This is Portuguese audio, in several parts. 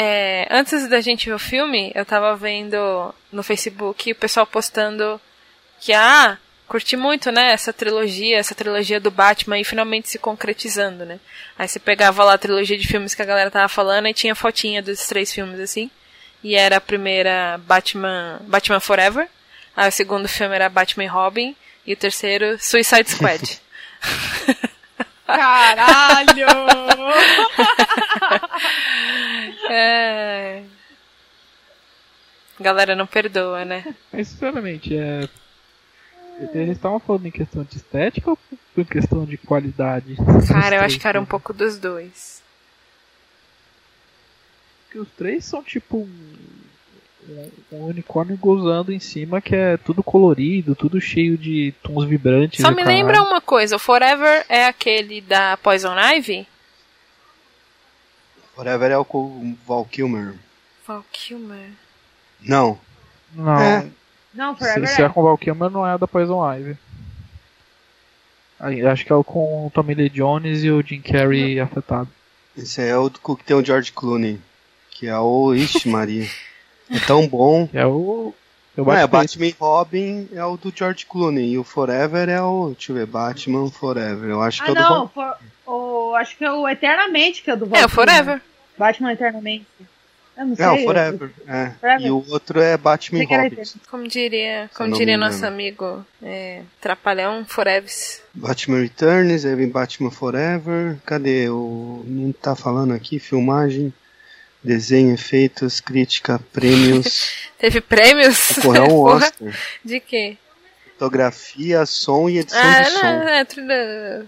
É, antes da gente ver o filme, eu tava vendo no Facebook o pessoal postando que, ah, curti muito, né, essa trilogia, essa trilogia do Batman e finalmente se concretizando, né. Aí você pegava lá a trilogia de filmes que a galera tava falando e tinha fotinha dos três filmes assim. E era a primeira Batman, Batman Forever. Aí o segundo filme era Batman e Robin. E o terceiro, Suicide Squad. Caralho! é... Galera não perdoa, né? Mas sinceramente, é. Eles estavam falando em questão de estética ou em questão de qualidade? Cara, eu acho que era um pouco dos dois. Porque os três são tipo um, um unicórnio gozando em cima que é tudo colorido, tudo cheio de tons vibrantes. Só me lembra uma coisa, o Forever é aquele da Poison Ivy? Forever é o com o Val Kilmer. Val Kilmer. Não. Não, É. Não, se, Forever se é é. com o Val Kilmer não é da Poison Ivy. Acho que é o com o Tommy Lee Jones e o Jim Carrey afetado. Esse aí é o que tem o George Clooney. Que é o. Ixi, Maria. É tão bom. É o. Eu Não, é, Batman e Robin é o do George Clooney. E o Forever é o. Deixa eu ver, Batman Forever. Eu acho que Ah, é o do. não. For, o, acho que é o Eternamente que é o do É, o. Forever. Batman Eternamente. Eu não sei. É, o Forever. É. Forever. E o outro é Batman e Sei que Robin. Como diria, eu como não diria nosso amigo é, Trapalhão, Foreves. Batman Returns, aí vem Batman Forever. Cadê? O. Não tá falando aqui? Filmagem, desenho, efeitos, crítica, prêmios. Teve prêmios? Concorreu um Porra, Oscar. De quê? Fotografia, som e edição Ah, de som. não, é, trilha-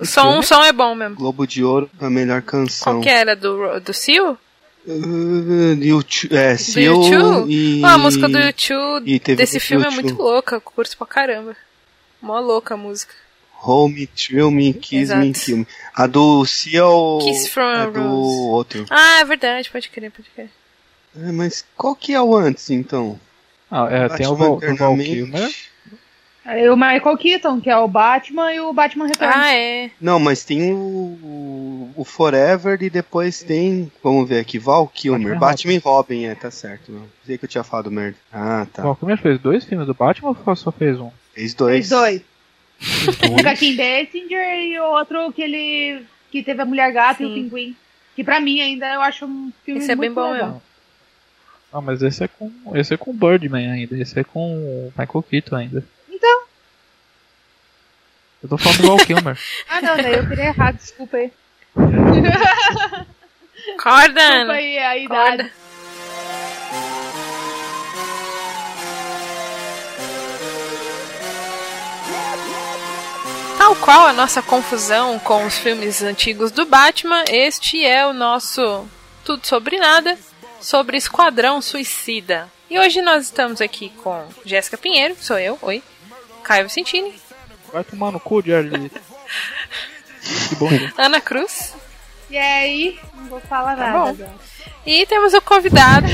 o som, o som é bom mesmo. Globo de Ouro, a melhor canção. Qual que era? Do, do Seal? Uh, YouTube, é, Do Seal YouTube? e... Ah, a música do YouTube desse do filme é YouTube. muito louca, eu curto pra caramba. Mó louca a música. Home, Thrill Me, Kiss Me, Exato. Kill Me. A do Seal Kiss from a é do Rose. outro. Ah, é verdade, pode crer, pode crer. É, mas qual que é o antes, então? Ah, é, tem o Val, o Val. Kilmer. Aí o Michael Keaton, que é o Batman, e o Batman Returns. Ah, é. Não, mas tem o, o Forever e depois tem, vamos ver aqui, Val Kilmer. Batman Batman, e Robin, é, tá certo. Não sei que eu tinha falado merda. Ah, O tá. Val Kilmer fez dois filmes do Batman ou só fez um? Fez dois. dois. Um com a Kim Basinger e o outro que ele. que teve a Mulher Gata e o Sim. Pinguim. Que pra mim ainda eu acho um filme Esse é bem muito bom legal. mesmo. Ah, mas esse é com. Esse é com o Birdman ainda. Esse é com o Michael Keaton ainda. Então. Eu tô falando do Val Kilmer. Ah não, daí eu queria errado, desculpa aí. Acorda, Desculpa aí a Acorda. idade. Tal qual a nossa confusão com os filmes antigos do Batman, este é o nosso Tudo Sobre Nada, sobre Esquadrão Suicida. E hoje nós estamos aqui com Jéssica Pinheiro, sou eu, oi, Caio Vicentini, Vai tomar no cu, Jared. Que bom. Ana Cruz, E aí, não vou falar Tá nada. bom. e temos o convidado,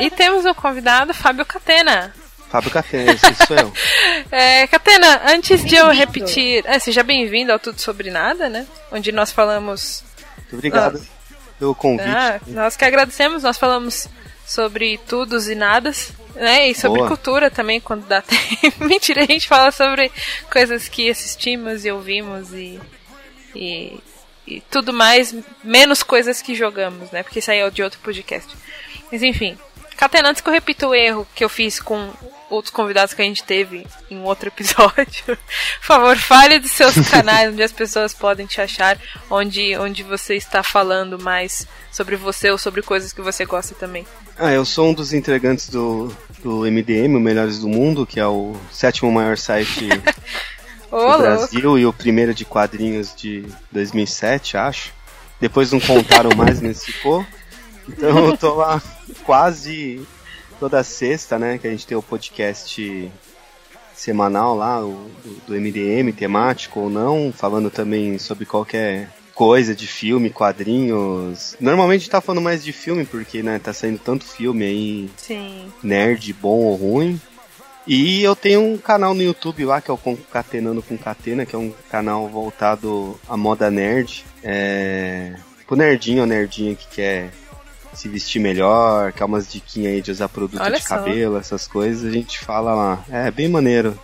e temos o convidado Fábio Catena. Fábio Café, esse sou eu. É, Catena, antes de eu repetir, é, seja bem-vindo ao Tudo Sobre Nada, né, onde nós falamos Muito obrigado pelo convite. Ah, nós que agradecemos, nós falamos sobre tudos e nadas, né? E sobre Boa. cultura também, quando dá tempo. Mentira, a gente fala sobre coisas que assistimos e ouvimos e, e, e tudo mais, menos coisas que jogamos, né? Porque isso aí é de outro podcast. Mas enfim, Catena, antes que eu repita o erro que eu fiz com outros convidados que a gente teve em um outro episódio, por favor, fale dos seus canais, onde as pessoas podem te achar, onde, onde você está falando mais sobre você ou sobre coisas que você gosta também. Ah, eu sou um dos entregantes do, do MDM, o Melhores do Mundo, que é o sétimo maior site Ô, do louco. Brasil e o primeiro de quadrinhos de 2007, acho. Depois não contaram mais, mas ficou. Então eu tô lá quase toda sexta, né? Que a gente tem o podcast semanal lá, o, do, MDM, temático ou não, falando também sobre qualquer coisa de filme, quadrinhos. Normalmente a gente tá falando mais de filme, porque, né, tá saindo tanto filme aí Sim. nerd, bom ou ruim. E eu tenho um canal no YouTube lá que é o Concatenando com Catena, que é um canal voltado à moda nerd. É. Pro nerdinho ou nerdinha que quer se vestir melhor, quer umas diquinhas aí de usar produto Olha de só. cabelo, essas coisas, a gente fala lá. É bem maneiro.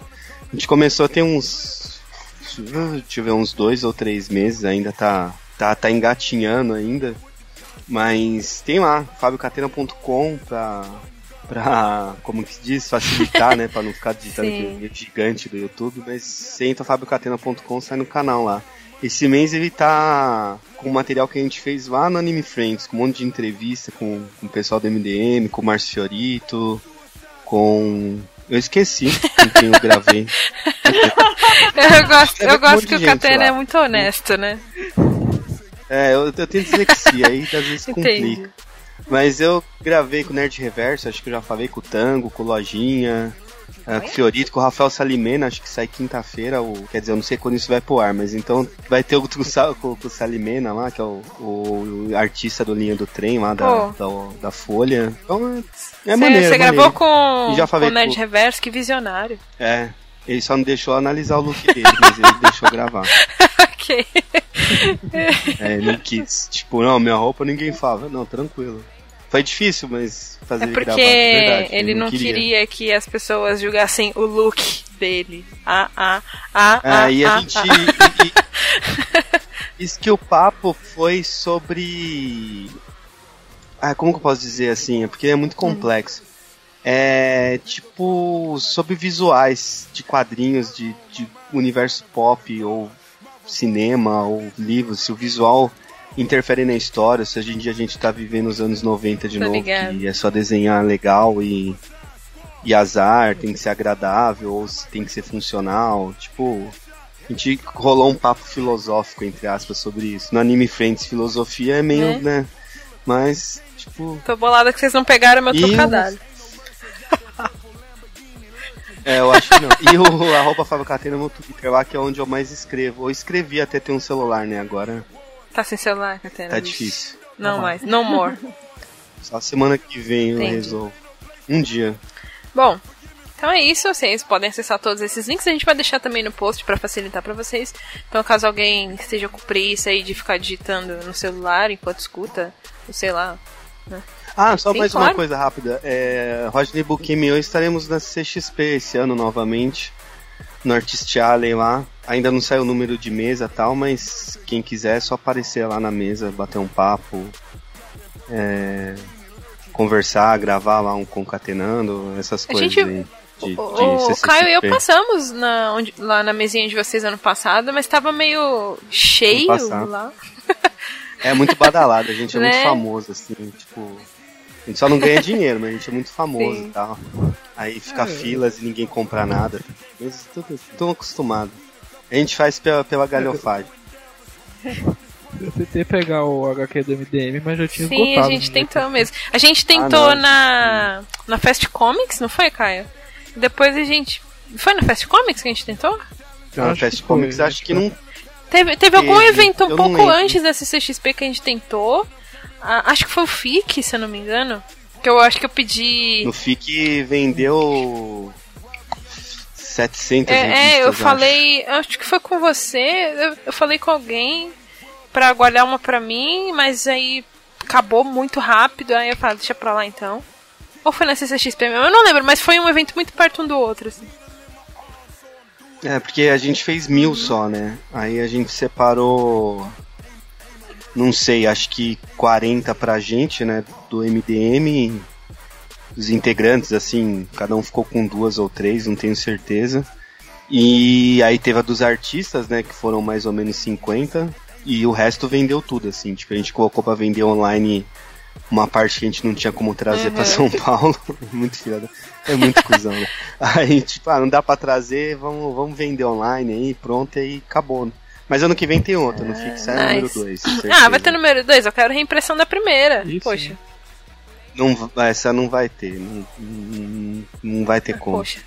A gente começou tem uns. Deixa eu ver, uns dois ou três meses, ainda tá, tá, tá engatinhando ainda. Mas tem lá, fabiocatena.com pra, pra, como que se diz, facilitar, né? Pra não ficar digitando aquele gigante do YouTube. Mas você entra fabiocatena.com, sai no canal lá. Esse mês ele tá com o material que a gente fez lá no Anime Friends, com um monte de entrevista com, com o pessoal do MDM, com o Márcio Fiorito, com. Eu esqueci com quem eu gravei. Eu gosto, eu gosto que o Catena é muito honesto, né? É, eu, eu tenho dislexia, aí às vezes complica. Entendi. Mas eu gravei com o Nerd Reverso, acho que eu já falei com o Tango, com o Lojinha, é, com o Fiorito, com o Rafael Salimena, acho que sai quinta-feira, o- quer dizer, eu não sei quando isso vai pro ar, mas então vai ter o com, com, com o Salimena lá, que é o, o- o artista do Linha do Trem lá da, da, da Folha. Então é, é maneiro. você gravou com, já com falei o Nerd com- Reverso, que visionário. É, ele só não deixou analisar o look dele, mas ele deixou gravar. ok. É, ele não quis. Tipo, não, minha roupa ninguém fala. Não, tranquilo. Foi difícil, mas fazer É ele porque de verdade. ele não queria. que as pessoas julgassem o look dele. Ah, ah, ah, É, ah, e a ah, gente. ah. Isso que o papo foi sobre. Ah, como que eu posso dizer assim? É porque é muito complexo. É tipo sobre visuais de quadrinhos, de, de universo pop, ou cinema, ou livros, se o visual interfere na história, se hoje em dia a gente tá vivendo os anos 90 de Tô novo, ligado. que é só desenhar legal e, e azar, tem que ser agradável, ou se tem que ser funcional, tipo. A gente rolou um papo filosófico, entre aspas, sobre isso. No Anime Friends, filosofia é meio, É. né? Mas, tipo. Tô bolada que vocês não pegaram meu E trocadilho. É, eu acho que não. E o arroba Fábio Catena no Twitter lá, que é onde eu mais escrevo. Eu escrevi até ter um celular, né? Agora Tá sem celular, Catena? tá bicho? difícil. Não mais. No more. Só semana que vem eu Entendi. resolvo. Um dia. Bom, então é isso. Vocês podem acessar todos esses links. A gente vai deixar também no post pra facilitar pra vocês. Então, caso alguém esteja com preguiça aí de ficar digitando no celular enquanto escuta, ou sei lá. Ah, só Sim, mais claro. uma coisa rápida. É, Rodney Bookame e eu estaremos na CXP esse ano novamente. No Artist Alley lá. Ainda não saiu o número de mesa e tal, mas quem quiser é só aparecer lá na mesa, bater um papo. é, conversar, gravar lá um concatenando, essas A coisas gente- aí. De, de O, o CCXP. Caio e eu passamos na, onde- lá na mesinha de vocês ano passado, mas tava meio cheio lá. É muito badalado, a gente é Né? muito famoso, assim, tipo. A gente só não ganha dinheiro, mas a gente é muito famoso Sim. e tal. Aí fica filas e ninguém compra nada. Mas tô, tô acostumado. A gente faz pela, pela galhofagem. Eu tentei pegar o HQ do MDM, mas já tinha Sim, esgotado. a gente né? tentou mesmo. A gente tentou não. na, na Fast Comics, não foi, Caio? Depois a gente. Foi na Fast Comics que a gente tentou? Na Fast que foi, Comics acho que não. Teve, teve algum Teve, evento um pouco antes da CCXP que a gente tentou. Ah, acho que foi o FIC, se eu não me engano. Que eu acho que eu pedi. No FIC vendeu. 700 É, é, eu revistas, falei. Acho que foi com você. Eu, eu falei com alguém pra guardar uma pra mim, mas aí acabou muito rápido. Aí eu falei, deixa pra lá então. Ou foi na CCXP mesmo? Eu não lembro, mas foi um evento muito perto um do outro. Assim. acho. É, porque a gente fez mil só, né? Aí a gente separou. Não sei, acho que 40 pra gente, né? Do MDM. Os integrantes, assim, cada um ficou com duas ou três, não tenho certeza. E aí teve a dos artistas, né? Que foram mais ou menos 50. E o resto vendeu tudo, assim. Tipo, a gente colocou pra vender online uma parte que a gente não tinha como trazer pra São Paulo. muito filha É muito cuzão, né? Aí, tipo, ah, não dá pra trazer, vamos, vamos vender online aí, pronto, e aí acabou. né? Mas ano que vem tem outra, no Fix é o número nice. 2. Ah, vai ter número 2? Eu quero reimpressão da primeira. Isso, Poxa, né? Não, essa não vai ter, não, não, não vai ter como. poxa.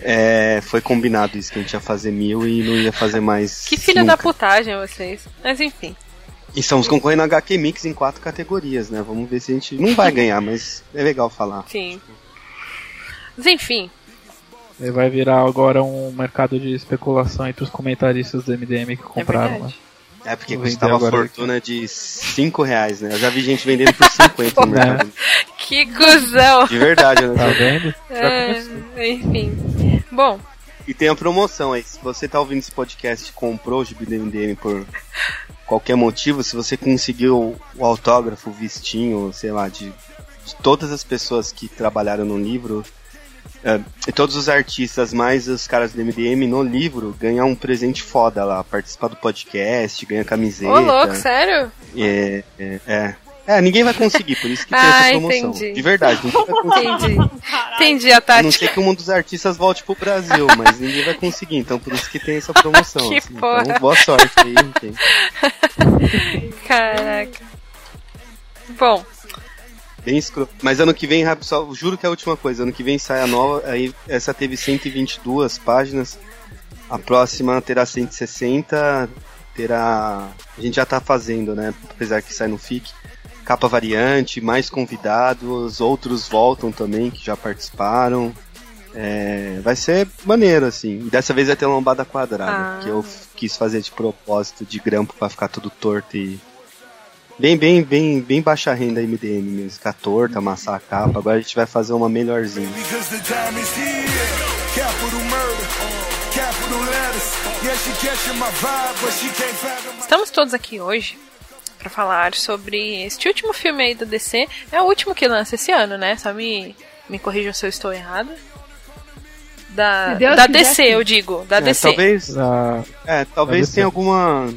É, foi combinado isso, que a gente ia fazer mil e não ia fazer mais. Que filha da nunca. putagem vocês. Mas enfim. E estamos concorrendo a HQ Mix em quatro categorias, né? Vamos ver se a gente. Não vai ganhar, mas é legal falar. Sim. Mas enfim. Ele vai virar agora um mercado de especulação entre os comentaristas do MDM que É compraram. né? É porque custava uma fortuna aqui. de 5 reais, né? Eu já vi gente vendendo por 50 no mercado. Que cuzão! De verdade, né? Tá vendo? É, enfim. Bom. E tem a promoção aí. Se você tá ouvindo esse podcast e comprou o Gibi MDM por qualquer motivo, se você conseguiu o autógrafo, o vistinho, sei lá, de, de todas as pessoas que trabalharam no livro, é, e todos os artistas, mais os caras do MDM no livro, ganham um presente foda lá. Participar do podcast, ganha camiseta. Ô, louco, sério? É, é, é. É, ninguém vai conseguir, por isso que tem ah, essa promoção. Entendi. De verdade, ninguém vai conseguir. Entendi. Entendi a tática. A não ser que um dos artistas volte pro Brasil, mas ninguém vai conseguir, então por isso que tem essa promoção. que assim. porra. Então, boa sorte aí. Caraca. Bom, Bem escroto. Mas ano que vem, só juro que é a última coisa. Ano que vem sai a nova. Aí essa teve 122 páginas. A próxima terá 160. Terá. A gente já tá fazendo, né? Apesar que sai no FIC. Capa variante, mais convidados, outros voltam também que já participaram. É, vai ser maneiro, assim. Dessa vez vai ter lombada quadrada, ah. que eu quis fazer de propósito de grampo para ficar tudo torto e Bem, bem, bem, bem baixa renda MDM mesmo. Ficar torta, amassar a capa. Agora a gente vai fazer uma melhorzinha. Estamos todos aqui hoje para falar sobre este último filme aí da DC. É o último que lança esse ano, né? Só me, me corrijam se eu estou errada. Da, da DC, eu digo. Da é, DC. Talvez, uh, é, talvez tenha alguma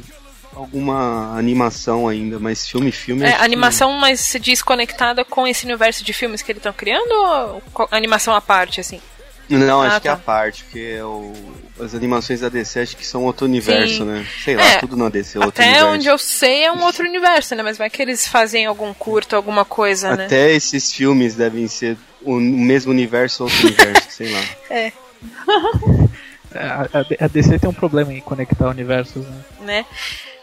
alguma animação ainda, mas filme, filme. É, animação, que... mas se diz conectada com esse universo de filmes que eles estão criando ou animação à parte, assim? Não, ah, acho tá. que é a parte, porque o, as animações da DC acho que são outro universo, Sim. né? Sei lá, é, tudo na DC é outro até universo. Até onde eu sei é um outro universo, né? Mas vai que eles fazem algum curto, alguma coisa, né? Até esses filmes devem ser o mesmo universo ou outro universo, sei lá. É. a, a, DC tem um problema em conectar universos, né? né?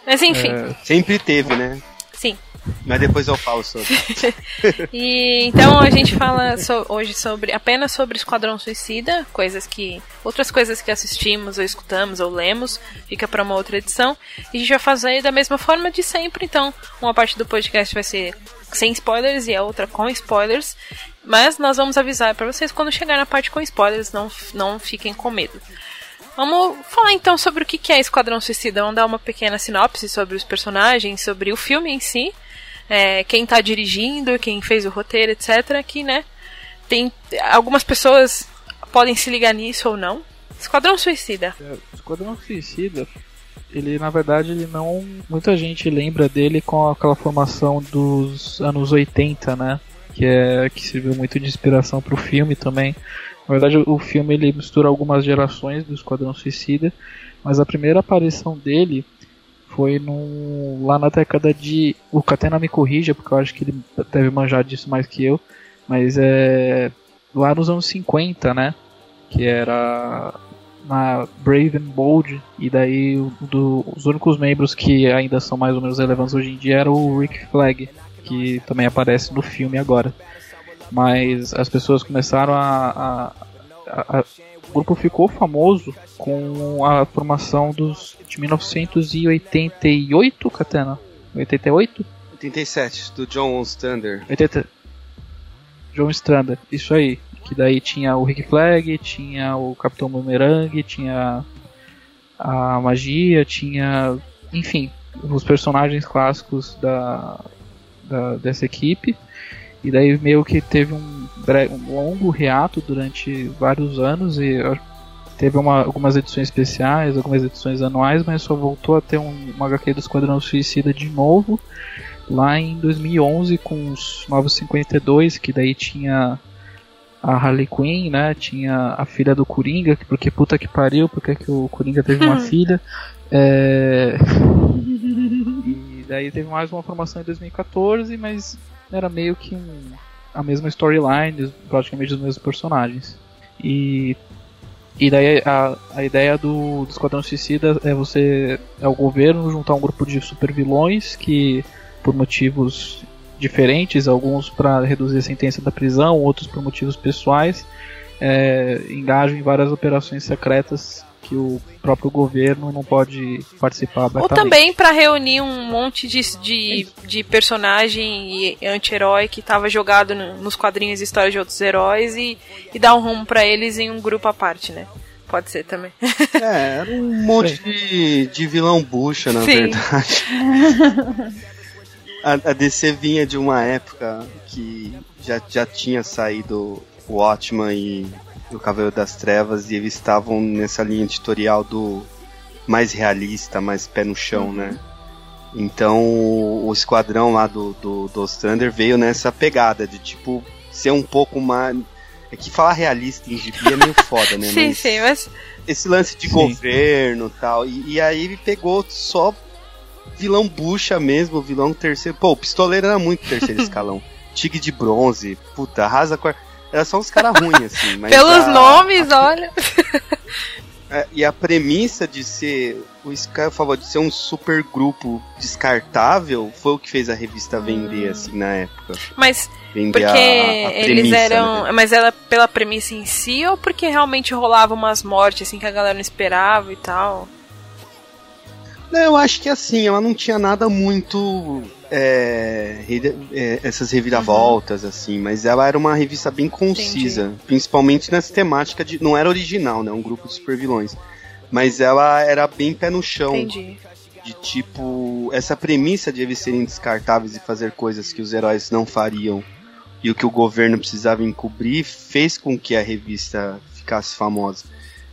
Mas enfim. É, sempre teve, né? Sim. Mas depois eu falo sobre. e então a gente fala so, hoje sobre apenas sobre Esquadrão Suicida, coisas que outras coisas que assistimos ou escutamos ou lemos, fica para uma outra edição. E a gente vai fazer da mesma forma de sempre, então uma parte do podcast vai ser sem spoilers e a outra com spoilers. Mas nós vamos avisar para vocês quando chegar na parte com spoilers, não não fiquem com medo. Vamos falar então sobre o que é Esquadrão Suicida. Vamos dar uma pequena sinopse sobre os personagens, sobre o filme em si, é, quem está dirigindo, quem fez o roteiro, etc. Que, né, tem algumas pessoas podem se ligar nisso ou não. Esquadrão Suicida. É, Esquadrão Suicida, ele na verdade ele não muita gente lembra dele com aquela formação dos anos 80, né? Que é que serviu muito de inspiração para o filme também. Na verdade, o filme ele mistura algumas gerações do Esquadrão Suicida, mas a primeira aparição dele foi lá na década de. O Catena me corrija, porque eu acho que ele deve manjar disso mais que eu, mas é. lá nos anos 50, né? Que era na Brave and Bold, e daí do, os únicos membros que ainda são mais ou menos relevantes hoje em dia era o Rick Flag, que também aparece no filme agora mas as pessoas começaram a, a, a, a, o grupo ficou famoso com a formação dos de 1988, Katana, 88? 87 do John Ostrander. 80, John Ostrander, isso aí. Que daí tinha o Rick Flag, tinha o Capitão Boomerang, tinha a magia, tinha, enfim, os personagens clássicos da, da dessa equipe. E daí meio que teve um, um longo reato durante vários anos e teve uma, algumas edições especiais, algumas edições anuais, mas só voltou a ter um, uma HQ do Esquadrão Suicida de novo lá em 2011 com os Novos 52, que daí tinha a Harley Quinn, né? Tinha a filha do Coringa, porque puta que pariu, porque que o Coringa teve uma filha. É... e daí teve mais uma formação em 2014, mas era meio que um, a mesma storyline, praticamente os mesmos personagens. E, e daí a, a ideia do, do Esquadrão Suicida é você, é o governo juntar um grupo de super vilões que, por motivos diferentes, alguns para reduzir a sentença da prisão, outros por motivos pessoais, é, engajam em várias operações secretas que o próprio governo não pode participar abertamente. Ou também para reunir um monte de, de, de personagem anti-herói que estava jogado no, nos quadrinhos e histórias de outros heróis e, e dar um rumo para eles em um grupo à parte, né? Pode ser também. É, era um monte de, de vilão bucha, na Sim. verdade. a, a DC vinha de uma época que já, já tinha saído o Watchman e o Cavaleiro das Trevas e eles estavam nessa linha editorial do mais realista, mais pé no chão, uhum. né? Então o esquadrão lá do, do, do Thunder veio nessa pegada de tipo ser um pouco mais. É que falar realista em gibi é meio foda, né? sim, mas sim, mas. Esse lance de sim. governo tal, e tal. E aí ele pegou só vilão bucha mesmo, vilão terceiro. Pô, o pistoleiro era muito terceiro escalão. Tigre de bronze, puta, arrasa com. Era só uns caras ruins, assim. Pelos a, nomes, a... olha. É, e a premissa de ser o Sky favor de ser um super grupo descartável foi o que fez a revista vender hum. assim na época. Mas vender porque a, a premissa, eles eram, né? mas ela pela premissa em si ou porque realmente rolava umas mortes assim que a galera não esperava e tal? Não, eu acho que assim, ela não tinha nada muito. É, é, essas reviravoltas, uhum. assim, mas ela era uma revista bem concisa, Entendi. principalmente nessa temática de. Não era original, né? Um grupo de super vilões. Mas ela era bem pé no chão. Entendi. De tipo, essa premissa de eles serem descartáveis e fazer coisas que os heróis não fariam e o que o governo precisava encobrir fez com que a revista ficasse famosa.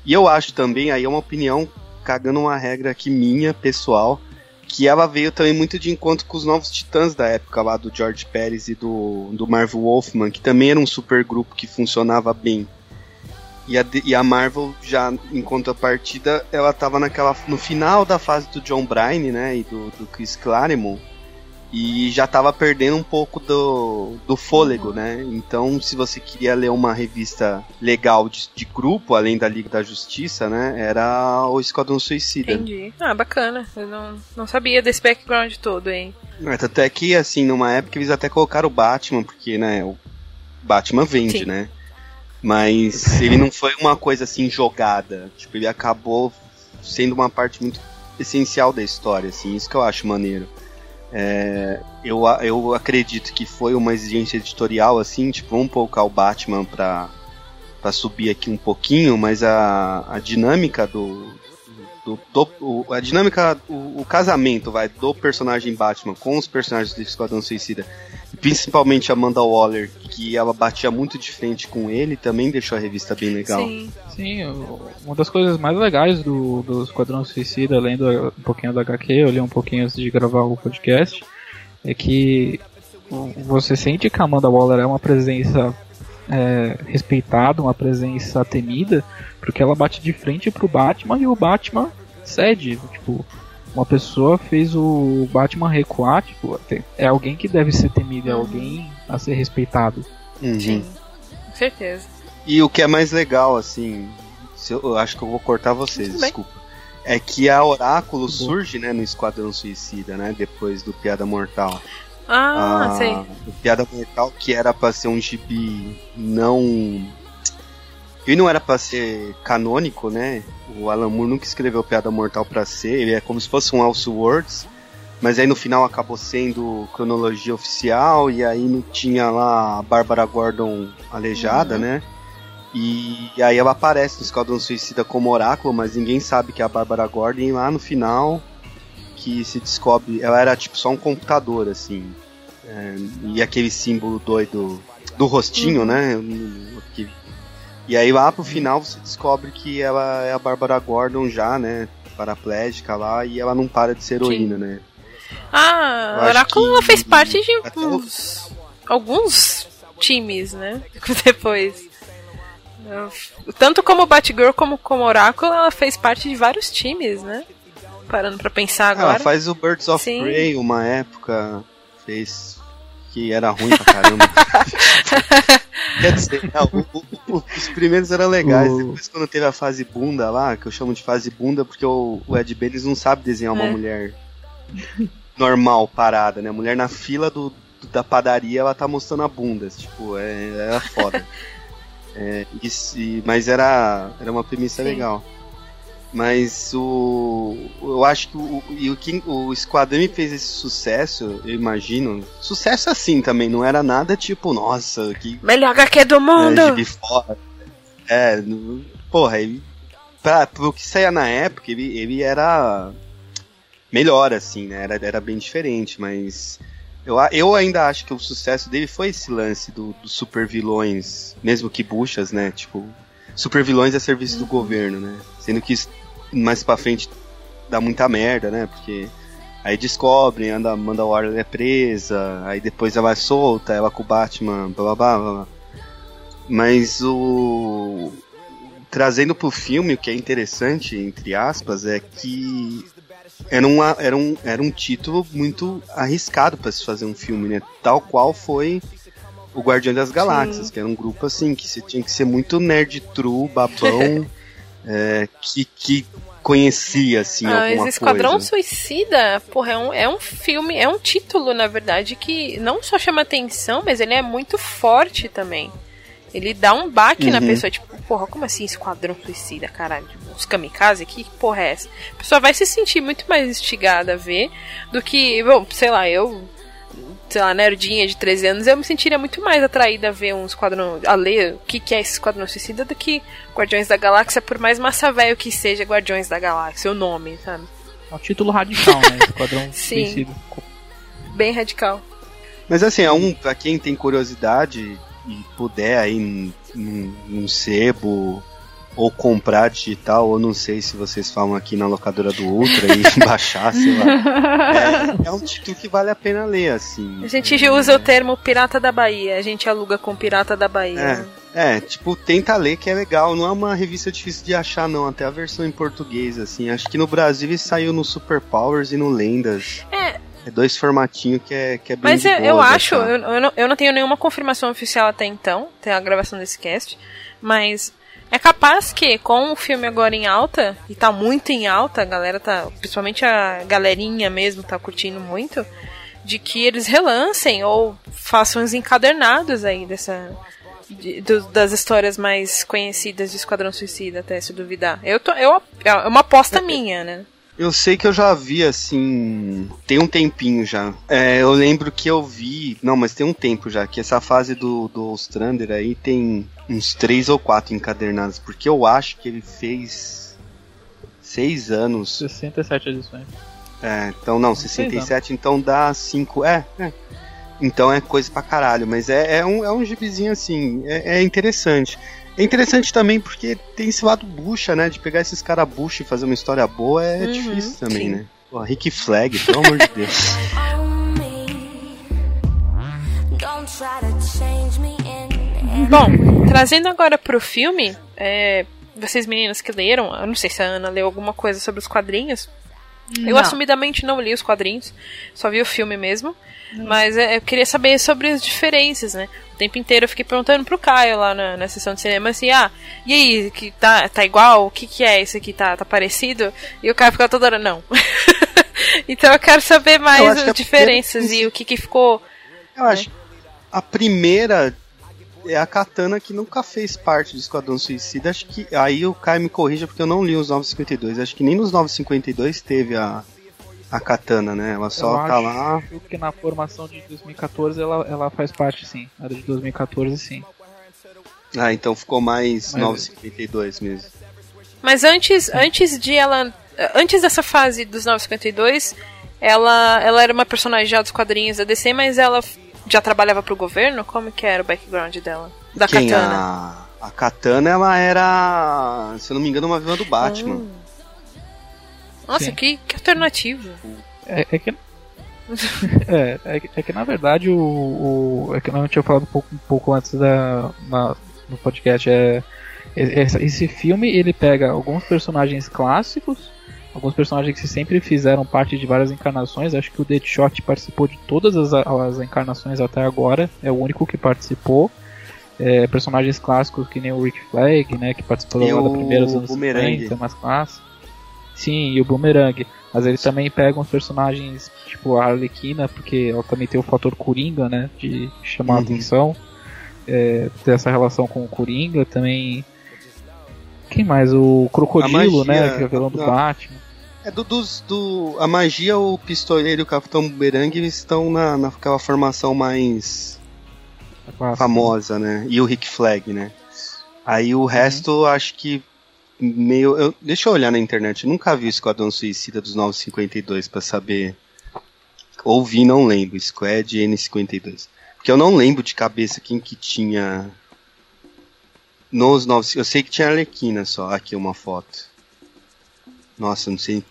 E eu acho também, aí é uma opinião cagando uma regra aqui minha, pessoal, que ela veio também muito de encontro com os novos titãs da época lá do George Pérez e do, do Marvel Wolfman, que também era um super grupo que funcionava bem. E a, e a Marvel já, em contrapartida, ela tava naquela, no final da fase do John Bryan, né, e do, do Chris Claremont, e já estava perdendo um pouco do, do fôlego, né? Então, se você queria ler uma revista legal de, de, grupo, além da Liga da Justiça, né? Era o Esquadrão Suicida. Entendi. Ah, bacana. Eu não, não sabia desse background todo, hein? É, tanto é que, assim, numa época eles até colocaram o Batman, porque, né, o Batman vende, Sim. né? Mas ele não foi uma coisa assim jogada. Tipo, ele acabou sendo uma parte muito essencial da história, assim, isso que eu acho maneiro. É, eu, eu acredito que foi uma exigência editorial, assim, tipo, vamos colocar o Batman pra, pra subir aqui um pouquinho, mas a, a dinâmica do. Do, do o, a dinâmica, o, o, casamento, vai, do personagem Batman com os personagens do Esquadrão Suicida, principalmente a Amanda Waller, que ela batia muito de frente com ele, também deixou a revista bem legal. Sim. Sim, uma das coisas mais legais do, do Esquadrão Suicida, lendo um pouquinho da HQ, eu li um pouquinho antes de gravar o podcast, é que você sente que a Amanda Waller é uma presença é, respeitada, uma presença temida, porque ela bate de frente pro Batman e o Batman cede. Tipo, uma pessoa fez o Batman recuar, tipo, é alguém que deve ser temido, é uhum. alguém a ser respeitado. Uhum. Sim, com certeza. E o que é mais legal, assim, eu, eu acho que eu vou cortar vocês, desculpa. É que a Oráculo surge, né, no Esquadrão Suicida, né, depois do Piada Mortal. Ah, ah sei. O Piada Mortal, que era pra ser um gibi não. Ele não era pra ser canônico, né? O Alan Moore nunca escreveu Piada Mortal pra ser, ele é como se fosse um Elseworlds. Mas aí no final acabou sendo cronologia oficial, e aí não tinha lá a Bárbara Gordon aleijada, uhum. né? E, e, aí ela aparece no Esquadrão Suicida como oráculo, mas ninguém sabe que é a Bárbara Gordon. E lá no final, que se descobre. Ela era tipo só um computador, assim. É, e aquele símbolo doido do rostinho, uhum. né? Que, e aí lá pro final você descobre que ela é a Bárbara Gordon já, né? Paraplégica lá, e ela não para de ser heroína, Sim. né? Ah, a Oráculo que... fez parte de uns, alguns times, né? Depois. Tanto como Batgirl como como Oráculo, ela fez parte de vários times, né? Parando pra pensar agora. Ela faz o Birds of Sim. Prey uma época, fez que era ruim pra caramba. Quer dizer, não, o, o, os primeiros eram legais, o... depois quando teve a fase bunda lá, que eu chamo de fase bunda porque o, o Ed Baines não sabe desenhar é. uma mulher normal, parada, né? Mulher na fila do, da padaria, ela tá mostrando a bunda, tipo, é, é foda. É, e, mas era, era uma premissa Sim. legal. Mas o. Eu acho que o, e o, o Esquadrão fez esse sucesso, eu imagino. Sucesso assim também, não era nada tipo, nossa, que. Melhor HQ do mundo! É, é porra, ele. Pra, pro que saía na época, ele, ele era melhor, assim, né? Era, era bem diferente, mas. Eu, eu ainda acho que o sucesso dele foi esse lance dos do super vilões, mesmo que buchas, né? Tipo, super vilões a serviço do uhum. governo, né? Sendo que mais pra frente dá muita merda, né? Porque aí descobrem, anda, manda a Warner presa, aí depois ela vai solta, ela com o Batman, blá blá blá. blá. Mas o. Trazendo pro filme, o que é interessante, entre aspas, é que era, uma, era, um, era um título muito arriscado para se fazer um filme, né? Tal qual foi o Guardião das Galáxias, Sim. que era um grupo assim, que você tinha que ser muito nerd true, babão, é, que, que conhecia, assim, ah, alguma esse Esquadrão coisa. Suicida, porra, é um, é um filme, é um título, na verdade, que não só chama atenção, mas ele é muito forte também. Ele dá um baque uhum. na pessoa, tipo, porra, como assim Esquadrão Suicida, caralho? Os kamikaze, que porra é essa? A pessoa vai se sentir muito mais instigada a ver do que, bom, sei lá, eu sei lá, nerdinha de 13 anos, eu me sentiria muito mais atraída a ver um esquadrão, a ler o que, que é esse esquadrão suicida do que Guardiões da Galáxia, por mais massa velho que seja Guardiões da Galáxia, o nome, sabe? É um título radical, né? Esquadrão Sim. Suicida. Bem radical. Mas assim, é um, pra quem tem curiosidade e puder aí num, num sebo ou comprar digital, ou não sei se vocês falam aqui na locadora do Ultra e baixar, sei lá. É, é, um título que vale a pena ler, assim. A gente é, usa o termo Pirata da Bahia, a gente aluga com Pirata da Bahia. É, é, tipo, tenta ler que é legal, não é uma revista difícil de achar, não, até a versão em português, assim. Acho que no Brasil ele saiu no Super Powers e no Lendas. É, é dois formatinhos que é, que é bem Mas eu, eu acho, eu, eu, não, eu não tenho nenhuma confirmação oficial até então, tem a gravação desse cast, mas é capaz que, com o filme agora em alta, e tá muito em alta, a galera tá. Principalmente a galerinha mesmo tá curtindo muito, de que eles relancem ou façam os encadernados aí dessa. De, do, das histórias mais conhecidas de Esquadrão Suicida, até se duvidar. Eu tô, eu, é uma aposta minha, né? Eu sei que eu já vi assim. Tem um tempinho já. É, eu lembro que eu vi. Não, mas tem um tempo já. Que essa fase do, do Ostrander aí tem uns três ou quatro encadernados. Porque eu acho que ele fez. Seis anos. 67 edições. É, então não, 67, então dá cinco. É, é. Então é coisa pra caralho. Mas é, é, um, é um gibizinho assim. É, é interessante. É interessante também porque tem esse lado bucha, né? De pegar esses caras bucha e fazer uma história boa é uhum, difícil também, sim. né? Pô, Rick Flag, pelo amor de Deus. Bom, trazendo agora pro filme, é, vocês meninas que leram, eu não sei se a Ana leu alguma coisa sobre os quadrinhos. Não. Eu assumidamente não li os quadrinhos, só vi o filme mesmo. Mas é, eu queria saber sobre as diferenças, né? O tempo inteiro eu fiquei perguntando pro Caio lá na, na sessão de cinema assim, ah, e aí, que tá, tá igual? O que que é isso aqui? Tá, tá parecido? E o Caio ficou toda hora, não. então eu quero saber mais as diferenças e o que que ficou. Eu né? acho a primeira é a Katana que nunca fez parte do Esquadrão Suicida. Acho que. Aí o Caio me corrija porque eu não li os 952. Acho que nem nos 952 teve a, a Katana, né? Ela só eu tá lá. que na formação de 2014 ela, ela faz parte, sim. A de 2014, sim. Ah, então ficou mais Mas... 952 mesmo. Mas antes, antes de ela. Antes dessa fase dos 952, ela, ela era uma personagem já dos quadrinhos da DC, mas ela já trabalhava pro governo? Como que era o background dela? Da Quem? Katana? A, a Katana, ela era, se eu não me engano, uma vilã do Batman. Hum. Nossa, que, que alternativa. É, é que. é, é, que, é que na verdade o, o. É que eu tinha falado um pouco, um pouco antes da, na, no podcast. É, esse, esse filme ele pega alguns personagens clássicos, alguns personagens que sempre fizeram parte de várias encarnações. Acho que o Deadshot participou de todas as, as encarnações até agora, é o único que participou. É, personagens clássicos que nem o Rick Flag, né, que participou da primeira dos anos 50, mais clássico. Sim, e o Boomerang. Mas eles também pegam os personagens, tipo a Arlequina, porque ela também tem o fator Coringa, né? De chamar uhum. a atenção. É, ter essa relação com o Coringa. Também Quem mais? O Crocodilo, né? Que é o vilão do Batman. É do, dos, do. A magia, o pistoleiro e o Capitão Boomerang estão na, naquela formação mais famosa, né? E o Rick Flag, né? Aí o uhum. resto, acho que meio. Eu, deixa eu olhar na internet. Eu nunca vi o Esquadrão Suicida dos 952 para saber. Ouvi, não lembro. Squad N52. Porque eu não lembro de cabeça quem que tinha. Nos 9. Eu sei que tinha Arlequina só. Aqui uma foto. Nossa, não sei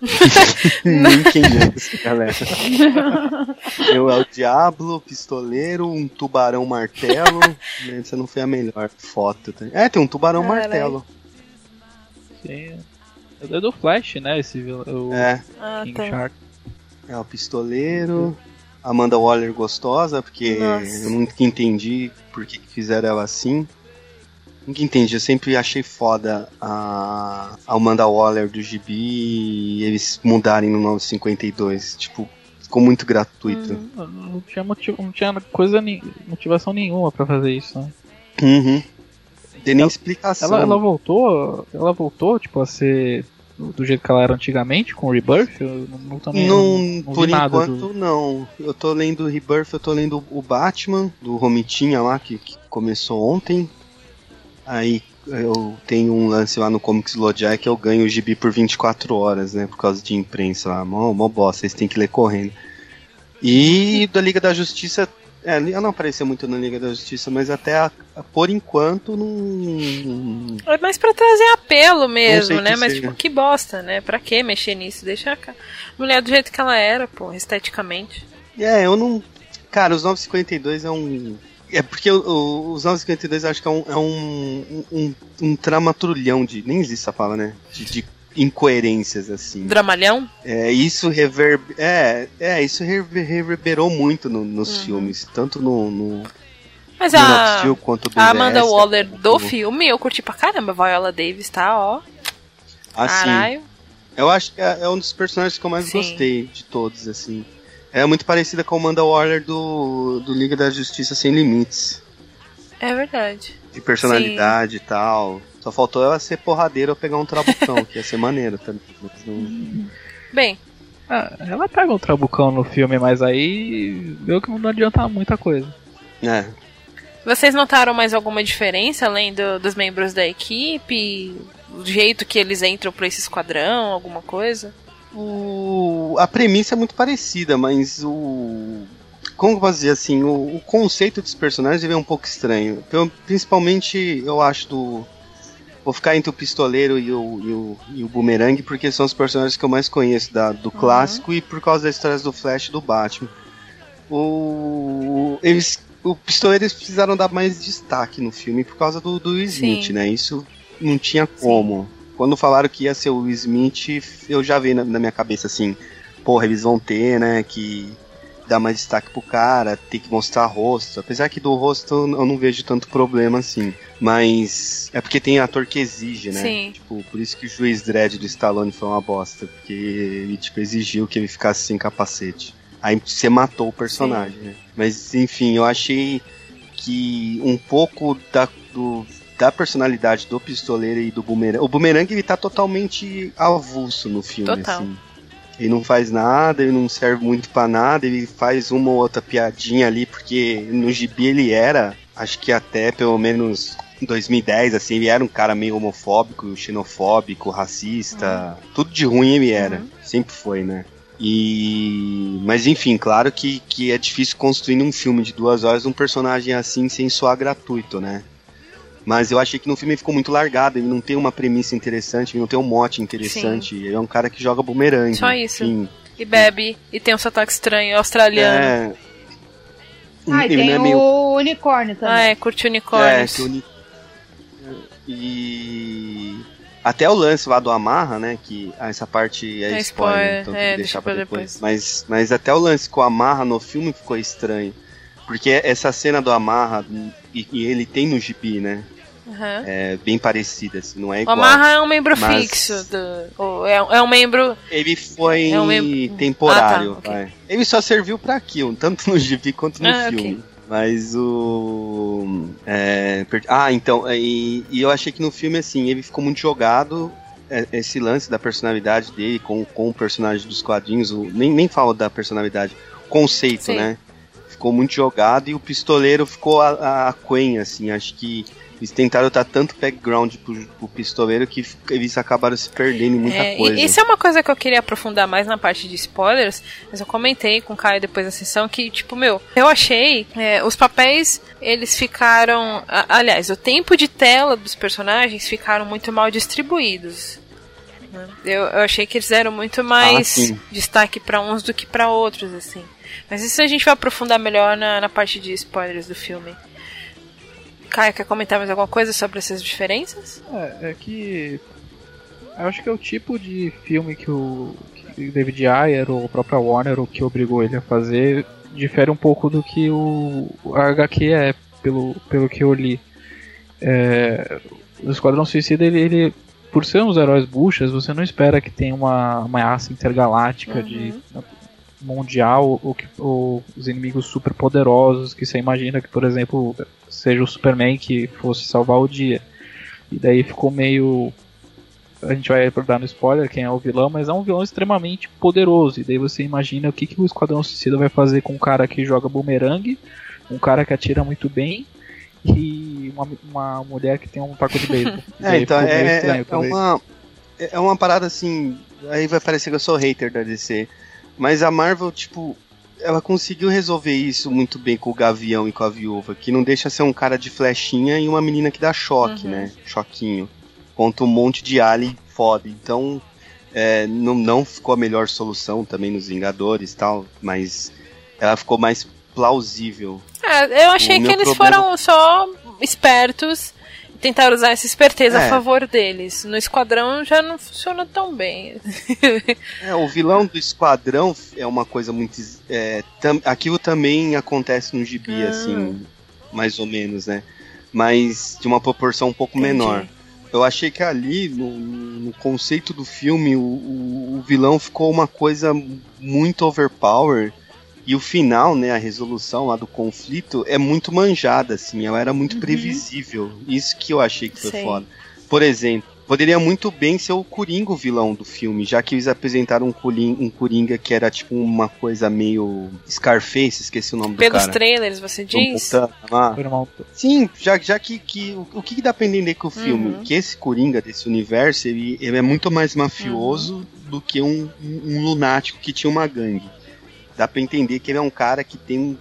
nem quem é essa galera. Eu é o Diablo, pistoleiro, um tubarão martelo. Essa não foi a melhor foto. É, tem um tubarão martelo. Sim. É do Flash, né? Esse o é. Ah, King tá. Shark. É o pistoleiro. Amanda Waller gostosa, porque Nossa. eu nunca entendi por que fizeram ela assim. Nunca entendi, eu sempre achei foda a, a Amanda Waller do Gibi e eles mudarem no 952. Tipo, ficou muito gratuito. Hum, não, tinha motivo, não tinha coisa, motivação nenhuma para fazer isso, né? Uhum. Tem nem ela, explicação. Ela, ela, voltou, ela voltou, tipo, a ser do jeito que ela era antigamente, com o Rebirth? Eu não, também, não, não, não por enquanto do... não. Eu tô lendo o Rebirth, eu tô lendo o Batman, do Romitinha lá, que, que começou ontem. Aí eu tenho um lance lá no Comics Lojai que eu ganho o gibi por 24 horas, né? Por causa de imprensa lá. Mó, mó bosta, vocês têm que ler correndo. E da Liga da Justiça. É, ela não apareceu muito na Liga da Justiça, mas até a, a, por enquanto não. É mais pra trazer apelo mesmo, né? Mas seja. tipo, que bosta, né? Pra que mexer nisso? Deixa a mulher do jeito que ela era, pô, esteticamente. É, eu não. Cara, os 952 é um é porque o, o, os 952 acho que é um, é um, um, um tramatrulhão de. Nem existe essa palavra, né? De, de incoerências, assim. Dramalhão? É, isso rever... é, é, isso reverberou muito no, nos uhum. filmes, tanto no, no mas a, quanto a Amanda Waller do filme, eu curti pra caramba. Viola Davis tá, ó. Assim, Caralho. Eu acho que é, é um dos personagens que eu mais Sim. gostei de todos, assim. É muito parecida com o Amanda Waller do, do Liga da Justiça Sem Limites. É verdade. De personalidade Sim. e tal. Só faltou ela ser porradeira ou pegar um trabucão, que ia ser maneiro também. Não... Bem. Ah, ela pega um trabucão no filme, mas aí viu que não adianta muita coisa. É. Vocês notaram mais alguma diferença além do, dos membros da equipe? O jeito que eles entram pra esse esquadrão, alguma coisa? o, a premissa é muito parecida, mas o. Como eu posso dizer assim? O, o conceito dos personagens é um pouco estranho. Eu, principalmente, eu acho do. Vou ficar entre o pistoleiro e o, e o, e o boomerang, porque são os personagens que eu mais conheço da, do uhum. clássico e por causa das histórias do Flash e do Batman. O, eles, o pistoleiro eles precisaram dar mais destaque no filme por causa do, do Smith, Sim. né? Isso não tinha como. Sim. Quando falaram que ia ser o Smith, eu já vi na, na minha cabeça assim, porra, eles vão ter, né, que dar mais destaque pro cara, ter que mostrar rosto. Apesar que do rosto eu não vejo tanto problema assim. Mas é porque tem ator que exige, né? Sim. Tipo, por isso que o juiz Dredd do Stallone foi uma bosta. Porque ele, tipo, exigiu que ele ficasse sem capacete. Aí você matou o personagem, Sim. né? Mas enfim, eu achei que um pouco da, do da personalidade do pistoleiro e do boomerang. O boomerang ele tá totalmente avulso no filme, Total. assim. Ele não faz nada, ele não serve muito para nada, ele faz uma ou outra piadinha ali, porque no gibi ele era, acho que até pelo menos em 2010, assim, ele era um cara meio homofóbico, xenofóbico, racista, uhum. tudo de ruim ele era, uhum. sempre foi, né? E. Mas enfim, claro que, que é difícil construir num filme de duas horas um personagem assim sem soar gratuito, né? Mas eu achei que no filme ficou muito largado, ele não tem uma premissa interessante, ele não tem um mote interessante. Sim. Ele é um cara que joga bumerangue. Só isso. Enfim. E bebe, e tem um sotaque estranho, australiano. É. Ah, e tem é meio... o unicórnio também. Ah, é, curte unicórnios. É, uni... E até o lance lá do Amarra, né? Que ah, essa parte é, é spoiler, spoiler, então é, deixar pra depois. depois. Mas, mas até o lance com o Amarra no filme ficou estranho. Porque essa cena do Amarra, e, e ele tem no gibi, né? Uhum. É bem parecida, assim, não é igual. O Amarra é um membro mas... fixo. Do, é, é um membro. Ele foi é um membro... temporário. Ah, tá, okay. Ele só serviu para aquilo, tanto no gibi quanto no ah, filme. Okay. Mas o. É, ah, então. E, e, eu achei que no filme, assim, ele ficou muito jogado. É, esse lance da personalidade dele com, com o personagem dos quadrinhos. O, nem, nem falo da personalidade, conceito, Sim. né? Ficou muito jogado e o pistoleiro ficou a, a, Quen, assim. Acho que eles tentaram dar tanto background pro, pro pistoleiro que eles acabaram se perdendo em muita é, coisa. Isso é uma coisa que eu queria aprofundar mais na parte de spoilers, mas eu comentei com o Caio depois da sessão que, tipo, meu, eu achei é, os papéis, eles ficaram. aliás, o tempo de tela dos personagens ficaram muito mal distribuídos. Né? Eu, eu achei que eles deram muito mais ah, destaque para uns do que para outros, assim. Mas isso a gente vai aprofundar melhor na, na parte de spoilers do filme. Caio, quer comentar mais alguma coisa sobre essas diferenças? É, é que. Eu acho que é o tipo de filme que o que David Ayer ou a própria Warner, o que obrigou ele a fazer, difere um pouco do que o, o HQ é, pelo, pelo que eu li. É, o Esquadrão Suicida, ele, ele, por ser uns heróis buchas, você não espera que tenha uma ameaça intergaláctica uhum. de mundial ou, ou, os inimigos super poderosos que você imagina que, por exemplo, seja o Superman que fosse salvar o dia. E daí ficou meio. A gente vai dar no spoiler quem é o vilão, mas é um vilão extremamente poderoso. E daí você imagina o que, que o Esquadrão Suicida vai fazer com um cara que joga bumerangue, um cara que atira muito bem e uma, uma mulher que tem um taco de beisebol. é, então, é, é, é, uma, é uma parada assim. Aí vai parecer que eu sou hater da DC. Mas a Marvel, tipo, ela conseguiu resolver isso muito bem com o Gavião e com a Viúva, que não deixa ser um cara de flechinha e uma menina que dá choque, uhum. né? Choquinho. Contra um monte de alien foda. Então, é, não, não ficou a melhor solução também nos Vingadores e tal, mas ela ficou mais plausível. É, eu achei que eles problema... foram só espertos tentar usar essa esperteza é. a favor deles. No Esquadrão já não funciona tão bem. é, o vilão do Esquadrão é uma coisa muito. É, tam, aquilo também acontece no gibi, ah. assim, mais ou menos, né? Mas de uma proporção um pouco Entendi. menor. Eu achei que ali, no, no conceito do filme, o, o, o vilão ficou uma coisa muito overpower e o final, né, a resolução lá do conflito é muito manjada, assim, ela era muito uhum. previsível. Isso que eu achei que foi Sei. foda. Por exemplo, poderia muito bem ser o Coringa o vilão do filme, já que eles apresentaram um Coringa, um Coringa que era tipo uma coisa meio Scarface, esqueci o nome Pelos do cara. Pelos trailers, você diz? Ah. Sim, já, já que, que o, o que dá pra entender com o filme? Uhum. Que esse Coringa desse universo, ele, ele é muito mais mafioso uhum. do que um, um lunático que tinha uma gangue dá para entender que ele é um cara que tem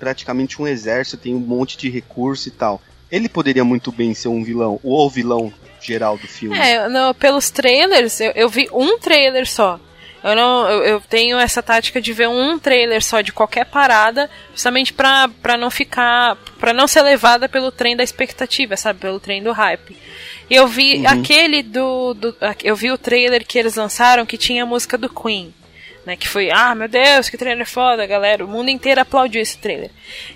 praticamente um exército, tem um monte de recurso e tal. Ele poderia muito bem ser um vilão, ou o vilão geral do filme. É, no, pelos trailers, eu, eu, vi um trailer só. Eu, não, eu, eu, tenho essa tática de ver um trailer só de qualquer parada, justamente pra, pra não ficar. para não ser levada pelo trem da expectativa, sabe? Pelo trem do hype. Eu vi uhum. aquele do, do. Eu vi o trailer que eles lançaram que tinha a música do Queen né? Que foi, ah, meu Deus, que trailer foda, galera. O mundo inteiro aplaudiu esse trailer.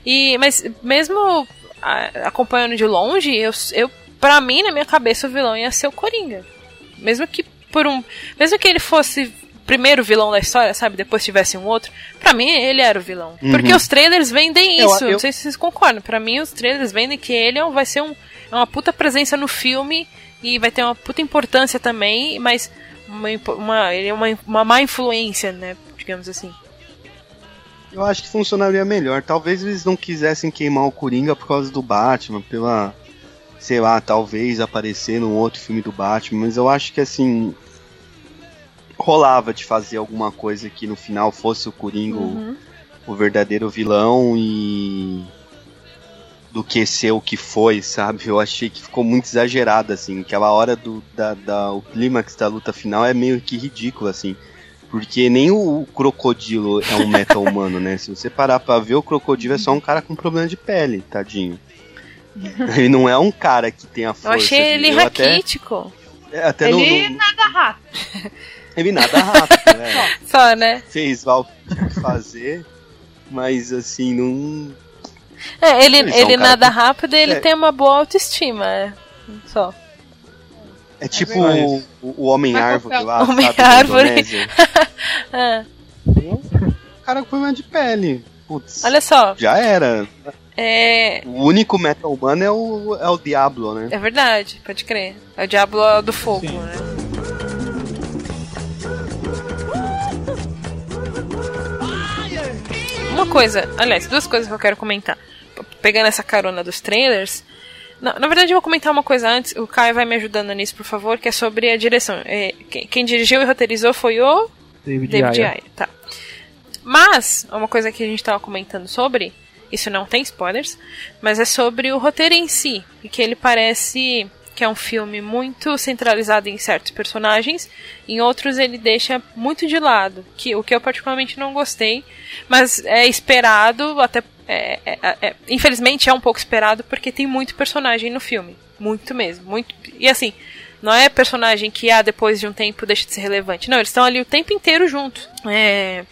E, mas mesmo a, acompanhando de longe, eu, eu, pra mim, na minha cabeça, o vilão ia ser o Coringa. Mesmo que por um. Mesmo que ele fosse primeiro vilão da história, sabe? Depois tivesse um outro. Pra mim, ele era o vilão. Uhum. Porque os trailers vendem isso. Eu, eu... Não sei se vocês concordam. Pra mim, os trailers vendem que ele é vai ser um, é uma puta presença no filme e vai ter uma puta importância também, mas uma, uma, ele é uma, uma má influência, né? Digamos assim. Eu acho que funcionaria melhor. Talvez eles não quisessem queimar o Coringa por causa do Batman, pela. Sei lá, talvez aparecer num outro filme do Batman, mas eu acho que assim. Rolava de fazer alguma coisa que no final fosse o Coringa uhum. o, o verdadeiro vilão e do que ser o que foi, sabe? Eu achei que ficou muito exagerado, assim. Aquela hora do da, da, o clímax da luta final é meio que ridículo, assim. Porque nem o crocodilo é um meta humano, né? Se você parar pra ver, o crocodilo é só um cara com problema de pele, tadinho. Ele não é um cara que tem a força. Eu achei ele raquítico. Até, é, até ele no, no... nada rápido. Ele nada rápido, né? Só, né? Fez o que fazer, mas assim, não é, ele, ele, ele nada que... rápido e ele é. tem uma boa autoestima, é. Só. É tipo é o, o Homem-Árvore lá, Homem-Árvore. é. O cara com problema de pele. Putz, Olha só. Já era. É... O único meta humano é o, é o Diablo, né? É verdade, pode crer. É o Diablo do fogo, Sim. né? Uma coisa, aliás, duas coisas que eu quero comentar. Pegando essa carona dos trailers. Na, na verdade, eu vou comentar uma coisa antes. O Caio vai me ajudando nisso, por favor, que é sobre a direção. É, quem, quem, dirigiu e roteirizou foi o David, David Ayer. Ayer. Tá. Mas, uma coisa que a gente estava comentando sobre isso não tem spoilers, mas é sobre o roteiro em si, e que ele parece que é um filme muito centralizado em certos personagens, em outros ele deixa muito de lado, que o que eu particularmente não gostei, mas é esperado, até é, é, é, é infelizmente é um pouco esperado porque tem muito personagem no filme, muito mesmo, muito e assim não é personagem que ah, depois de um tempo deixa de ser relevante. Não, eles estão ali o tempo inteiro juntos. É,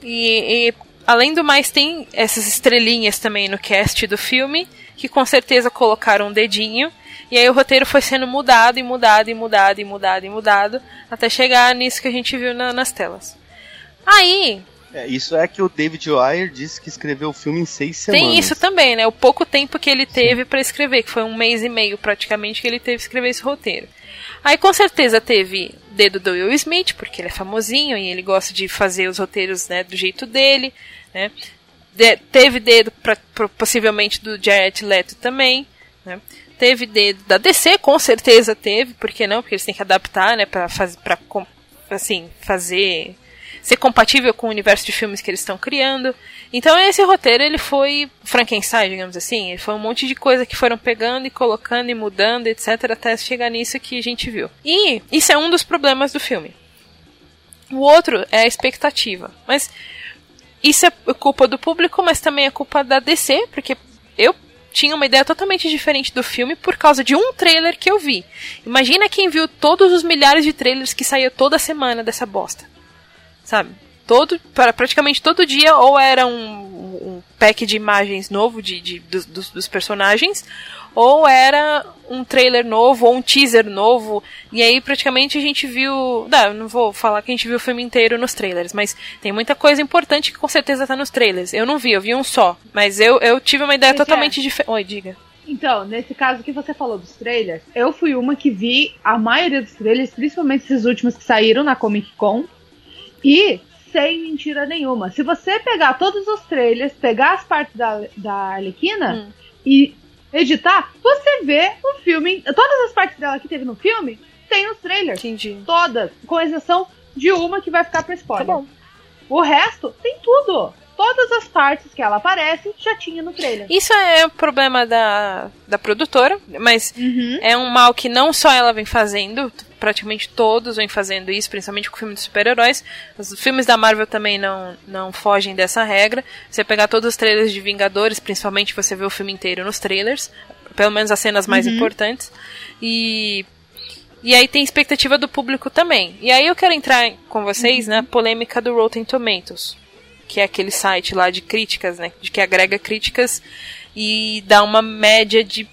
e, e Além do mais, tem essas estrelinhas também no cast do filme, que com certeza colocaram um dedinho. E aí o roteiro foi sendo mudado e mudado e mudado e mudado e mudado, até chegar nisso que a gente viu na, nas telas. Aí. É, isso é que o David Wire disse que escreveu o filme em seis semanas. Tem isso também, né? O pouco tempo que ele teve para escrever, que foi um mês e meio praticamente que ele teve que escrever esse roteiro. Aí com certeza teve dedo do Will Smith, porque ele é famosinho e ele gosta de fazer os roteiros né, do jeito dele. Né? De, teve dedo pra, pra, possivelmente do Jared Leto também. Né? Teve dedo da DC, com certeza teve, por que não? Porque eles têm que adaptar, né, para fazer, para assim, fazer ser compatível com o universo de filmes que eles estão criando. Então esse roteiro ele foi Frankenstein, digamos assim, ele foi um monte de coisa que foram pegando e colocando e mudando, etc, até chegar nisso que a gente viu. E isso é um dos problemas do filme. O outro é a expectativa. Mas isso é culpa do público, mas também é culpa da DC, porque eu tinha uma ideia totalmente diferente do filme por causa de um trailer que eu vi. Imagina quem viu todos os milhares de trailers que saía toda semana dessa bosta sabe? Todo, para praticamente todo dia, ou era um, um pack de imagens novo de, de dos, dos, personagens, ou era um trailer novo, ou um teaser novo, e aí praticamente a gente viu. Não, não vou falar que a gente viu o filme inteiro nos trailers, mas tem muita coisa importante que com certeza tá nos trailers. Eu não vi, eu vi um só, mas eu, eu tive uma ideia totalmente é. diferente. Oi, diga. Então, nesse caso que você falou dos trailers, eu fui uma que vi a maioria dos trailers, principalmente esses últimos que saíram na Comic Con, e sem mentira nenhuma. Se você pegar todos os trailers, pegar as partes da, da Arlequina hum. e editar, você vê o filme. Todas as partes dela que teve no filme tem os trailers. Entendi. Todas. Com exceção de uma que vai ficar pra spoiler. Tá bom. O resto tem tudo todas as partes que ela aparece já tinha no trailer. Isso é o problema da, da produtora, mas uhum. é um mal que não só ela vem fazendo, praticamente todos vêm fazendo isso, principalmente com filmes de super-heróis. Os filmes da Marvel também não, não fogem dessa regra. Você pegar todos os trailers de Vingadores, principalmente você vê o filme inteiro nos trailers, pelo menos as cenas mais uhum. importantes. E e aí tem expectativa do público também. E aí eu quero entrar com vocês uhum. na polêmica do Rotten Tomatoes que é aquele site lá de críticas, né? De que agrega críticas e dá uma média de,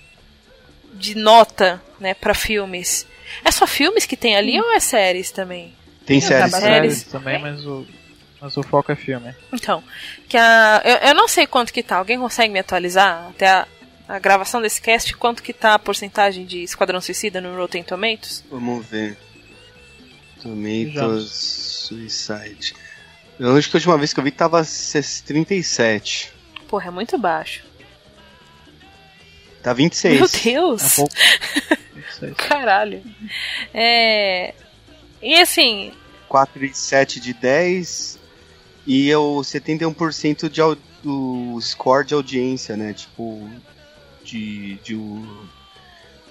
de nota, né, para filmes. É só filmes que tem ali hum. ou é séries também? Tem séries, séries também, mas o, mas o foco é filme. Então, que a, eu, eu não sei quanto que tá. Alguém consegue me atualizar até a, a gravação desse cast? Quanto que tá a porcentagem de Esquadrão Suicida no Rotten Tomatoes? Vamos ver. Tomatoes Suicide. Eu acho que a última vez que eu vi tava 37. Porra, é muito baixo. Tá 26. Meu Deus! É pouco... Caralho. É. E assim. 4,7 de 10 e eu 71% de do score de audiência, né? Tipo. De. de,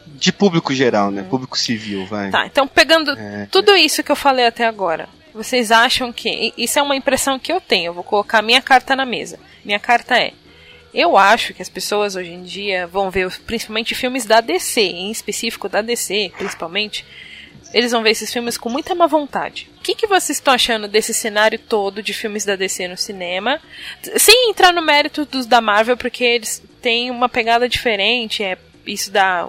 de público geral, né? Hum. Público civil, vai. Tá, então pegando é, tudo isso que eu falei até agora, vocês acham que. Isso é uma impressão que eu tenho. Eu vou colocar minha carta na mesa. Minha carta é. Eu acho que as pessoas hoje em dia vão ver principalmente filmes da DC, em específico da DC, principalmente. Eles vão ver esses filmes com muita má vontade. O que, que vocês estão achando desse cenário todo de filmes da DC no cinema? Sem entrar no mérito dos da Marvel, porque eles têm uma pegada diferente, é isso dá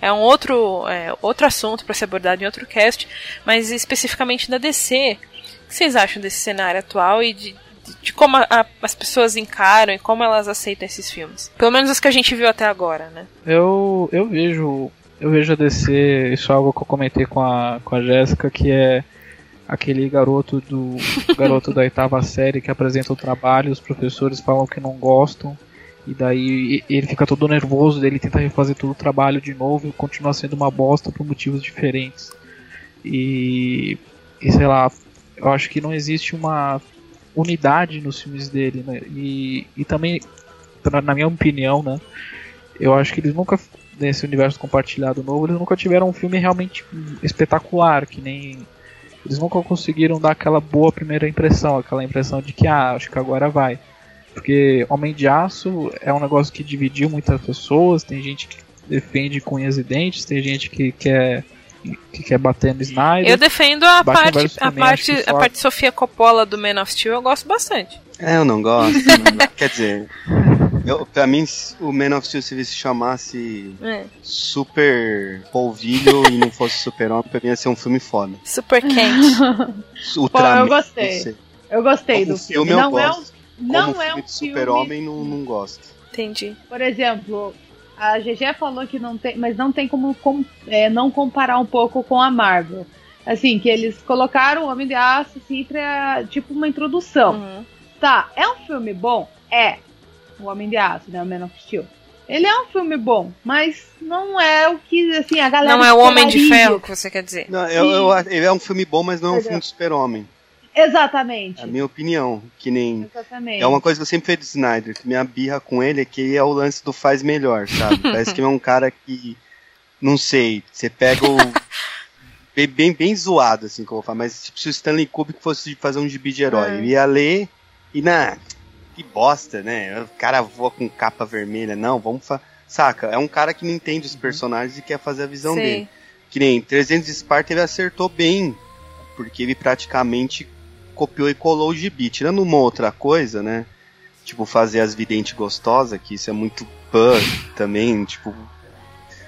é um outro é, outro assunto para ser abordado em outro cast, mas especificamente da DC. O que vocês acham desse cenário atual e de, de como a, a, as pessoas encaram e como elas aceitam esses filmes. Pelo menos os que a gente viu até agora, né? Eu, eu vejo. Eu vejo a DC, isso é algo que eu comentei com a, com a Jéssica, que é aquele garoto do garoto da oitava série que apresenta o trabalho, os professores falam que não gostam, e daí ele fica todo nervoso, ele tenta refazer todo o trabalho de novo e continua sendo uma bosta por motivos diferentes. E, e sei lá, eu acho que não existe uma unidade nos filmes dele, né? E, e também, na minha opinião, né? Eu acho que eles nunca, nesse universo compartilhado novo, eles nunca tiveram um filme realmente espetacular, que nem. Eles nunca conseguiram dar aquela boa primeira impressão, aquela impressão de que, ah, acho que agora vai. Porque Homem de Aço é um negócio que dividiu muitas pessoas, tem gente que defende com unhas e dentes, tem gente que quer que quer bater no Snyder. Eu defendo a parte, a parte, a parte Sofia Coppola do Man of Steel, eu gosto bastante. É, eu não gosto. não, quer dizer, eu, pra mim, o Man of Steel se se chamasse é. Super Polvilho e não fosse Super Homem, pra mim ia ser um filme foda. Super quente. Pô, eu gostei. Eu gostei do filme. filme não é um, não Como é um filme de Super-Homem, não, não gosto. Entendi. Por exemplo, a GG falou que não tem, mas não tem como com, é, não comparar um pouco com a Marvel. Assim, que eles colocaram o Homem de Aço assim, pra, tipo uma introdução. Uhum. Tá, é um filme bom? É. O Homem de Aço, né? O Man of Steel. Ele é um filme bom, mas não é o que, assim, a galera. Não é o Homem de Ferro que você quer dizer. Não, eu, eu, ele é um filme bom, mas não é um filme de super-homem. Exatamente. É a minha opinião, que nem. Exatamente. É uma coisa que eu sempre fiz do Snyder, que minha birra com ele é que ele é o lance do faz melhor, sabe? Parece que ele é um cara que. Não sei, você pega o. bem, bem, bem zoado, assim, como eu falo, mas tipo, se o Stanley Kubrick fosse fazer um gibi de herói, é. ele ia ler e na. Que bosta, né? O cara voa com capa vermelha. Não, vamos. Fa... Saca? É um cara que não entende os uhum. personagens e quer fazer a visão Sim. dele. Que nem 300 de Esparta ele acertou bem, porque ele praticamente copiou e colou o gibi. Tirando uma outra coisa, né? Tipo, fazer as videntes gostosas, que isso é muito pan também, tipo.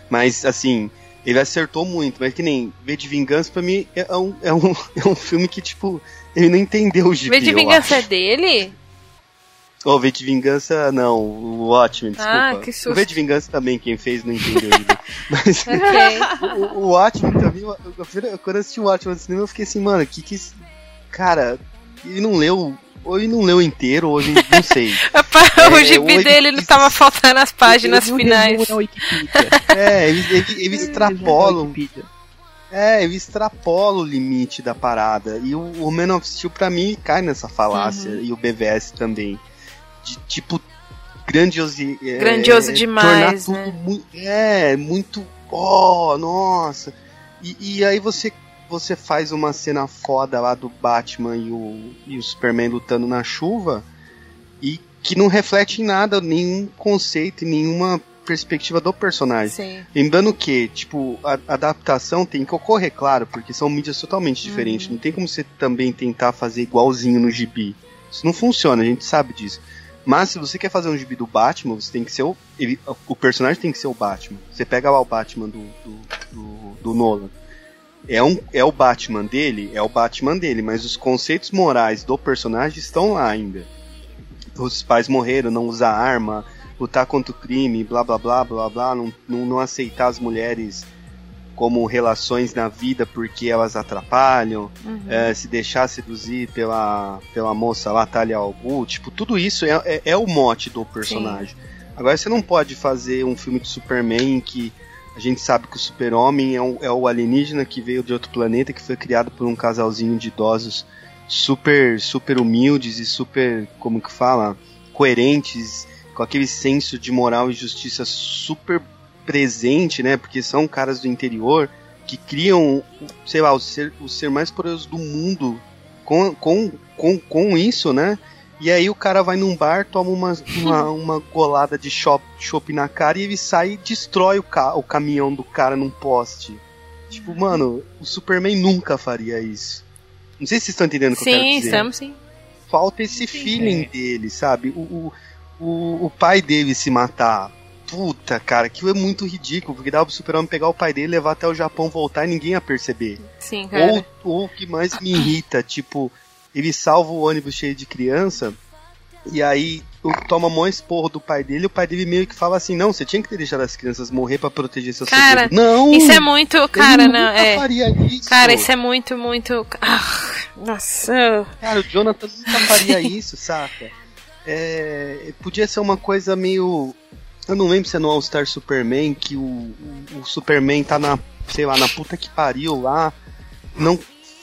Mas, assim, ele acertou muito, mas que nem V de Vingança pra mim é um, é um, é um filme que, tipo, ele não entendeu o gibi. V de Vingança é dele? O V de Vingança, não, o Watchmen, ah, desculpa. Ah, que susto. O V de Vingança também, quem fez não entendeu ainda. Mas okay. o, o Watchmen também, quando eu assisti o Watchmen no cinema, eu fiquei assim, mano, que que cara, ele não leu ou ele não leu inteiro, ou ele não sei. o é, gibi dele não tava faltando as páginas ele, finais. é, eles, eles, eles extrapolam. É, ele extrapola o limite da parada. E o, o Man of Steel, pra mim, cai nessa falácia. Uhum. E o BVS também. De tipo, grandiosi, é, grandioso é, demais. Tornar tudo né? muito, é, muito. Oh, nossa. E, e aí você você faz uma cena foda lá do Batman e o, e o Superman lutando na chuva e que não reflete em nada, nenhum conceito, nenhuma perspectiva do personagem. Sim. Lembrando que, tipo, a, a, adaptação tem que ocorrer, claro, porque são mídias totalmente diferentes. Uhum. Não tem como você também tentar fazer igualzinho no gibi. Isso não funciona, a gente sabe disso. Mas se você quer fazer um gibi do Batman, você tem que ser o. Ele, o personagem tem que ser o Batman. Você pega lá o Batman do, do, do, do Nolan é, um, é o Batman dele, é o Batman dele, mas os conceitos morais do personagem estão lá ainda. Os pais morreram, não usar arma, lutar contra o crime, blá blá blá blá blá, não, não, não aceitar as mulheres como relações na vida porque elas atrapalham, uhum. é, se deixar seduzir pela, pela moça lá, Talia al tipo, tudo isso é, é, é, o mote do personagem. Sim. Agora você não pode fazer um filme de Superman em que a gente sabe que o super-homem é, um, é o alienígena que veio de outro planeta, que foi criado por um casalzinho de idosos super, super humildes e super, como que fala, coerentes, com aquele senso de moral e justiça super presente, né? Porque são caras do interior que criam, sei lá, o ser, o ser mais poderoso do mundo com, com, com, com isso, né? E aí o cara vai num bar, toma uma, uma, uma golada de chopp na cara e ele sai e destrói o, ca o caminhão do cara num poste. Tipo, mano, o Superman nunca faria isso. Não sei se vocês estão entendendo o que sim, eu quero dizer. Sim, estamos sim. Falta esse sim, feeling é. dele, sabe? O, o, o, o pai dele se matar. Puta, cara, aquilo é muito ridículo, porque dava pro Superman pegar o pai dele, levar até o Japão, voltar e ninguém ia perceber. Sim, cara. Ou, ou o que mais me irrita, tipo, ele salva o ônibus cheio de criança, e aí toma mó esporro do pai dele, e o pai dele meio que fala assim, não, você tinha que ter deixado as crianças morrer para proteger seus Cara, Não! Isso é muito, cara, não, é. Isso. Cara, isso é muito, muito. Ah, nossa. Cara, o Jonathan nunca faria isso, saca? É, podia ser uma coisa meio. Eu não lembro se é no All Star Superman que o, o, o Superman tá na, sei lá, na puta que pariu lá, não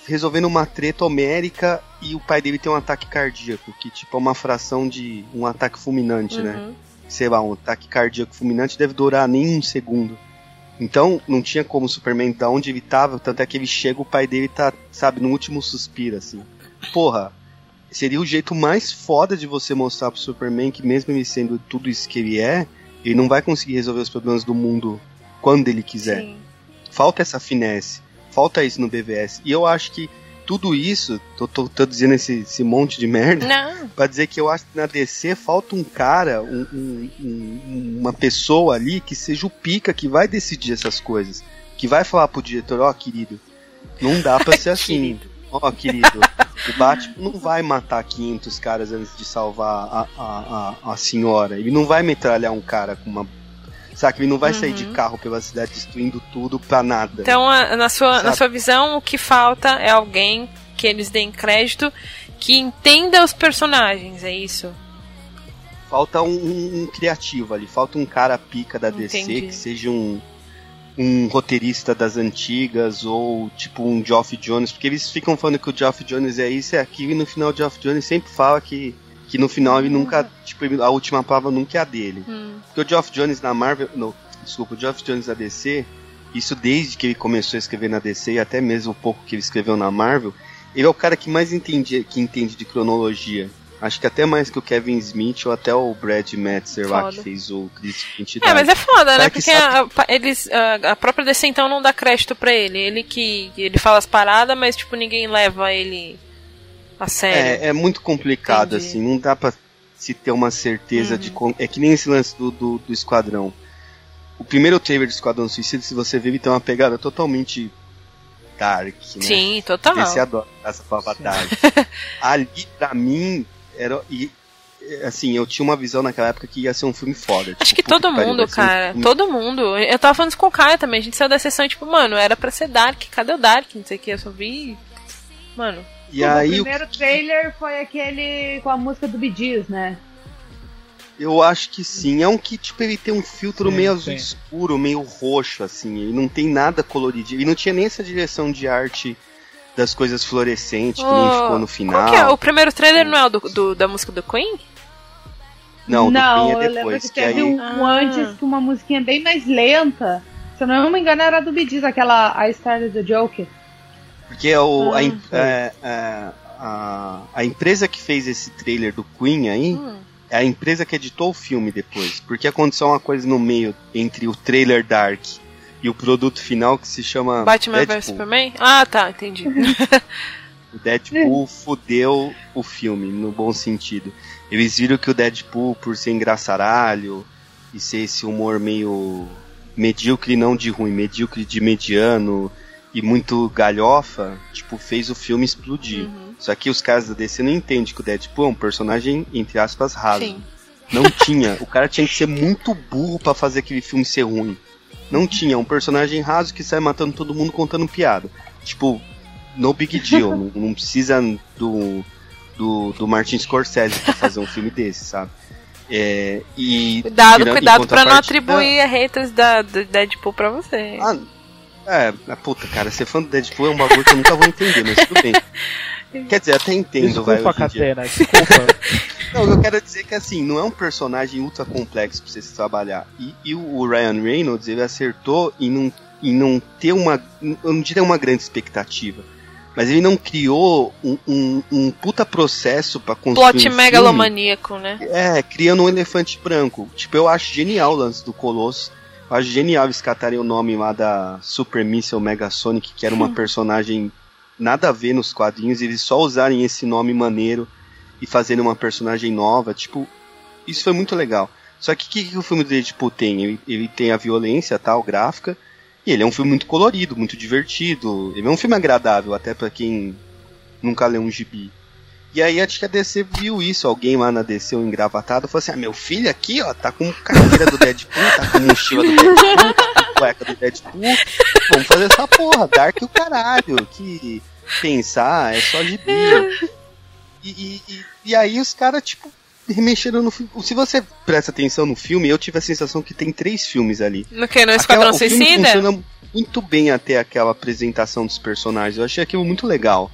resolvendo uma treta homérica e o pai dele tem um ataque cardíaco, que tipo é uma fração de um ataque fulminante, né? Uhum. Sei lá, um ataque cardíaco fulminante deve durar nem um segundo. Então, não tinha como o Superman estar onde ele tava, tanto é que ele chega, o pai dele tá, sabe, no último suspiro, assim. Porra, seria o jeito mais foda de você mostrar pro Superman que mesmo ele sendo tudo isso que ele é, ele não vai conseguir resolver os problemas do mundo quando ele quiser. Sim. Falta essa finesse, falta isso no BVS. E eu acho que tudo isso, tô, tô, tô dizendo esse, esse monte de merda, Não. pra dizer que eu acho que na DC falta um cara, um- um- um- uma pessoa ali que seja o pica que vai decidir essas coisas. Que vai falar pro diretor, ó querido, não dá pra ser assim. Ó querido, o Batman não vai matar 500 caras antes de salvar a, a, a, a senhora. Ele não vai metralhar um cara com uma... Saca, ele não vai sair de carro pela cidade destruindo tudo pra nada. Então, a- na sua, na sua visão, o que falta é alguém que eles deem crédito que entenda os personagens, é isso? Falta um, um- um criativo ali, falta um cara pica da DC Entendi. que seja um, um roteirista das antigas ou tipo um Geoff Jones, porque eles ficam falando que o Geoff Jones é isso e aquilo e no final o Geoff Jones sempre fala que, que no final ele nunca, tipo, ele- a última palavra nunca é a dele. Hum. Porque o Geoff Jones na Marvel, não, desculpa, o Geoff Jones na DC, isso desde que ele começou a escrever na DC e até mesmo o pouco que ele escreveu na Marvel, ele é o cara que mais entende, que entende de cronologia. Acho que até mais que o Kevin Smith ou até o Brad Metzer lá Foda. que fez o Crise de É, mas é foda, né? Porque a, a- eles, a, a própria DC então não dá crédito pra ele. Ele que ele fala as paradas, mas tipo ninguém leva ele a. É, é muito complicado, Entendi. assim, não dá pra se ter uma certeza Uhum. de. con- É que nem esse lance do, do, do Esquadrão. O primeiro trailer do Esquadrão Suicida, se você ver, ele tem uma pegada totalmente dark, né? Sim, total. Você adora essa palavra dark. Ali, pra mim, era. E, assim, eu tinha uma visão naquela época que ia ser um filme foda. Acho tipo, que todo pariu, mundo, um cara. filme- Todo mundo. Eu tava falando isso com o Caio também. A gente saiu da sessão, tipo, mano, era pra ser Dark. Cadê o Dark? Não sei o que. Eu só vi. Mano. E o aí, o primeiro trailer foi aquele com a música do Bee Gees, né? Eu acho que sim. É um que, tipo, ele tem um filtro Sim, meio azul sim. escuro, meio roxo, assim. Ele não tem nada colorido. Ele não tinha nem essa direção de arte das coisas fluorescentes, que nem ficou no final. Qual que é? O primeiro trailer não é o do, do- da música do Queen? Não, do não Queen é eu lembro depois. que Que teve aí... um, um Ah. antes com uma musiquinha bem mais lenta. Se eu não me engano, era do Bee Gees, aquela I Started the Joke. Porque é o, a, Ah, é, é, a, a empresa que fez esse trailer do Queen aí Hum. é a empresa que editou o filme depois. Porque aconteceu uma coisa no meio entre o trailer Dark e o produto final que se chama Batman vs. Superman? Ah, tá, entendi. O Deadpool fudeu o filme, no bom sentido. Eles viram que o Deadpool, por ser engraçaralho e ser esse humor meio medíocre, não de ruim, medíocre de mediano e muito galhofa, tipo, fez o filme explodir. Uhum. Só que os caras da DC não entendem que o Deadpool é um personagem, entre aspas, raso. Sim. Não tinha. O cara tinha que ser muito burro pra fazer aquele filme ser ruim. Não tinha. Um personagem raso que sai matando todo mundo contando piada. Tipo, no big deal. não, não precisa do, do, do Martin Scorsese pra fazer um filme desse, sabe? É, e, Cuidado, cuidado pra não atribuir haters da, do Deadpool pra você. Ah, é, puta, cara, ser fã do Deadpool é um bagulho que eu nunca vou entender, mas tudo bem. Quer dizer, até entendo, vai, Desculpa, dia. Catena, desculpa. Não, eu quero dizer que assim, não é um personagem ultra complexo pra você se trabalhar. E, e o Ryan Reynolds, ele acertou em não, em não ter uma. Eu não diria uma grande expectativa. Mas ele não criou um, um, um puta processo pra construir. Plot um megalomaníaco, né? É, criando um elefante branco. Tipo, eu acho genial o lance do Colosso. Eu acho genial eles catarem o nome lá da Super Missile Megasonic, que era uma personagem nada a ver nos quadrinhos, e eles só usarem esse nome maneiro e fazerem uma personagem nova, tipo, isso foi muito legal. Só que o que, que o filme do Deadpool tem? Ele, ele tem a violência tal, gráfica, e ele é um filme muito colorido, muito divertido. Ele é um filme agradável, até pra quem nunca leu um gibi. E aí acho que a DC viu isso, alguém lá na DC, um engravatado, falou assim: ah, meu filho aqui, ó, tá com carteira do Deadpool, tá com mochila do Deadpool, tá com cueca do Deadpool. Vamos fazer essa porra, Dark o caralho, que pensar é só gibi. E, e, e, aí os caras, tipo, remexeram no filme. Se você presta atenção no filme, eu tive a sensação que tem três filmes ali. No que? No Esquadrão Aquela- Suicida? funciona muito bem até aquela apresentação dos personagens. Eu achei aquilo muito legal.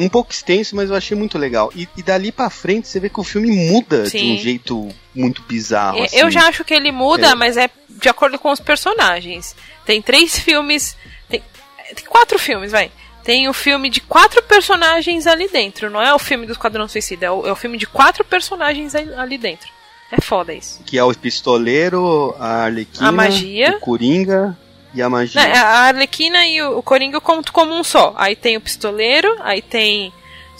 Um pouco extenso, mas eu achei muito legal. E, e dali pra frente você vê que o filme muda de Sim. um jeito muito bizarro. É, assim. Eu já acho que ele muda, É. mas é de acordo com os personagens. Tem três filmes. Tem, tem quatro filmes, vai. Tem o filme de quatro personagens ali dentro. Não é o filme do Esquadrão Suicida, é o, é o filme de quatro personagens ali ali dentro. É foda isso. Que é o pistoleiro, a Arlequina, A magia. o Coringa e a magia. Não, a Arlequina e o, o Coringa eu conto como um só. Aí tem o pistoleiro, aí tem.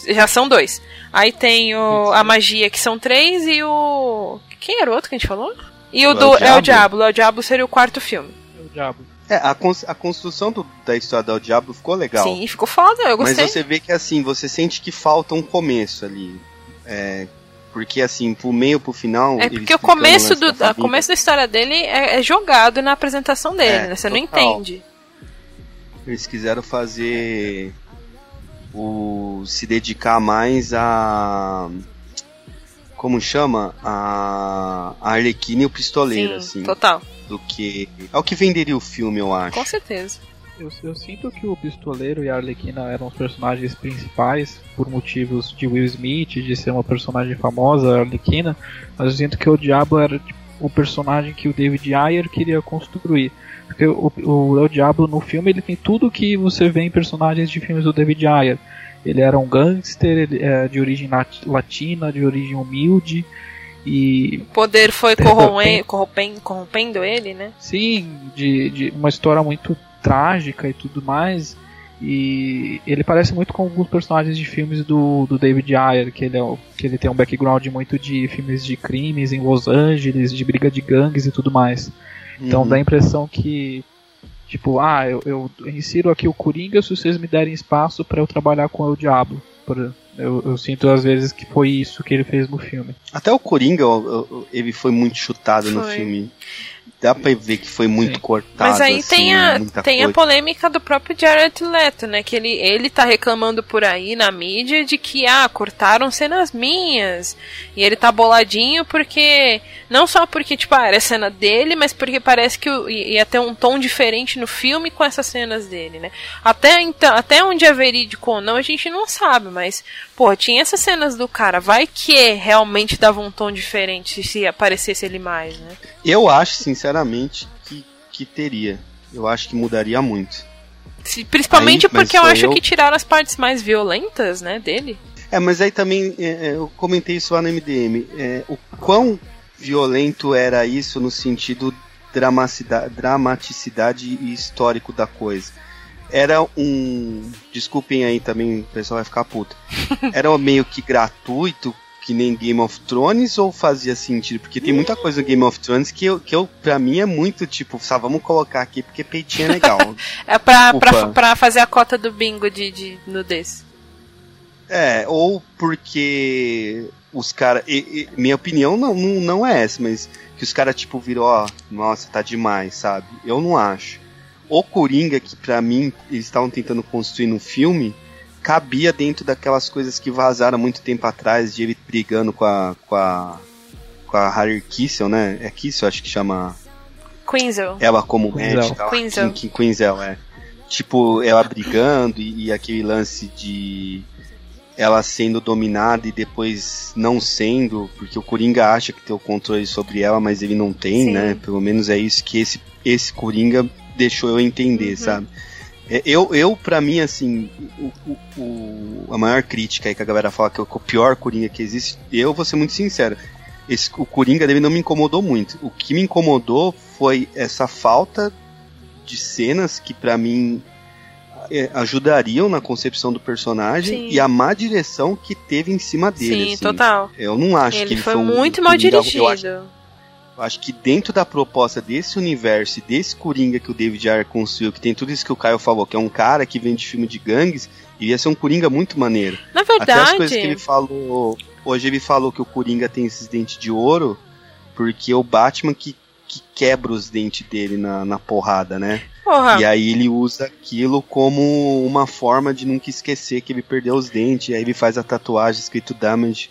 Já são dois. Aí tem o, a magia, que são três, e o. Quem era o outro que a gente falou? E o O do É o Diablo. Diabo. O El Diabo seria o quarto filme. O diabo. É, a, cons- a construção do- da história do Diablo ficou legal. Sim, ficou foda, eu Mas gostei. você vê que assim, você sente que falta um começo ali. É, porque assim, pro meio pro final. É porque o começo, do, da começo da história dele é, é jogado na apresentação dele, É, né? Você não total. entende. Eles quiseram fazer. O, se dedicar mais a. Como chama? A, a Arlequina e o Pistoleiro, Sim, assim. total. Do que. É o que venderia o filme, eu acho. Com certeza. Eu, eu sinto que o Pistoleiro e a Arlequina eram os personagens principais por motivos de Will Smith, de ser uma personagem famosa, a Arlequina, mas eu sinto que o Diabo era tipo, o personagem que o David Ayer queria construir. Porque o, o El Diablo no filme ele tem tudo que você vê em personagens de filmes do David Ayer. Ele era um gangster ele é de origem lat- latina, de origem humilde e O poder foi De corroen- repente- corrompen- corrompendo ele, né? Sim, de, de uma história muito trágica e tudo mais. E ele parece muito com alguns personagens de filmes do, do David Ayer, que ele, é, que ele tem um background muito de filmes de crimes em Los Angeles, de briga de gangues e tudo mais. Então Uhum. dá a impressão que, tipo, ah, eu, eu insiro aqui o Coringa se vocês me derem espaço para eu trabalhar com o Diabo. Por- eu, eu sinto às vezes que foi isso que ele fez no filme. Até o Coringa, ele foi muito chutado no Foi. filme. Dá pra ver que foi muito Sim. cortado. Mas aí assim, tem, a, muita tem a polêmica do próprio Jared Leto, né? Que ele, ele tá reclamando por aí na mídia de que, ah, cortaram cenas minhas. E ele tá boladinho porque. Não só porque, tipo, ah, era a cena dele, mas porque parece que ia ter um tom diferente no filme com essas cenas dele, né? Até, então, até onde é verídico ou não, a gente não sabe, mas, pô, tinha essas cenas do cara. Vai que realmente dava um tom diferente se aparecesse ele mais, né? Eu acho, sinceramente, que, que teria. Eu acho que mudaria muito. Se- principalmente Aí, porque eu acho eu. que tiraram as partes mais violentas, né, dele. É, mas aí também, é, é, eu comentei isso lá no MDM. é, o quão violento era isso no sentido dramaticidade e histórico da coisa. Era um. Desculpem aí também, o pessoal vai ficar puto. Era meio que gratuito, que nem Game of Thrones, ou fazia sentido? Porque tem muita coisa no Game of Thrones que, eu, que eu, pra mim é muito tipo, só vamos colocar aqui porque peitinho é legal. É pra, pra, pra fazer a cota do bingo de, de nudez. É, ou porque os caras. Minha opinião não, não, não é essa, mas que os caras, tipo, viram, ó, nossa, tá demais, sabe? Eu não acho. O Coringa, que pra mim eles estavam tentando construir no filme, cabia dentro daquelas coisas que vazaram muito tempo atrás, de ele brigando com a. com a. com a Harry Kissel, né? É Kissel, acho que chama Quinzel. ela como Quinzel. médica. Quinzel. Quinzel, é. Tipo, ela brigando e, e aquele lance de ela sendo dominada e depois não sendo, porque o Coringa acha que tem o controle sobre ela, mas ele não tem, Sim. né? Pelo menos é isso que esse, esse Coringa deixou eu entender, Uhum. sabe? É, Eu, eu, pra mim, assim, o, o- a maior crítica aí que a galera fala que é o pior Coringa que existe, eu vou ser muito sincero. Esse, o Coringa dele não me incomodou muito. O que me incomodou foi essa falta de cenas que pra mim é, ajudariam na concepção do personagem Sim. e a má direção que teve em cima dele. Sim, assim. total. Eu não acho que Ele ele foi um muito mal dirigido. Eu acho, acho que dentro da proposta desse universo e desse Coringa que o David Ayer construiu, que tem tudo isso que o Caio falou, que é um cara que vem de filme de gangues, ia ser um Coringa muito maneiro. Na verdade. Até as coisas que ele falou. Hoje ele falou que o Coringa tem esses dentes de ouro, porque o Batman que, que quebra os dentes dele na, na porrada, né? Porra. E aí ele usa aquilo como uma forma de nunca esquecer que ele perdeu os dentes. E aí ele faz a tatuagem escrito Damage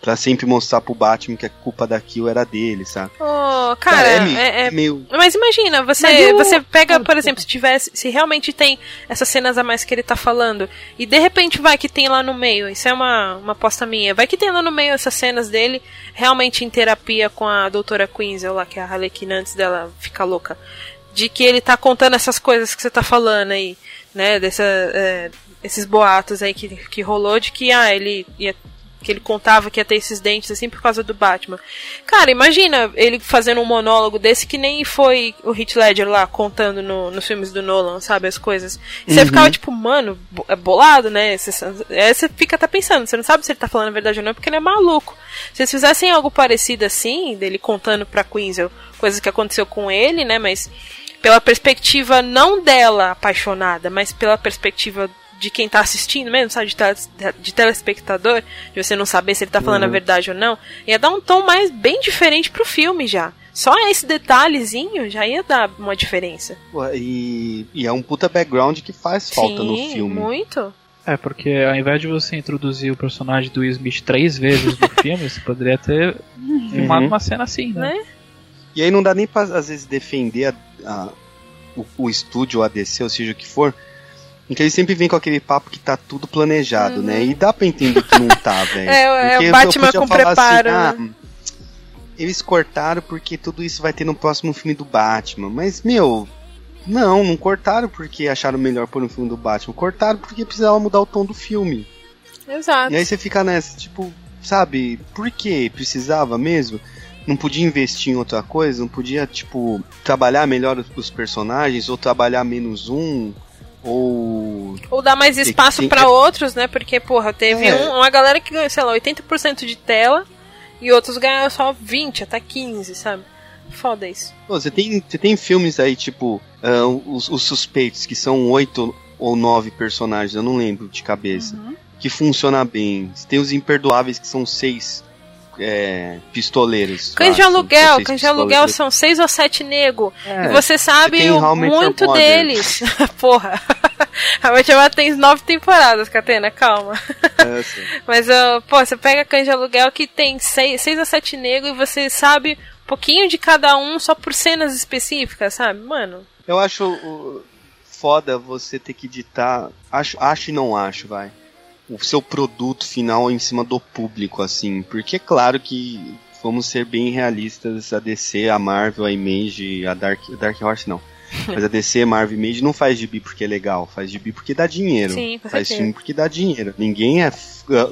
Pra sempre mostrar pro Batman que a culpa daquilo era dele, sabe? Oh, cara, cara é, é, é, meio... Mas imagina, você, eu... você pega, por exemplo, se tivesse. Se realmente tem essas cenas a mais que ele tá falando, e de repente vai que tem lá no meio, isso é uma, uma aposta minha, vai que tem lá no meio essas cenas dele realmente em terapia com a doutora Quinzel lá, que é a Harlequin antes dela ficar louca. De que ele tá contando essas coisas que você tá falando aí, né? Dessa, é, esses boatos aí que, que rolou de que, ah, ele ia que ele contava que ia ter esses dentes assim por causa do Batman. Cara, imagina ele fazendo um monólogo desse que nem foi o Heath Ledger lá contando no, nos filmes do Nolan, sabe, as coisas. E você uhum. ficava tipo, mano, é bolado, né? Você, é, você fica até pensando, você não sabe se ele tá falando a verdade ou não, porque ele é maluco. Se eles fizessem algo parecido assim, dele contando pra Quinzel coisas que aconteceu com ele, né, mas pela perspectiva não dela apaixonada, mas pela perspectiva de quem tá assistindo mesmo, sabe? De, tele, de telespectador, de você não saber se ele tá falando uhum. a verdade ou não, ia dar um tom mais bem diferente pro filme já. Só esse detalhezinho já ia dar uma diferença. E, e é um puta background que faz falta Sim, no filme. muito. É, porque ao invés de você introduzir o personagem do Will Smith três vezes no filme, você poderia ter uhum. filmado uma cena assim, né? né? E aí não dá nem pra, às vezes, defender a, a, o, o estúdio, o ADC, ou seja o que for, porque ele sempre vem com aquele papo que tá tudo planejado, né? uhum. né? E dá pra entender que não tá, velho. É, é o Batman com assim, preparo. Assim, ah, eles cortaram porque tudo isso vai ter no próximo filme do Batman. Mas, meu, não, não cortaram porque acharam melhor pôr no filme do Batman. Cortaram porque precisava mudar o tom do filme. Exato. E aí você fica nessa, tipo, sabe, por que precisava mesmo? Não podia investir em outra coisa? Não podia, tipo, trabalhar melhor os personagens ou trabalhar menos um? Ou. Ou dar mais espaço para outros, né? Porque, porra, teve é. um, uma galera que ganhou, sei lá, 80% de tela e outros ganharam só 20, até 15, sabe? Foda isso. Você tem, você tem filmes aí, tipo, uh, os, os, suspeitos, que são oito ou nove personagens, eu não lembro de cabeça, uhum. que funciona bem. Você tem os imperdoáveis, que são seis é, pistoleiros. Cães de aluguel, cães de aluguel são seis ou sete nego. É, e você sabe o, muito deles. Porra. A Matchama tem nove temporadas, Catena, calma. É, Mas, uh, pô, você pega cães de aluguel que tem seis, seis ou sete nego e você sabe um pouquinho de cada um só por cenas específicas, sabe? Mano. Eu acho uh, foda você ter que editar. Acho, acho e não acho, vai o seu produto final em cima do público, assim. Porque é claro que vamos ser bem realistas, a DC, a Marvel, a Image, a Dark, a Dark Horse não. Mas a DC, Marvel Image não faz gibi porque é legal, faz gibi porque dá dinheiro. Sim, faz filme porque dá dinheiro. Ninguém é,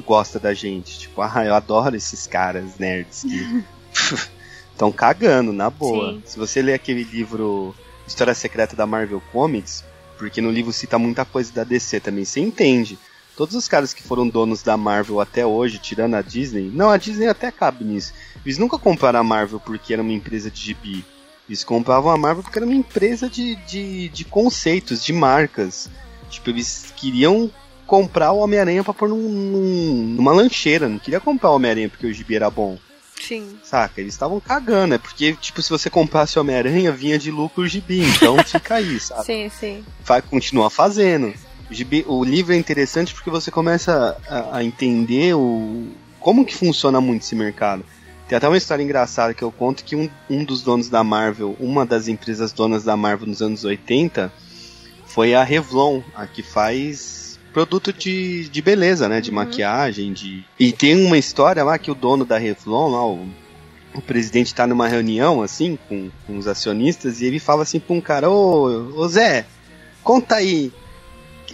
gosta da gente. Tipo, ah, eu adoro esses caras nerds que estão cagando, na boa. Sim. Se você ler aquele livro História Secreta da Marvel Comics, porque no livro cita muita coisa da DC também, você entende Todos os caras que foram donos da Marvel até hoje, tirando a Disney, não, a Disney até cabe nisso. Eles nunca compraram a Marvel porque era uma empresa de gibi. Eles compravam a Marvel porque era uma empresa de, de, de conceitos, de marcas. Tipo, eles queriam comprar o Homem-Aranha pra pôr num, num, numa lancheira. Não queria comprar o Homem-Aranha porque o gibi era bom. Sim. Saca? Eles estavam cagando. É porque, tipo, se você comprasse o Homem-Aranha, vinha de lucro o gibi. Então fica aí, sabe? Sim, sim. Vai continuar fazendo o livro é interessante porque você começa a, a, entender o, como que funciona muito esse mercado. Tem até uma história engraçada que eu conto que um, um dos donos da Marvel, uma das empresas donas da Marvel nos anos 80, foi a Revlon, a que faz produto de, de beleza, né? De uhum. maquiagem, de... E tem uma história lá que o dono da Revlon, lá, o, o presidente está numa reunião, assim, com, com os acionistas, e ele fala assim pra um cara, ô, ô Zé, conta aí,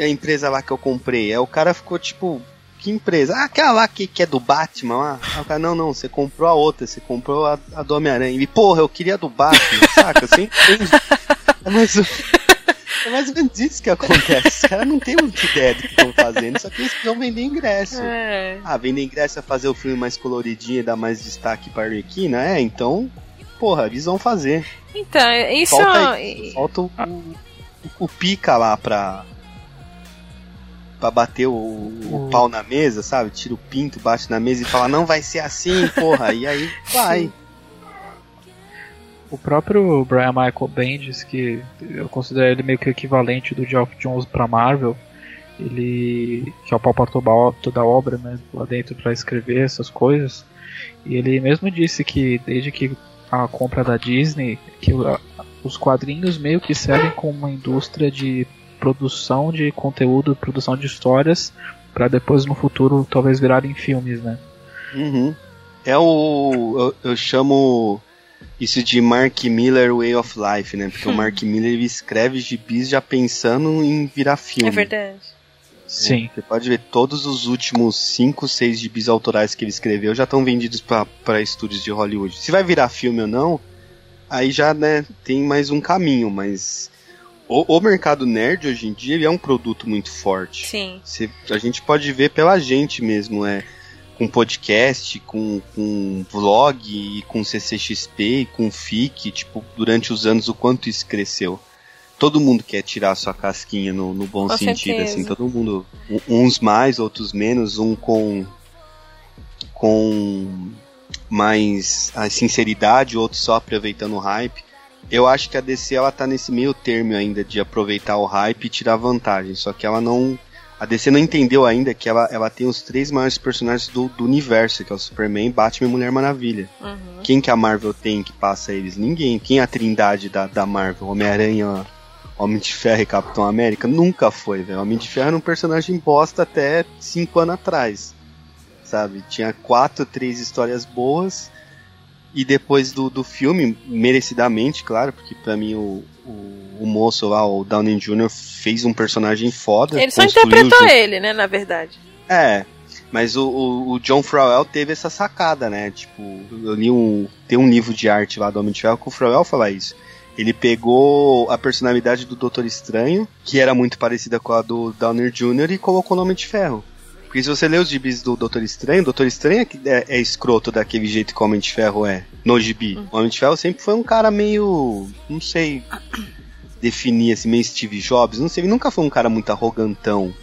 a empresa lá que eu comprei. Aí o cara ficou tipo, que empresa? Ah, aquela lá que, que é do Batman lá. Aí o cara, não, não, você comprou a outra, você comprou a, a do Homem-Aranha. E, porra, eu queria a do Batman, saca? Você entende? É mais, é mais ou menos isso que acontece. Os caras não têm muita ideia do que estão fazendo, só que eles precisam vender ingresso. É. Ah, vender ingresso é fazer o filme mais coloridinho e dar mais destaque pra Arlequina? É, então porra, eles vão fazer. Então, isso. Falta, falta o, o, o, pica lá pra. Pra bater o, o, pau na mesa, sabe? Tira o pinto, bate na mesa e fala, não vai ser assim, porra. e aí vai. O próprio Brian Michael Bendis, que eu considero ele meio que o equivalente do Geoff Jones pra Marvel, ele que é o pau toda a obra, né, lá dentro para escrever essas coisas. E ele mesmo disse que desde que a compra da Disney, que os quadrinhos meio que servem como uma indústria de produção de conteúdo, produção de histórias, para depois no futuro talvez virarem filmes, né? Uhum. É o. Eu, eu, chamo isso de Mark Miller Way of Life, né? Porque o Mark Miller ele escreve gibis já pensando em virar filme. É verdade. Sim. Você pode ver todos os últimos 5, 6 gibis autorais que ele escreveu já estão vendidos para estúdios de Hollywood. Se vai virar filme ou não, aí já né, tem mais um caminho, mas o, o, mercado nerd hoje em dia é um produto muito forte. Sim. Você, a gente pode ver pela gente mesmo, é com podcast, com, com vlog, e com CCXP, e com FIC, tipo, durante os anos o quanto isso cresceu. Todo mundo quer tirar sua casquinha no, no bom com sentido, certeza. assim, todo mundo. Uns mais, outros menos, um com. com mais a sinceridade, outro só aproveitando o hype. Eu acho que a DC ela tá nesse meio termo ainda de aproveitar o hype e tirar vantagem, só que ela não a DC não entendeu ainda que ela, ela tem os três maiores personagens do, do universo, que é o Superman, Batman e Mulher Maravilha. Uhum. Quem que a Marvel tem que passa eles? Ninguém. Quem é a trindade da, da Marvel? Homem-Aranha, Homem de Ferro e Capitão América? Nunca foi, velho. Homem de Ferro era um personagem bosta até cinco anos atrás. Sabe? Tinha quatro, três histórias boas. E depois do, do filme, merecidamente, claro, porque pra mim o, o, o moço lá, o Downey Jr., fez um personagem foda. Ele só interpretou ele, né, na verdade. É, mas o, o, o John Frowell teve essa sacada, né? Tipo, eu li um. Tem um livro de arte lá do Homem de Ferro que o Frowell fala isso. Ele pegou a personalidade do Doutor Estranho, que era muito parecida com a do Downer Jr., e colocou no Homem de Ferro. Porque se você lê os gibis do Doutor Estranho, o Doutor Estranho é, que é, é escroto daquele jeito que o Homem de Ferro é, no gibi. O Homem de Ferro sempre foi um cara meio. não sei definir assim, meio Steve Jobs, não sei, ele nunca foi um cara muito arrogantão.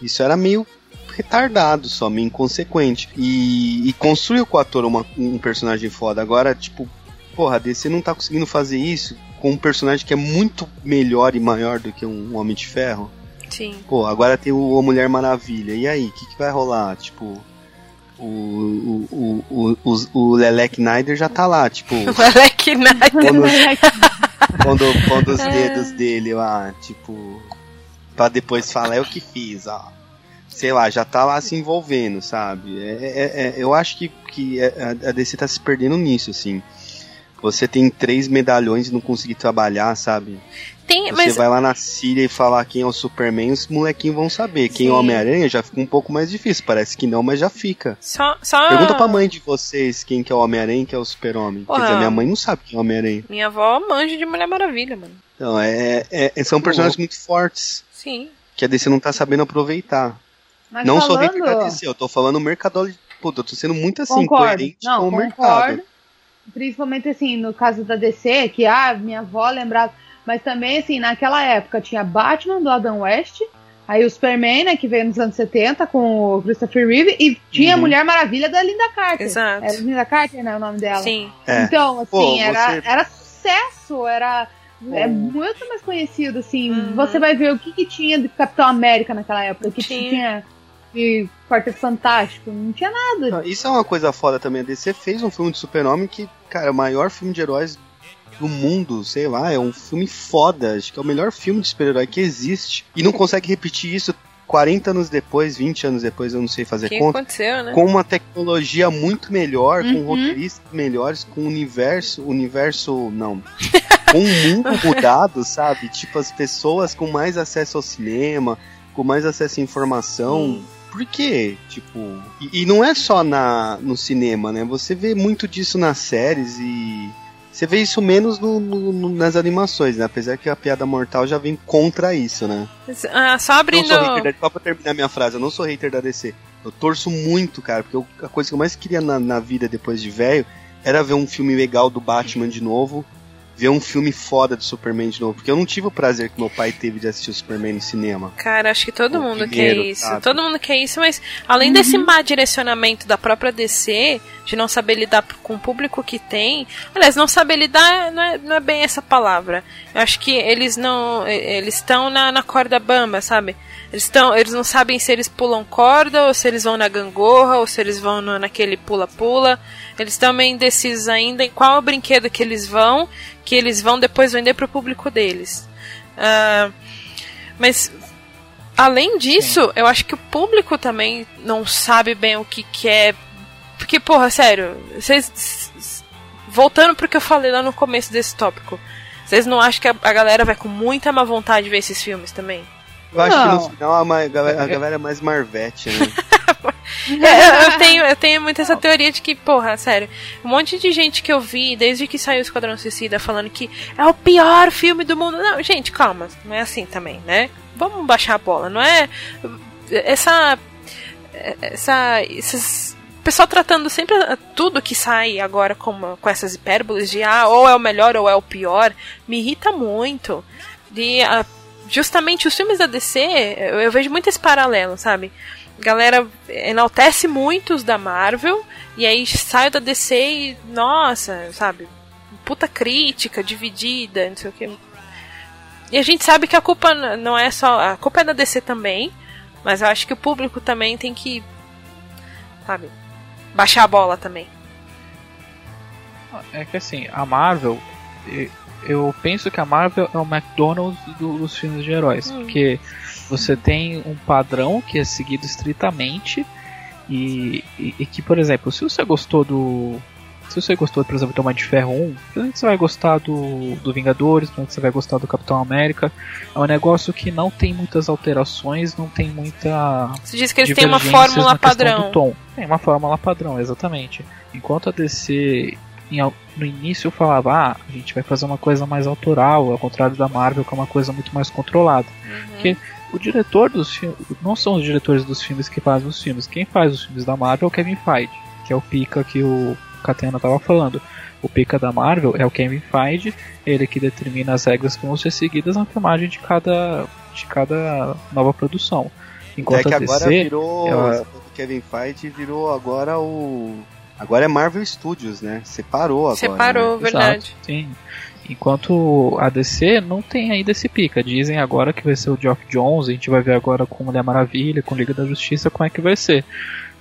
Isso era meio retardado só, meio inconsequente. E, e construiu com o ator uma- um personagem foda. Agora, tipo, porra, a DC não tá conseguindo fazer isso com um personagem que é muito melhor e maior do que um Homem de Ferro. Sim. Pô, agora tem o a Mulher Maravilha. E aí, o que, que vai rolar? Tipo, o, o, o, o, o, o Lelec Snyder já tá lá, tipo, O quando, quando, quando os dedos dele lá, tipo, pra depois falar, é o que fiz, ó. Sei lá, já tá lá se envolvendo, sabe? É, é- é- eu acho que, que a, a DC tá se perdendo nisso, assim. Você tem três medalhões e não conseguir trabalhar, sabe? Tem, Você mas vai lá na Síria e falar quem é o Superman, os molequinhos vão saber. Quem é o Sim. Homem-Aranha já fica um pouco mais difícil. Parece que não, mas já fica. só, só. Pergunta pra mãe de vocês quem que é o Homem-Aranha e quem é o Super-Homem. Quer dizer, minha mãe não sabe quem é o Homem-Aranha. Minha avó manja de Mulher Maravilha, mano. Então, é, é- é- são personagens muito fortes Sim. que a DC não tá sabendo aproveitar. Mas não sou falando... hater da DC, eu tô falando mercador. Puta, eu tô sendo muito assim, Concordo. coerente Não, com o concordo. mercado. Principalmente assim, no caso da DC, que ah, minha avó lembrava. Mas também, assim, naquela época tinha Batman do Adam West, aí o Superman, né, que veio nos anos 70 com o Christopher Reeve, e tinha a Uhum. Mulher Maravilha da Linda Carter. Exato. Era Linda Carter, né, o nome dela. Sim. É. Então, assim, Pô, era, você- era sucesso, era é muito mais conhecido, assim. Uhum. Você vai ver o que, que tinha de Capitão América naquela época, o que Tinha. tinha de Quarteto Fantástico, não tinha nada. Não, Isso é uma coisa foda também. A DC fez um filme de super-homem que, cara, é o maior filme de heróis do mundo, sei lá, é um filme foda. Acho que é o melhor filme de super-herói que existe. E não consegue repetir isso 40 anos depois, 20 anos depois, eu não sei fazer que conta. aconteceu, né? Com uma tecnologia muito melhor, com Uhum. roteiristas melhores, com um universo. Universo. Não. Com um mundo mudado, sabe? Tipo, as pessoas com mais acesso ao cinema, com mais acesso à informação. Sim. Por quê? Tipo. E, e não é só na, no cinema, né? Você vê muito disso nas séries e. Você vê isso menos no- no- nas animações, né? Apesar que a piada mortal já vem contra isso, né? Ah, só Não abrindo. sou hater da, só pra terminar minha frase, eu não sou hater da DC. Eu torço muito, cara, porque eu- a coisa que eu mais queria na, na vida depois de velho era ver um filme legal do Batman de novo, ver um filme foda do Superman de novo. Porque eu não tive o prazer que meu pai teve de assistir o Superman no cinema. Cara, acho que todo O mundo primeiro, quer isso. sabe? Todo mundo quer isso, mas além desse má direcionamento da própria DC, de não saber lidar com o público que tem. Aliás, não saber lidar não é, não é bem essa palavra. Eu acho que eles não. Eles estão na, na corda bamba, sabe? Eles, estão, eles não sabem se eles pulam corda, ou se eles vão na gangorra, ou se eles vão no- naquele pula-pula. Eles estão meio indecisos ainda em qual é o brinquedo que eles vão, que eles vão depois vender pro público deles. Ah, mas além disso, eu acho que o público também não sabe bem o que quer. Porque, porra, sério, vocês. Voltando pro que eu falei lá no começo desse tópico, vocês não acham que a, a galera vai com muita má vontade ver esses filmes também? Eu acho que Não. no final a, ma- galera, a galera é mais Marvete, né? É, eu, tenho, eu tenho muito essa teoria de que, porra, sério, um monte de gente que eu vi desde que saiu o Esquadrão Suicida falando que é o pior filme do mundo. Não, gente, calma, não é assim também, né? Vamos baixar a bola, não é. Essa. Essa. Esses. Pessoal tratando sempre tudo que sai agora com, com essas hipérboles de ah, ou é o melhor ou é o pior, me irrita muito. De, ah, justamente os filmes da DC, eu, eu vejo muito esse paralelo, sabe? Galera enaltece muito os da Marvel, e aí sai da DC e, nossa, sabe? Puta crítica, dividida, não sei o que. E a gente sabe que a culpa não é só. A culpa é da DC também, mas eu acho que o público também tem que. Sabe? Baixar a bola também. É que assim, a Marvel, eu penso que a Marvel é o McDonald's do- dos filmes de heróis, Hum. porque você tem um padrão que é seguido estritamente e, e- e que, por exemplo, se você gostou do se você gostou, por exemplo, do Homem de Ferro 1, provavelmente você vai gostar do, do Vingadores, provavelmente você vai gostar do Capitão América. É um negócio que não tem muitas alterações, não tem muita Você diz que eles têm uma fórmula padrão. tom. Tem uma fórmula padrão, exatamente. Enquanto a DC em no início falava, ah, a gente vai fazer uma coisa mais autoral, ao contrário da Marvel, que é uma coisa muito mais controlada. Uhum. Porque o diretor dos filmes, não são os diretores dos filmes que fazem os filmes. Quem faz os filmes da Marvel é o Kevin Feige, que é o pica que o Catena tava falando. O pica da Marvel é o Kevin Feige, ele que determina as regras que vão ser seguidas na filmagem de cada, de cada nova produção. Enquanto é que a agora DC, virou. ela- O Kevin Feige virou agora o. Agora é Marvel Studios, né? Separou agora. Separou, né? verdade. Sim. Enquanto a DC não tem ainda esse pica. Dizem agora que vai ser o Geoff Jones, a gente vai ver agora com Mulher Maravilha, com Liga da Justiça, como é que vai ser.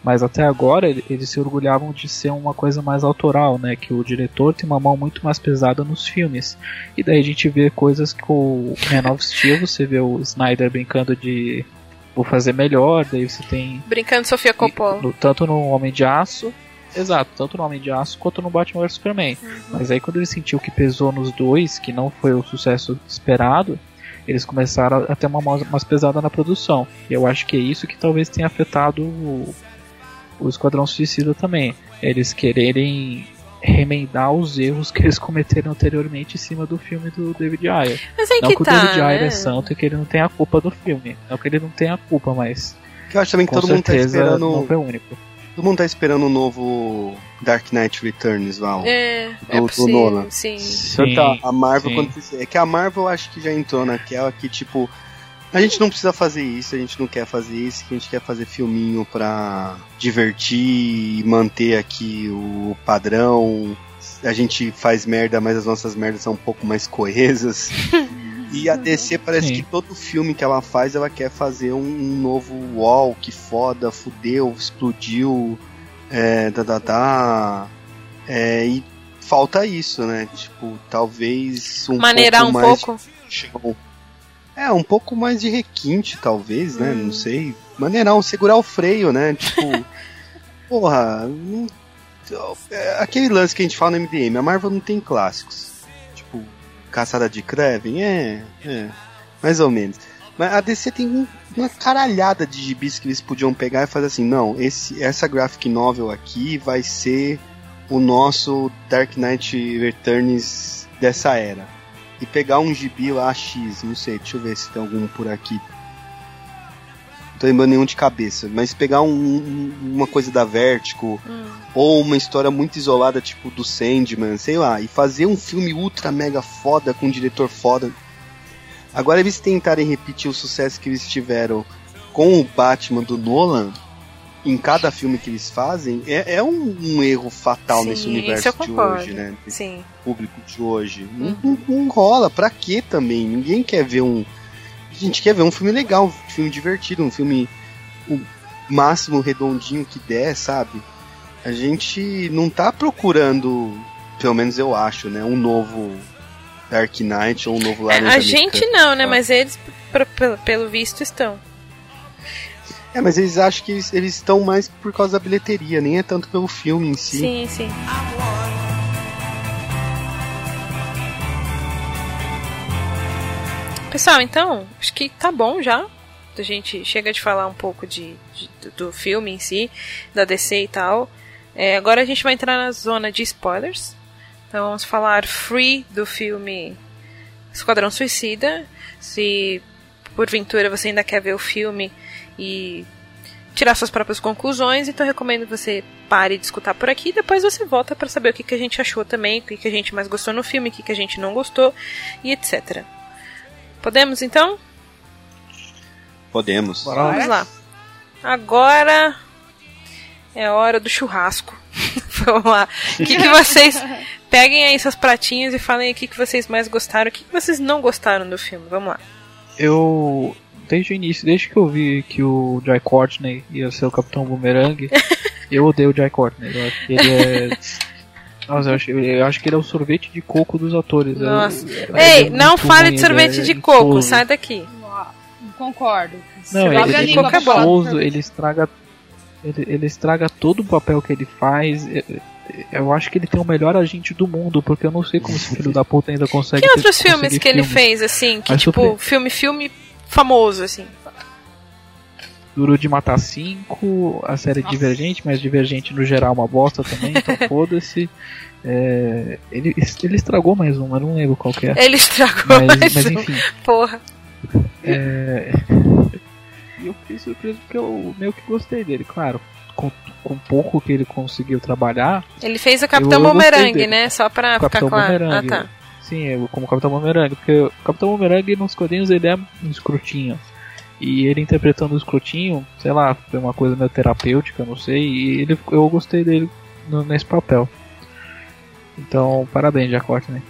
Mas até agora ele- eles se orgulhavam de ser uma coisa mais autoral, né? Que o diretor tem uma mão muito mais pesada nos filmes. E daí a gente vê coisas que o Man of Steel, você vê o Snyder brincando de vou fazer melhor, daí você tem Brincando Sofia Coppola. no- tanto no Homem de Aço, exato, tanto no Homem de Aço quanto no Batman vs Superman. Uhum. Mas aí quando ele sentiu que pesou nos dois, que não foi o sucesso esperado, eles começaram a ter uma mão mais pesada na produção. E eu acho que é isso que talvez tenha afetado o, o Esquadrão Suicida também. Eles quererem remendar os erros que eles cometeram anteriormente em cima do filme do David Ayer. Mas aí Não que que o tá, David Ayer né? é santo e que ele não tem a culpa do filme. Não que ele não tenha a culpa, mas Que eu acho também que todo mundo tá esperando. não foi o único. Todo mundo tá esperando um novo Dark Knight Returns, Val. É, é Do- do possível, Nolan. sim. Tanto a- a Marvel sim. quanto. É que a Marvel acho que já entrou naquela que, tipo. A gente não precisa fazer isso, a gente não quer fazer isso, que a gente quer fazer filminho pra divertir e manter aqui o padrão. A gente faz merda, mas as nossas merdas são um pouco mais coesas. E a DC parece Sim. que todo filme que ela faz, ela quer fazer um, um novo wall, que foda, fudeu, explodiu, é, da, da, da. É, e falta isso, né? Tipo, talvez um Maneirar pouco um mais pouco. de. É, um pouco mais de requinte, talvez, né? Hum. Não sei. Maneirar, um, segurar o freio, né? Tipo, porra, não- é, aquele lance que a gente fala no MDM, a Marvel não tem clássicos. Caçada de Kraven, é, é, mais ou menos. Mas a DC tem um- uma caralhada de gibis que eles podiam pegar e fazer assim, não, esse, essa graphic novel aqui vai ser o nosso Dark Knight Returns dessa era. E pegar um gibi lá X, não sei, deixa eu ver se tem algum por aqui. Tô lembrando nenhum de cabeça, mas pegar um, um, uma coisa da Vertigo ou uma história muito isolada, tipo do Sandman, sei lá, e fazer um filme ultra mega foda com um diretor foda. Agora eles tentarem repetir o sucesso que eles tiveram com o Batman do Nolan em cada filme que eles fazem é, é um, um erro fatal Sim, nesse universo de hoje, né? Sim. público de hoje. Não- Uhum. Não, não rola, pra quê também? Ninguém quer ver um. A gente quer ver um filme legal, um filme divertido, um filme o máximo redondinho que der, sabe? A gente não tá procurando, pelo menos eu acho, né? Um novo Dark Knight ou um novo É, Laranja a gente não, né? Ah. Mas eles, pro- pelo, visto, estão. É, mas eles acham que eles, eles estão mais por causa da bilheteria, nem é tanto pelo filme em si. Sim, sim. Pessoal, então, acho que tá bom já. A gente chega de falar um pouco de, de- do- filme em si, da DC e tal. É, agora a gente vai entrar na zona de spoilers. Então vamos falar free do filme Esquadrão Suicida. Se porventura você ainda quer ver o filme e tirar suas próprias conclusões, então recomendo que você pare de escutar por aqui e depois você volta para saber o que, que a gente achou também, o que, que a gente mais gostou no filme, o que, que a gente não gostou e etc. Podemos então? Podemos. Bora lá. Vamos lá. Agora é hora do churrasco. Vamos lá. O que, que vocês. Peguem aí seus pratinhos e falem o que, que vocês mais gostaram, o que, que vocês não gostaram do filme. Vamos lá. Eu. Desde o início, desde que eu vi que o Jai Courtney ia ser o Capitão Boomerang, eu odeio o Jai Courtney. Eu acho que ele é. Nossa, eu acho, eu acho que ele é o sorvete de coco dos atores. Nossa. ele Ei, é não fale de sorvete é de coco, insoso. sai daqui. Concordo. Não, ele, ele é insoso, ele estraga. Ele, ele estraga todo o papel que ele faz. Eu, acho que ele tem o melhor agente do mundo, porque eu não sei como esse filho da puta ainda consegue. Que ter- outros filmes que ele filme. fez, assim, que Mas tipo, sobre- filme, filme famoso, assim. Duro de Matar 5, a série Nossa. Divergente, mas Divergente no geral é uma bosta também, então foda-se. É, ele, ele estragou mais uma, eu não lembro qual que é. Ele estragou Mas, mais mas um. enfim, Porra. é... E eu fiquei surpreso porque eu meio que gostei dele, claro. Com, com pouco que ele conseguiu trabalhar, Ele fez o Capitão eu Boomerang, dele. né? Só pra o ficar Capitão claro. Boomerang. Ah, tá. Sim, eu, como Capitão Boomerang, porque o Capitão Boomerang nos quadrinhos ele é um escrotinho. E ele interpretando o escrotinho, sei lá, foi uma coisa meio terapêutica, não sei, e ele, eu gostei dele no- nesse papel. Então, parabéns, Jacote, né?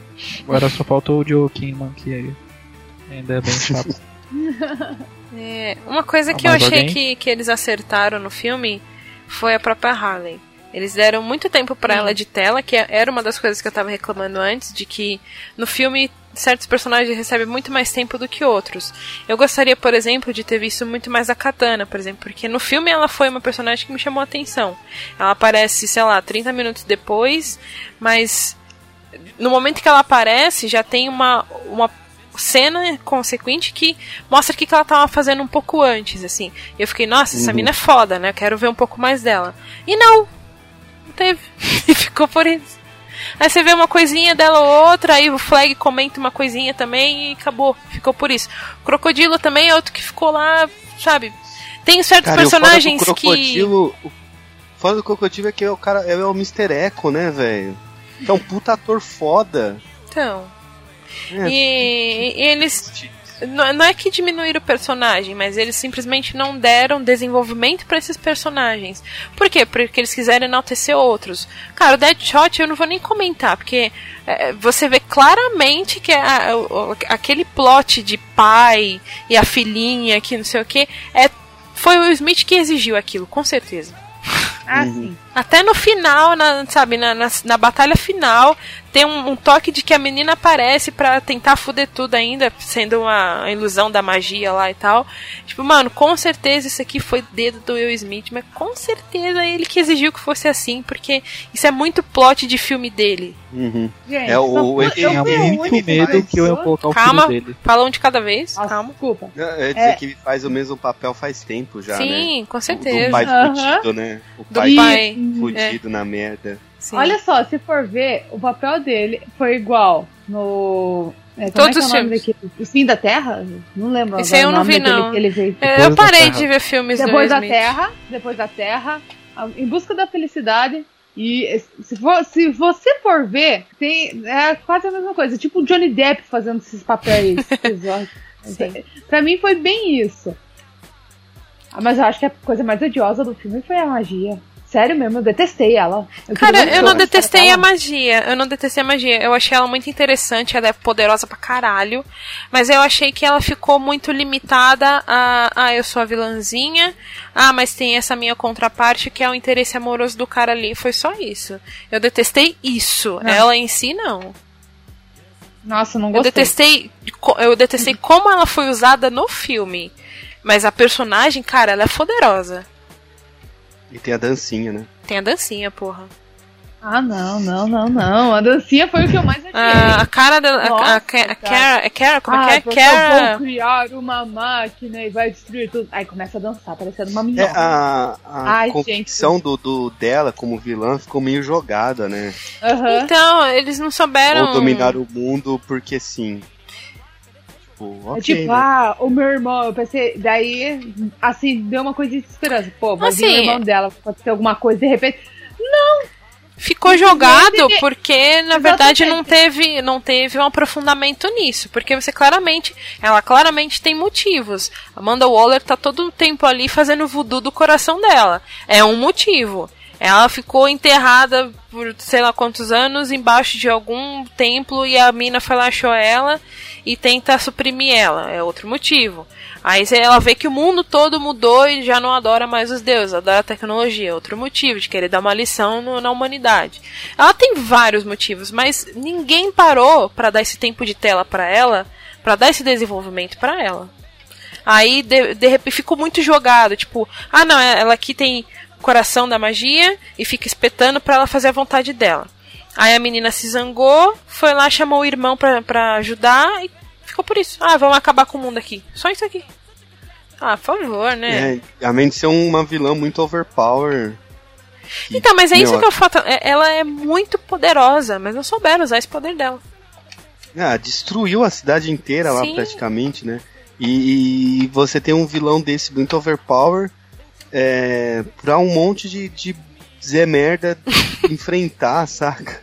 Agora só faltou o Joe Kingman, que aí ainda é bem chato. É, uma coisa Ah, que eu achei alguém? que, que eles acertaram no filme foi a própria Harley. Eles deram muito tempo pra ela de tela, que era uma das coisas que eu tava reclamando antes, de que no filme certos personagens recebem muito mais tempo do que outros. Eu gostaria, por exemplo, de ter visto muito mais a Katana, por exemplo, porque no filme ela foi uma personagem que me chamou a atenção. Ela aparece, sei lá, 30 minutos depois, mas no momento que ela aparece, já tem uma, uma cena consequente que mostra o que, ela tava fazendo um pouco antes, assim. Eu fiquei, nossa, essa Uhum. mina é foda, né? Eu quero ver um pouco mais dela. E não! Não teve. E ficou por isso. Aí você vê uma coisinha dela ou outra, aí o Flag comenta uma coisinha também e acabou. Ficou por isso. O Crocodilo também é outro que ficou lá, sabe? Tem certos Cara, e o personagens do que. crocodilo, O foda do crocodilo é que é o cara é o Mr. Echo, né, velho? É um puta ator foda. Então. É, E, e eles. Não não é que diminuíram o personagem, mas eles simplesmente não deram desenvolvimento pra esses personagens. Por quê? Porque eles quiseram enaltecer outros. Cara, o Deadshot eu não vou nem comentar, porque é, você vê claramente que a- o- aquele plot de pai e a filhinha que não sei o que é foi o Smith que exigiu aquilo, com certeza. Ah, Uhum. sim. Até no final, na, sabe, na, na, na batalha final, tem um, um toque de que a menina aparece pra tentar fuder tudo ainda, sendo uma ilusão da magia lá e tal. Tipo, mano, com certeza isso aqui foi dedo do Will Smith, mas com certeza ele que exigiu que fosse assim, porque isso é muito plot de filme dele. Uhum. Gente, É o- ele- eu Tinha muito medo que eu ia colocar o Calma. filho dele. Fala um de cada vez, Nossa, calma. desculpa. Eu ia dizer É. que ele faz o mesmo papel faz tempo já, né? Sim, com Do certeza. pai Aham. fudido, né? O Do pai pai. fudido na merda. Sim. Olha só, se for ver, o papel dele foi igual no É, como Todos é é os filmes. daquele? O Fim da Terra? Não lembro. Esse aí eu não vi, não. É, eu parei de ver filmes Depois da Smith. Terra, depois da Terra, em busca da felicidade. E se, for- se você for ver, tem, é quase a mesma coisa. Tipo o Johnny Depp fazendo esses papéis. Pra mim foi bem isso. Mas eu acho que a coisa mais odiosa do filme foi a magia. Sério mesmo, eu detestei ela. Eu Cara, eu não detestei a magia. Eu não detestei a magia. Eu achei ela muito interessante, ela é poderosa pra caralho. Mas eu achei que ela ficou muito limitada a. Ah, eu sou a vilãzinha. Ah, mas tem essa minha contraparte que é o interesse amoroso do cara ali. Foi só isso. Eu detestei isso. Não. Ela em si, não. Nossa, não Eu gostei. detestei. co- Eu detestei como ela foi usada no filme. Mas a personagem, cara, ela é poderosa. E tem a dancinha, né? Tem a dancinha, porra. Ah, não, não, não, não. A dancinha foi o que eu mais odiei. A, a cara dela. A, a, Nossa, a, cara. Cara, é Cara, como é ah, que é? eu Cara. vou criar uma máquina e vai destruir tudo. Aí começa a dançar, parecendo uma É, minhoca. a, a Ai, convicção do, do, dela como vilã ficou meio jogada, né? Aham. Então, eles não souberam. Ou dominar o mundo porque sim. Tipo, É ok, tipo, né? ah, o meu irmão, eu pensei, daí, assim, deu uma coisa de esperança. Pô, vai vir o Assim, irmão dela, pode ter alguma coisa, de repente. Ficou jogado Exatamente. porque, na verdade, não teve, não teve um aprofundamento nisso. Porque você claramente. Ela claramente tem motivos. Amanda Waller tá todo o tempo ali fazendo voodoo do coração dela. É um motivo. Ela ficou enterrada por sei lá quantos anos embaixo de algum templo e a mina foi lá achou ela e tenta suprimir ela. É outro motivo. Aí ela vê que o mundo todo mudou e já não adora mais os deuses, adora a tecnologia. É Outro motivo de querer dar uma lição no- na humanidade. Ela tem vários motivos, mas ninguém parou pra dar esse tempo de tela pra ela, pra dar esse desenvolvimento pra ela. Aí de, de repente ficou muito jogado, tipo, ah não, ela aqui tem coração da magia e fica espetando pra ela fazer a vontade dela. Aí a menina se zangou, foi lá, chamou o irmão pra, pra ajudar e ficou por isso. Ah, vamos acabar com o mundo aqui. Só isso aqui. Ah, por favor, né? É, além de ser uma vilã muito overpower. que, Então, mas é isso que eu falo. é- Ela é muito poderosa, mas não souberam usar esse poder dela. Ah, destruiu a cidade inteira lá Sim. praticamente, né? E, e você tem um vilão desse muito overpower é, pra um monte de, de Zé Merda enfrentar, saca?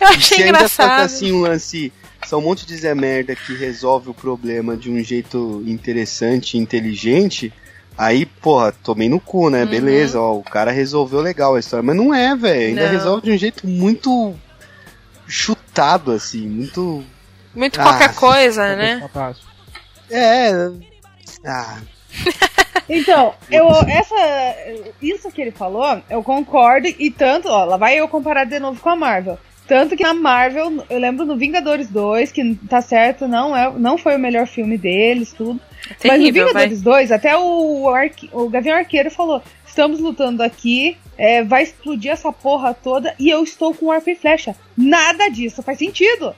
Eu E achei se ainda fosse engraçado. assim um lance. São um monte de Zé Merda que resolve o problema de um jeito interessante e inteligente. Aí, porra, tomei no cu, né? Uhum. Beleza, ó, o cara resolveu legal a história. Mas não é, velho. Ainda Não. resolve de um jeito muito chutado, assim. Muito. Muito Ah, qualquer coisa, né? É. Ah, Então, eu, essa, isso que ele falou, eu concordo, e tanto, ó, lá vai eu comparar de novo com a Marvel. Tanto que na Marvel, eu lembro no Vingadores 2, que tá certo, não, é, não foi o melhor filme deles, tudo. Mas no Terrível, vai. Vingadores 2, até o, Arque, o Gavião Arqueiro falou: estamos lutando aqui, é, vai explodir essa porra toda e eu estou com arco e flecha. Nada disso faz sentido.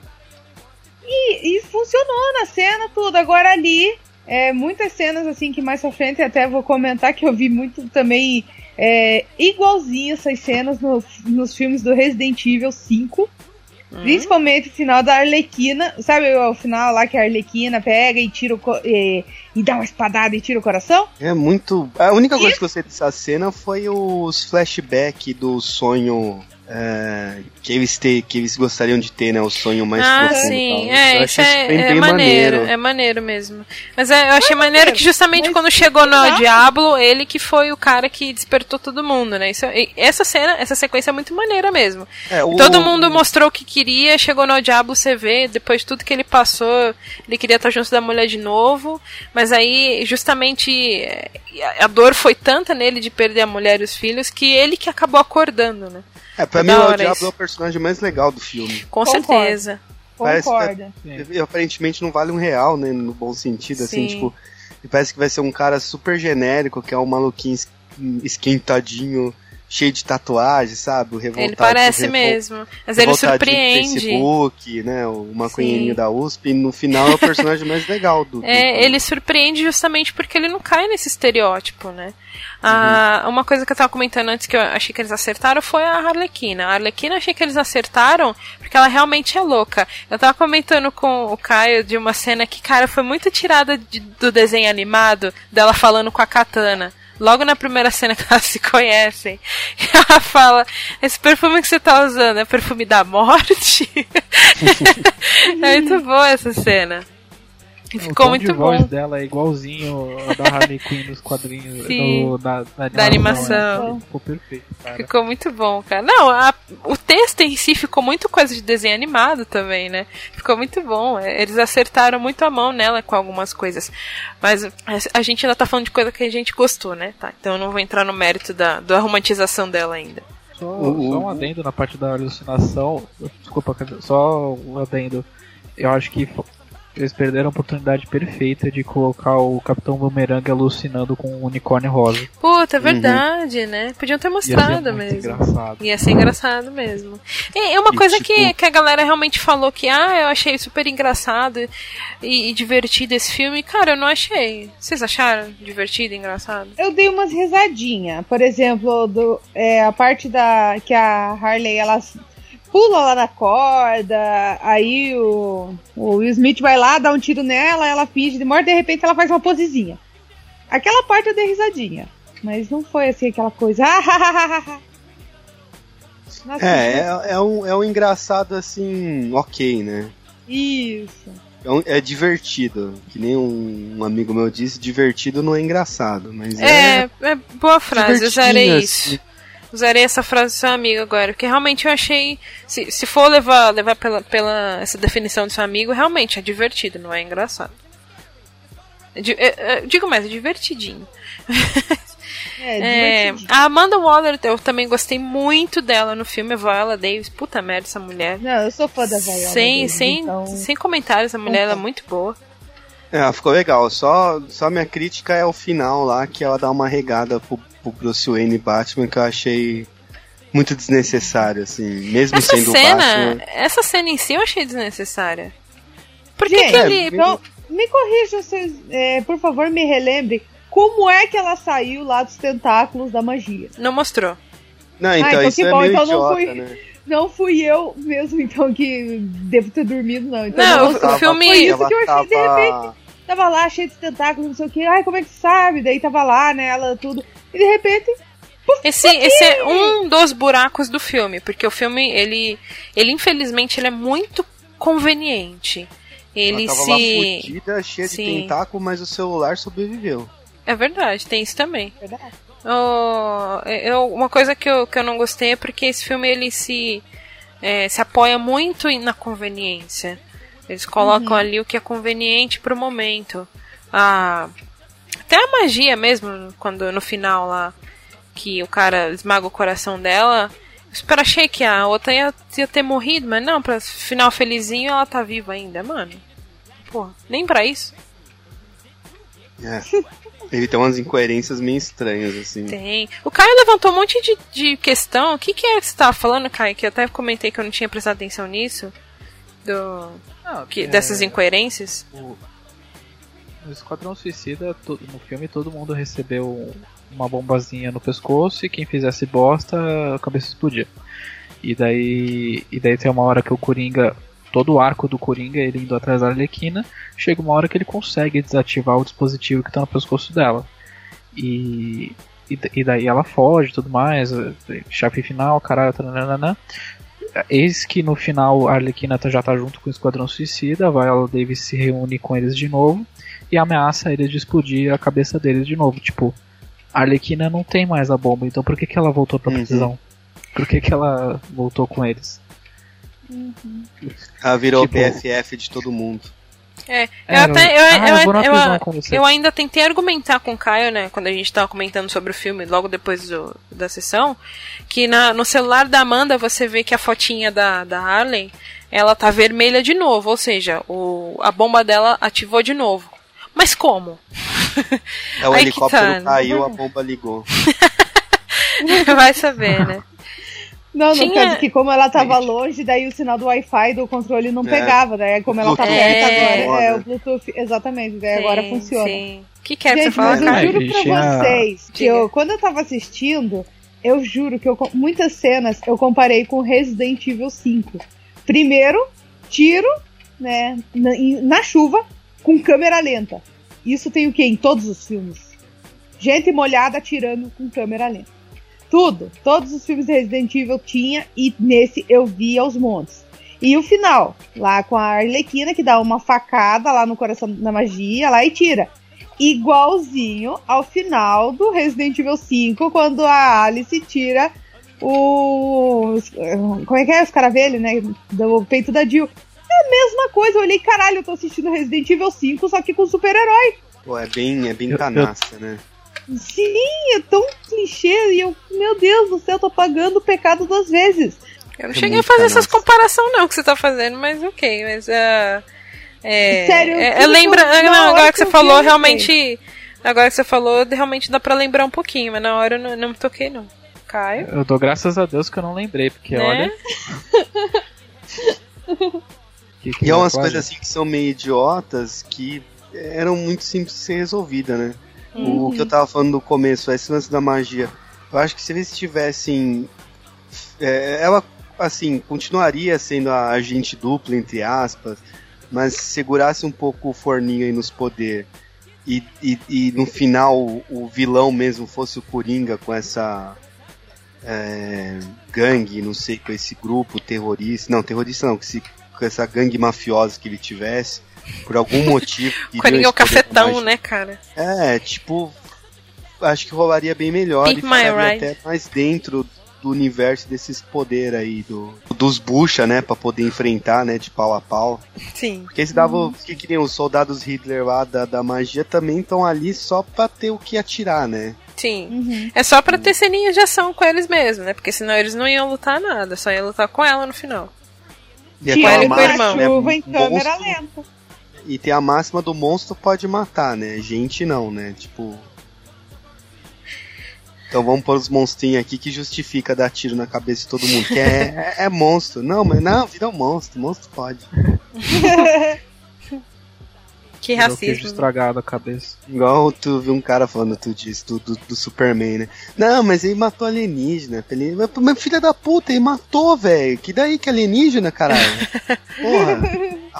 E, e funcionou na cena tudo. Agora ali, é, muitas cenas assim que mais pra frente até vou comentar que eu vi muito também é, igualzinho essas cenas no- nos filmes do Resident Evil 5. Hum? Principalmente o final da Arlequina. Sabe o final lá que a Arlequina pega e tira o e, e dá uma espadada e tira o coração? é muito. A única coisa que eu sei dessa cena foi os flashbacks do sonho. É, que, eles te, que eles gostariam de ter, né? O sonho mais Ah, profundo. e sim, é, Eu isso achei é, bem- é bem maneiro, é maneiro mesmo. Mas é, eu achei maneiro maneiro, que justamente mas quando chegou no exato. Diablo, ele que foi o cara que despertou todo mundo, né? Isso, e essa cena, essa sequência é muito maneira mesmo. É, o- Todo mundo mostrou o que queria, chegou no Diablo, você vê, depois de tudo que ele passou, ele queria estar junto da mulher de novo, mas aí justamente é, a dor foi tanta nele de perder a mulher e os filhos que ele que acabou acordando, né? É, pra É mim o Diablo é o personagem mais legal do filme. Com Concordo. certeza. Parece que- Concorda. E, aparentemente não vale um real, né? No bom sentido, assim, Sim. tipo. E parece que vai ser um cara super genérico, que é um maluquinho es- esquentadinho, cheio de tatuagem, sabe? O revoltado. Ele parece mesmo. Mas ele surpreende. Facebook, né? O maconheirinho da USP. E no final é o personagem mais legal do. É, do... ele surpreende justamente porque ele não cai nesse estereótipo, né? Ah, uhum. Uma coisa que eu tava comentando antes que eu achei que eles acertaram foi a Arlequina. A Arlequina eu achei que eles acertaram porque ela realmente é louca. Eu tava comentando com o Caio de uma cena que, cara, foi muito tirada de, do desenho animado dela falando com a Katana logo na primeira cena que elas se conhecem, ela fala: Esse perfume que você tá usando é perfume da morte? é muito boa essa cena. E ficou muito de voz dela é igualzinho a da Harley Quinn nos quadrinhos do, da, da, da, animação. É. Ficou perfeito, cara. Ficou muito bom, cara. Não, a, o texto em si ficou muito coisa de desenho animado também, né? Ficou muito bom. É, eles acertaram muito a mão nela com algumas coisas. Mas a gente ainda tá falando de coisa que a gente gostou, né? Tá, então eu não vou entrar no mérito da, da romantização dela ainda. Só, só um adendo na parte da alucinação. Desculpa, só um adendo. Eu acho que eles perderam a oportunidade perfeita de colocar o Capitão Boomerang alucinando com um unicórnio rosa. Puta, é verdade, uhum. né? Podiam ter mostrado Ia mesmo. Engraçado. Ia ser engraçado mesmo. E é uma e coisa tipo... que, que a galera realmente falou que, ah, eu achei super engraçado e, e, divertido esse filme. Cara, eu não achei. Vocês acharam divertido e engraçado? Eu dei umas risadinhas. Por exemplo, do, é, a parte da que a Harley ela pula lá na corda, aí o, o Will Smith vai lá, dá um tiro nela, ela finge de morte, de repente ela faz uma posezinha. Aquela parte eu dei risadinha, mas não foi assim aquela coisa. Nossa, é, é, é, um, é um engraçado assim, ok, né? Isso. É, um, é divertido. Que nem um, um, amigo meu disse, divertido não é engraçado. Mas é, é, é boa frase, usarei isso. Assim. Usarei essa frase do seu amigo agora, porque realmente eu achei. Se, se for levar, levar pela, pela essa definição do seu amigo, realmente é divertido, não é engraçado. É, é, é, digo mais, é divertidinho. É, é, a Amanda Waller, eu também gostei muito dela no filme Viola Davis. Puta merda, essa mulher. Não, eu sou fã da Viola sem, Davis, sem, então... sem comentários, a mulher é muito boa. É, ficou legal. Só, só minha crítica é o final lá, que ela dá uma regada pro o Bruce Wayne e Batman que eu achei muito desnecessário, assim, mesmo essa sendo cena, Batman. Essa cena em si eu achei desnecessária. Por que, que ele. Então, me corrija, vocês, é, por favor, me relembre como é que ela saiu lá dos tentáculos da magia. Não mostrou. Não, então, ah, então isso é bom, meio então idiota, não fui, né? Não fui eu mesmo, então, que devo ter dormido, não. Então, não, não o filme. Foi isso que eu achei, tava... de repente. Tava lá, cheio de tentáculos, não sei o que. Ai, como é que sabe? Daí tava lá, né? Ela tudo. E de repente. esse, esse é um dos buracos do filme, porque o filme, ele, ele infelizmente, ele é muito conveniente. Ele Ela tava se. Lá fudida, cheia Sim. de tentáculo, mas o celular sobreviveu. É verdade, tem isso também. Verdade. Oh, eu, uma coisa que eu, que eu não gostei é porque esse filme ele se, é, se apoia muito na conveniência. Eles colocam uhum. ali o que é conveniente pro momento. Ah, até a magia mesmo, quando no final lá, que o cara esmaga o coração dela. Eu super achei que a outra ia, ia ter morrido, mas não, pra final felizinho ela tá viva ainda, mano. Porra, nem pra isso. É. Ele tem umas incoerências meio estranhas, assim. Tem. O Caio levantou um monte de, de questão. O que, que é que você tava falando, Caio? Que eu até comentei que eu não tinha prestado atenção nisso. Do. Não, que, é... Dessas incoerências. O, no Esquadrão Suicida, no filme, todo mundo recebeu uma bombazinha no pescoço e quem fizesse bosta, a cabeça explodia. E daí, e daí tem uma hora que o Coringa, todo o arco do Coringa, ele indo atrás da Arlequina, chega uma hora que ele consegue desativar o dispositivo que está no pescoço dela. E, e, e, daí ela foge tudo mais, chave final, caralho, taranana. Eis que no final a Arlequina já tá junto com o Esquadrão Suicida, a Viola Davis se reúne com eles de novo e ameaça eles de explodir a cabeça deles de novo. Tipo, a Arlequina não tem mais a bomba, então por que, que ela voltou pra uhum. prisão? Por que, que ela voltou com eles? Uhum. Ela virou tipo, PFF de todo mundo. É, eu é, até. Eu, ah, eu, eu, eu, eu, ainda tentei argumentar com o Caio, né, quando a gente tava comentando sobre o filme, logo depois do, da sessão, que na, no celular da Amanda você vê que a fotinha da, da Harley ela tá vermelha de novo, ou seja, o, a bomba dela ativou de novo. Mas como? É o helicóptero tá, né? caiu, a bomba ligou. Vai saber, né? Não, no Tinha- caso que como ela tava longe, daí o sinal do Wi-Fi do controle não É. pegava, daí como ela tá Bluetooth perto é agora, é foda. o Bluetooth, exatamente, daí agora Sim, funciona. Sim. O que, que é que você fala, mas eu juro pra tinha- vocês que eu, quando eu tava assistindo, eu juro que eu, com- muitas cenas eu comparei com Resident Evil 5. Primeiro, tiro, né, na, na chuva, com câmera lenta. Isso tem o que em todos os filmes? Gente molhada atirando com câmera lenta. Tudo. Todos os filmes de Resident Evil tinha e nesse eu vi aos montes. E o final, lá com a Arlequina que dá uma facada lá no coração da magia lá e tira. Igualzinho ao final do Resident Evil 5, quando a Alice tira o. Como é que é? Os caravelhos, né? Do peito da Jill. É a mesma coisa. Eu olhei, caralho, eu tô assistindo Resident Evil 5, só que com super-herói. Pô, é bem, é bem canastra, né? Sim, é tão clichê. E eu, meu Deus do céu, tô pagando o pecado duas vezes. Eu não É cheguei a fazer essas comparações não que você tá fazendo, mas ok, mas uh, é, Sério, é, é eu- na não, agora que que você vi, falou eu realmente, agora que você falou, realmente dá pra lembrar um pouquinho, mas na hora eu não, não me toquei não. Caio, Eu dou graças a Deus que eu não lembrei, porque Né? olha. Que- que E é umas coisas assim que são meio idiotas que eram muito simples de ser resolvida, né? O que eu tava falando no começo, esse lance da magia. Eu acho que se eles tivessem. é, ela, assim, continuaria sendo a agente dupla, entre aspas, mas segurasse um pouco o forninho aí nos poder. E, e, e no final o, o vilão mesmo fosse o Coringa com essa. é, gangue, não sei, com esse grupo terrorista. Não, terrorista não, com, esse- com essa gangue mafiosa que ele tivesse. Por algum motivo. Coringa é o cafetão, magia. né, cara? É, tipo, acho que rolaria bem melhor Pimp e ficaria até mais dentro do universo desses poderes aí, do, dos bucha, né, pra poder enfrentar, né, de pau a pau. Sim. Porque eles davam, o que queriam, os soldados Hitler lá da, da magia também estão ali só pra ter o que atirar, né. Sim. Uhum. É só pra ter ceninhas de ação com eles mesmo, né? Porque senão eles não iam lutar nada, só iam lutar com ela no final. E aquela ele com irmão. né, chuva em câmera lenta. E tem a máxima do monstro pode matar, né, gente não, né, tipo... Então vamos pôr os monstrinhos aqui que justifica dar tiro na cabeça de todo mundo. Que é, é, é monstro. Não, mas não, vira um monstro. Monstro pode. Que queijo racismo. estragado a cabeça. Igual tu viu um cara falando tu disso, do, do, do Superman, né? Não, mas ele matou alienígena. Ele, mas, mas filha da puta, ele matou, velho. Que daí que alienígena, caralho? Porra.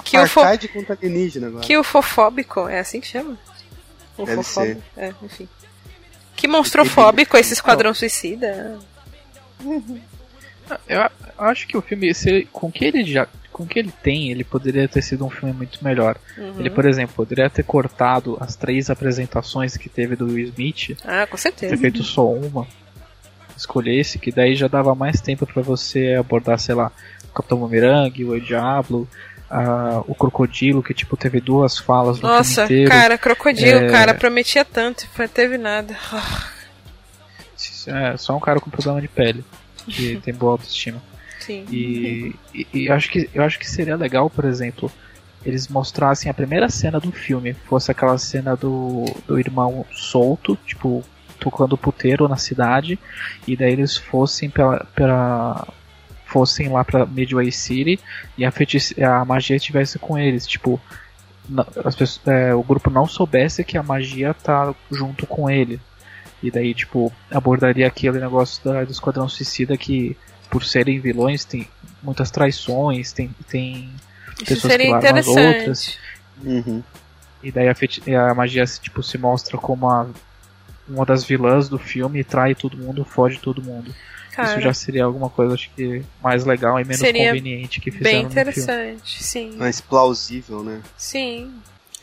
Que fo- Apartheid contra alienígena agora. Que ufofóbico, é assim que chama? Deve Ufofóbico. É, enfim. Que monstrofóbico esse esquadrão suicida. Eu acho que o filme, se ele- com o que ele já, com o que ele tem, ele poderia ter sido um filme muito melhor. Uhum. Ele, por exemplo, poderia ter cortado as três apresentações que teve do Will Smith, Ah, com ter certeza. feito só uma, escolhesse, que daí já dava mais tempo pra você abordar, sei lá, o Capitão Boomerang, o El Diablo, a- o Crocodilo, que tipo teve duas falas no Nossa, filme inteiro. cara, crocodilo, É. cara, prometia tanto, não teve nada. É, só um cara com problema de pele, que tem boa autoestima. Sim. E, e- e acho que, eu acho que seria legal, por exemplo, eles mostrassem a primeira cena do filme, fosse aquela cena do, do irmão solto, tipo, tocando puteiro na cidade, e daí eles fossem pela, pela fossem lá pra Midway City e a, a magia estivesse com eles, tipo, pessoas- é, o grupo não soubesse que a magia tá junto com ele. E daí, tipo, abordaria aquele negócio da, do Esquadrão Suicida que, por serem vilões, tem muitas traições, tem, tem Isso pessoas que largam as outras. Uhum. E daí a, a magia tipo, se mostra como a- uma das vilãs do filme e trai todo mundo, foge todo mundo. Cara, Isso já seria alguma coisa, acho que, mais legal e menos Seria conveniente que fizeram bem no filme. interessante, sim. Mais plausível, né? Sim.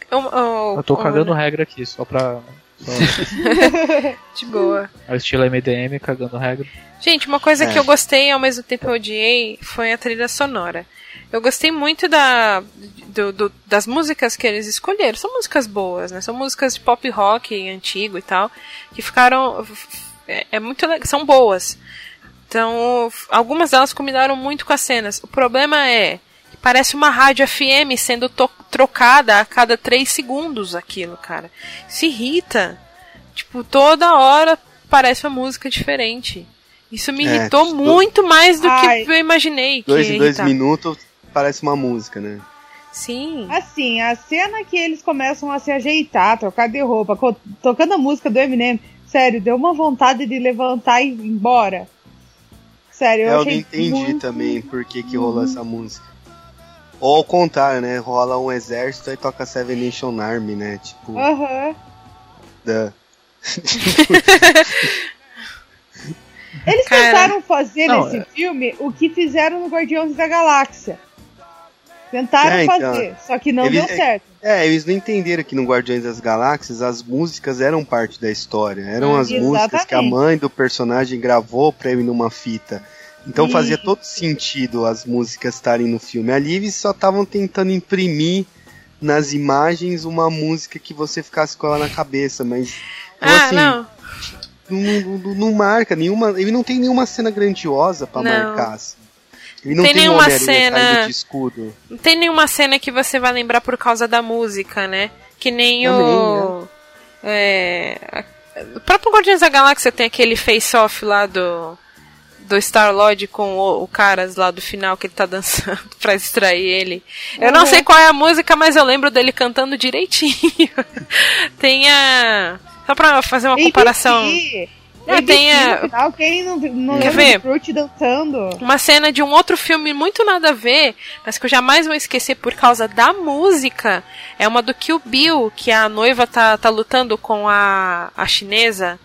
Eu, eu, Eu tô eu- cagando regra aqui, só pra. Só, De boa. ao estilo MDM, cagando regra. Gente, uma coisa É. que eu gostei e ao mesmo tempo eu odiei foi a trilha sonora. Eu gostei muito da, do- do- das músicas que eles escolheram. São músicas boas, né? São músicas de pop rock antigo e tal, que ficaram. É, é muito legal. São boas. Então, algumas delas combinaram muito com as cenas. O problema é parece uma rádio FM sendo trocada a cada três segundos aquilo, cara. Se irrita. Tipo, toda hora parece uma música diferente. Isso me É, irritou do- muito mais do Ai. que eu imaginei. Dois em dois minutos parece uma música, né? Sim. Assim, a cena que eles começam a se ajeitar, trocar de roupa, tocando a música do Eminem, sério, deu uma vontade de levantar e ir embora. Sério, eu, É, Eu não entendi muito... também por que, que rolou essa música. Ou ao contrário, né? Rola um exército e toca Seven Nation Army, né? Tipo, Aham. da... Eles Cara. tentaram fazer Não, nesse é- filme o que fizeram no Guardiões da Galáxia. Tentaram É, então, fazer, só que não eles- deu certo. É, eles não entenderam que no Guardiões das Galáxias as músicas eram parte da história. Eram as músicas que a exatamente. mãe do personagem gravou pra ele numa fita. Então Sim. fazia todo sentido as músicas estarem no filme. Ali eles só estavam tentando imprimir nas imagens uma música que você ficasse com ela na cabeça, mas então, ah, assim, não. não, não- não marca nenhuma. Ele não tem nenhuma cena grandiosa pra Não. marcar. assim. Ele não Tem tem, nenhuma cena- de escudo. Não tem nenhuma cena que você vai lembrar por causa da música, né? Que nem o. É, a- o próprio Guardiões da Galáxia tem aquele face-off lá do. Do Star-Lord com o, o caras lá do final que ele tá dançando pra distrair ele. Eu não Uhum. sei qual é a música, mas eu lembro dele cantando direitinho. tem a. Só pra fazer uma comparação. ABC, Ah, ABC tem a- no final, quem não, não Quer ver? Fruit dançando? uma cena de um outro filme muito nada a ver, mas que eu jamais vou esquecer por causa da música, é uma do Kill Bill, que a noiva tá, tá lutando com a, a chinesa.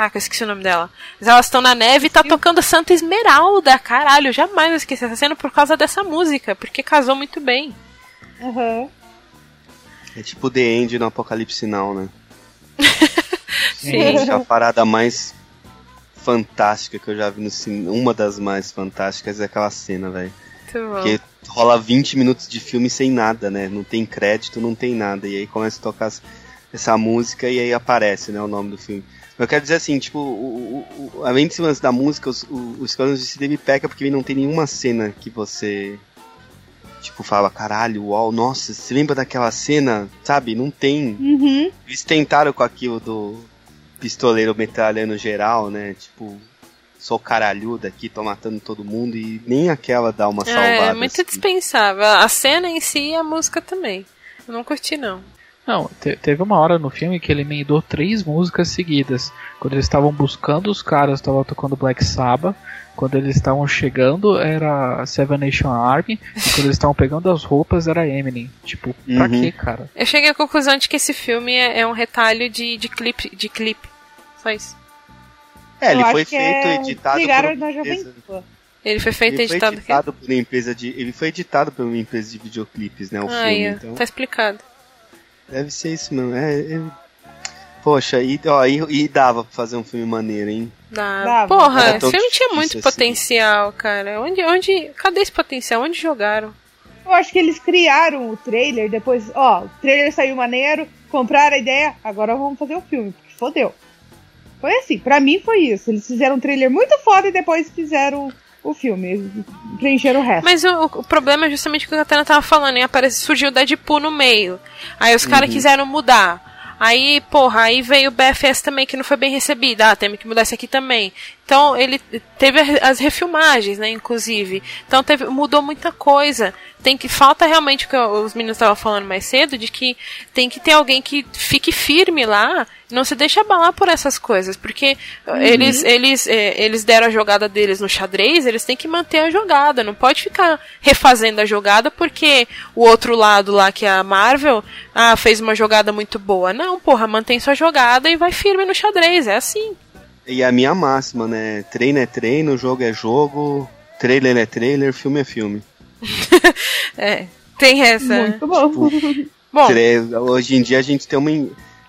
Caraca, eu esqueci o nome dela. Mas elas estão na neve e tá tocando Santa Esmeralda. Caralho, eu jamais vou esquecer essa cena por causa dessa música, porque casou muito bem. Aham. É tipo The End no Apocalipse Now, né? Sim. A parada mais fantástica que eu já vi no cinema, uma das mais fantásticas é aquela cena, velho. Porque rola 20 minutos de filme sem nada, né? Não tem crédito, não tem nada. E aí começa a tocar essa- essa música e aí aparece, né, o nome do filme. Eu quero dizer assim, tipo, o, o, o, além desse lance da música, os, os Esquadrão de ele peca porque ele não tem nenhuma cena que você, tipo, fala, caralho, uau, nossa, você lembra daquela cena? Sabe? Não tem. Uhum. Eles tentaram com aquilo do pistoleiro metralhando geral, né? Tipo, sou caralhudo aqui, tô matando todo mundo e nem aquela dá uma salvada. É, muito assim. dispensável. A cena em si e a música também. Eu não curti, não. Não, te- teve uma hora no filme que ele emendou três músicas seguidas. Quando eles estavam buscando os caras, estavam tocando Black Sabbath. Quando eles estavam chegando, era Seven Nation Army. E quando eles estavam pegando as roupas, era Eminem. Tipo, pra Uhum. quê, cara? Eu cheguei à conclusão de que esse filme é, é um retalho de, de clipe. De clipe. Só isso. É, ele Eu foi que feito é editado por Ligaram uma na Jovem empresa. Pan. Ele foi feito Ele foi editado. editado por uma empresa de, ele foi editado por uma empresa de videoclipes, né, o Aí, filme, ó, então. tá explicado. Deve ser isso mesmo. É, é- Poxa, e, ó, e, e dava pra fazer um filme maneiro, hein? Dava. Porra, esse filme tinha muito assim. potencial, cara. Onde, onde. Cadê esse potencial? Onde jogaram? Eu acho que eles criaram o trailer, depois, ó, o trailer saiu maneiro, compraram a ideia, agora vamos fazer o filme, porque fodeu. Foi assim, pra mim foi isso. Eles fizeram um trailer muito foda e depois fizeram o filme. Eles preencheram o resto. Mas o, o problema é justamente o que a Katana tava falando, hein? Aparece, surgiu o Deadpool no meio. Aí os caras quiseram mudar. Aí, porra, aí veio o BFS também, que não foi bem recebido. Ah, temos que mudar isso aqui também. Então, ele teve as refilmagens, né, inclusive. Então, teve, mudou muita coisa. Tem que, falta realmente o que os meninos estavam falando mais cedo, de que tem que ter alguém que fique firme lá, não se deixe abalar por essas coisas. Porque eles, eles, é, eles deram a jogada deles no xadrez, eles têm que manter a jogada. Não pode ficar refazendo a jogada porque o outro lado lá, que é a Marvel, ah, fez uma jogada muito boa. Não, porra, mantém sua jogada e vai firme no xadrez. É assim. E a minha máxima, né? Treino é treino, jogo é jogo, trailer é trailer, filme é filme. É, tem essa. Muito bom. Bom, Tre- Hoje em dia a gente tem uma,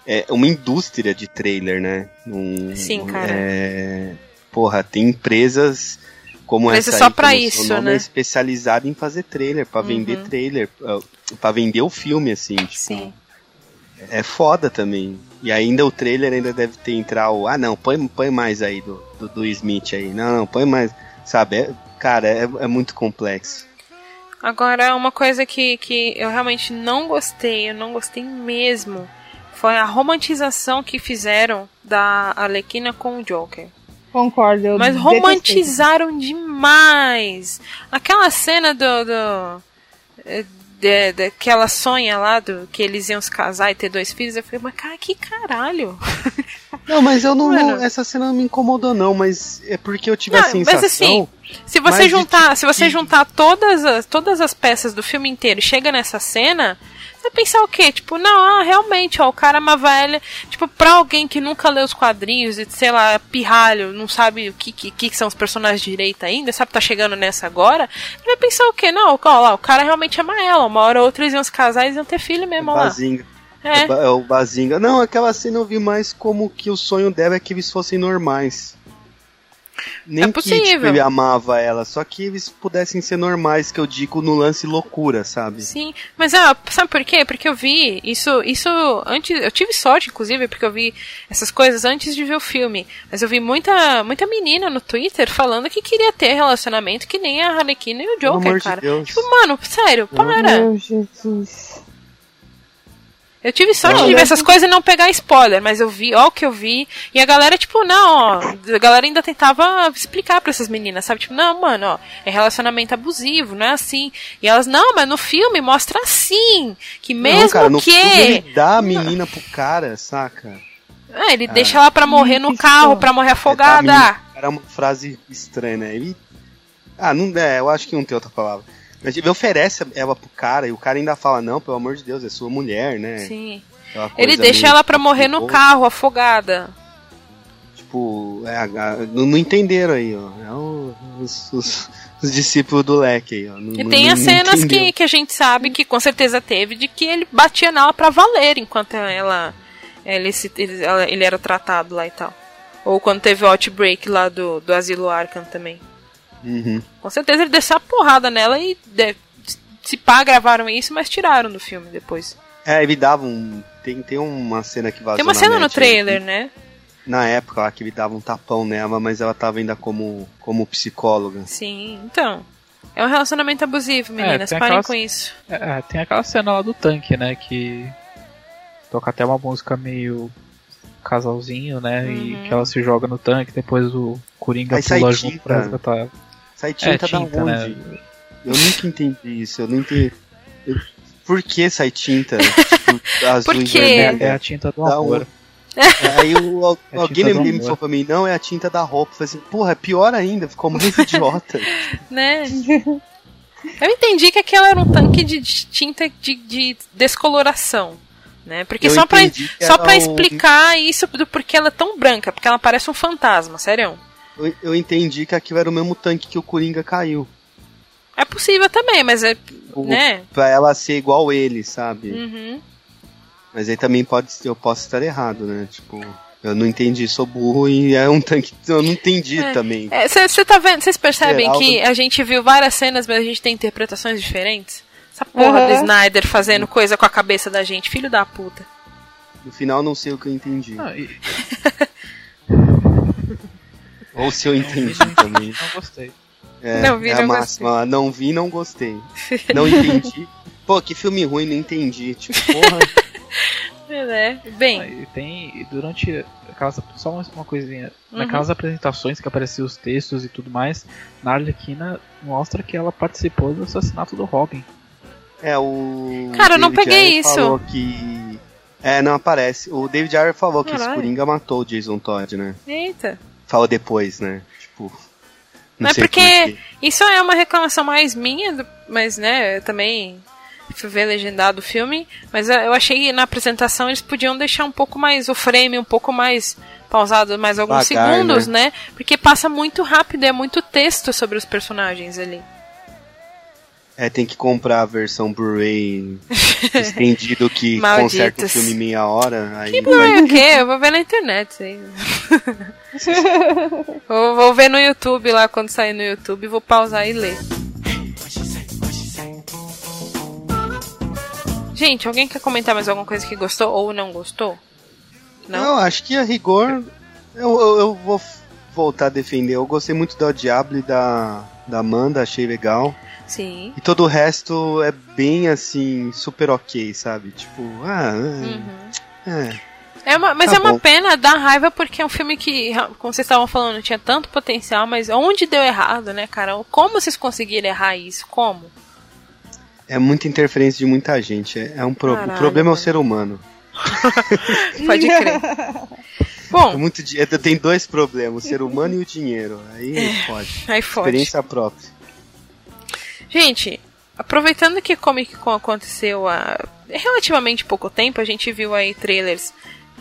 é, uma indústria de trailer, né? Um- Sim, cara. é, porra, tem empresas como Empresa essa só aí, pra isso, né? É especializada em fazer trailer, pra vender Uhum. trailer, ah, pra vender o filme, assim. Tipo, sim. É foda também. E ainda o trailer ainda deve ter entrar o. Ah não, põe, põe mais aí do, do, do Smith aí. Não, não, põe mais. Sabe? É- cara, é, é muito complexo. Agora, uma coisa que, que eu realmente não gostei, eu não gostei mesmo, foi a romantização que fizeram da Arlequina com o Joker. Concordo. Eu Mas detestei. romantizaram demais. Aquela cena do. do eh, de, de, que ela sonha lá, do, que eles iam se casar e ter dois filhos. Eu falei, mas cara, que caralho. Não, mas eu não. Mano. Essa cena não me incomodou, não, mas é porque eu tive Não, a sensação. mas assim, se você de juntar, se você que- juntar todas as, todas as peças do filme inteiro e chega nessa cena, vai pensar o quê? Tipo, não, ah, realmente, ó, o cara amava ela. Tipo, pra alguém que nunca leu os quadrinhos e, sei lá, pirralho, não sabe o que, que, que são os personagens direito ainda, sabe, tá chegando nessa agora, ele vai pensar o quê? Não, ó lá, o cara realmente ama ela. Uma hora ou outra eles iam se casar e eles iam ter filho mesmo ó lá. Bazinga. É. É. é o Bazinga. Não, aquela cena eu vi mais como que o sonho dela é que eles fossem normais. Nem É que possível. tipo, ele amava ela, só que eles pudessem ser normais, que eu digo no lance loucura, sabe? Sim, mas ah, sabe por quê? Porque eu vi isso, isso antes, eu tive sorte, inclusive, porque eu vi essas coisas antes de ver o filme. Mas eu vi muita, muita menina no Twitter falando que queria ter relacionamento que nem a Harlequina e o Joker, de cara. Deus. Tipo, mano, sério, para. Meu Jesus. Eu tive sorte Não, de ver eu- essas coisas e não pegar spoiler, mas eu vi, ó o que eu vi. E a galera, tipo, não, ó. A galera ainda tentava explicar pra essas meninas, sabe? Tipo, não, mano, ó, é relacionamento abusivo, não é assim. E elas, não, mas no filme mostra assim. Que mesmo não, cara, no que. filme ele dá a menina pro cara, saca? É, ele deixa ela pra morrer no carro, pra morrer É, afogada. menina pro cara é uma frase estranha, né? Ele. Ah, não é, eu acho que não tem outra palavra. Mas ele oferece ela pro cara e o cara ainda fala, não, pelo amor de Deus, é sua mulher, né? Sim. Ele deixa ela pra morrer no carro, afogada. Tipo, é, não, não entenderam aí, ó. É o- os, os- os discípulos do leque aí, ó. Não- E tem não as cenas que, que a gente sabe que com certeza teve de que ele batia nela pra valer enquanto ela ele, se, ele, ele era tratado lá e tal. Ou quando teve o outbreak lá do, do asilo Arkham também. Uhum. Com certeza ele desceu a porrada nela e de- se pá gravaram isso, mas tiraram do filme depois. É, ele dava um. Tem, tem uma cena que vazou Tem uma na cena no net trailer, que- né? Na época lá que ele dava um tapão nela, mas ela tava ainda como, como psicóloga. Sim, então. É um relacionamento abusivo, meninas. tem Parem aquelas- com isso. É, é, tem aquela cena lá do tanque, né? Que toca até uma música meio casalzinho, né? E Uhum. que ela se joga no tanque, depois o Coringa Aí sai pula junto pra resgatar ela. Sai tinta, É, tinta, da né? onde? Eu nunca entendi isso, eu não entendi. Eu- Por que sai tinta? tipo, azul Por e quê? É, é a tinta do amor. Aí o, É alguém me, falou pra mim, não, é a tinta da roupa. Eu falei assim, porra, é pior ainda, ficou muito idiota. Né? Eu entendi que aquela era um tanque de tinta de, de descoloração. Né? Porque Eu só pra, só pra um- explicar isso do porquê ela é tão branca, porque ela parece um fantasma, sério. Eu, eu entendi que aquilo era o mesmo tanque que o Coringa caiu. É possível também, mas é. O- Né? Pra ela ser igual ele, sabe? Uhum. Mas aí também pode eu posso estar errado, né? Tipo, eu não entendi, sou burro e é um tanque. Eu não entendi É. também. Você tá vendo? Vocês percebem Geraldo- que a gente viu várias cenas, mas a gente tem interpretações diferentes? Essa porra Uhum. do Snyder fazendo coisa com a cabeça da gente, filho da puta. No final não sei o que eu entendi. Não, e- Ou se eu entendi não, também. não gostei. É, Não vi, é a não máxima. lá, Não vi, não gostei. Não entendi. Pô, que filme ruim, não entendi. Tipo, porra. É, né? Bem, E tem e durante aquelas só uma, uma coisinha Uhum. naquelas apresentações que apareciam os textos e tudo mais na Arlequina mostra que ela participou do assassinato do Robin É, o. Cara, eu não David peguei Ayer isso. falou que. É, não aparece. O David Ayer falou que esse Caralho. Coringa matou o Jason Todd, né? eita. Falou depois, né? Tipo. Não, é porque por quê. isso é uma reclamação mais minha, mas né, eu também fui ver legendado o filme, mas eu achei que na apresentação eles podiam deixar um pouco mais o frame um pouco mais pausado, mais alguns Devagar, segundos, né? Porque passa muito rápido, é muito texto sobre os personagens ali. É, tem que comprar a versão Blu-ray estendido que Malditos. conserta o filme em meia hora. Aí Que vai- Blu-ray o quê? Eu vou ver na internet isso aí. vou, vou ver no YouTube lá quando sair no YouTube, vou pausar e ler. Gente, alguém quer comentar mais alguma coisa que gostou ou não gostou? Não? Não, acho que a rigor. Eu, eu, eu vou voltar a defender. Eu gostei muito da Diablo e da, da Amanda, achei legal. Sim. E todo o resto é bem assim, super ok, sabe? Tipo, ah. é, Uhum. É. É uma, mas Tá é uma bom. pena, dá raiva porque é um filme que, como vocês estavam falando, tinha tanto potencial, mas onde deu errado, né, cara? Como vocês conseguiram errar isso? Como? É muita interferência de muita gente. É é um pro... Caralho, o problema é o ser humano. Pode crer. É Bom, muito di- é, Tem dois problemas, o ser humano e o dinheiro. Aí pode. aí fode. Experiência própria. Gente, aproveitando que Comic Con aconteceu há relativamente pouco tempo, a gente viu aí trailers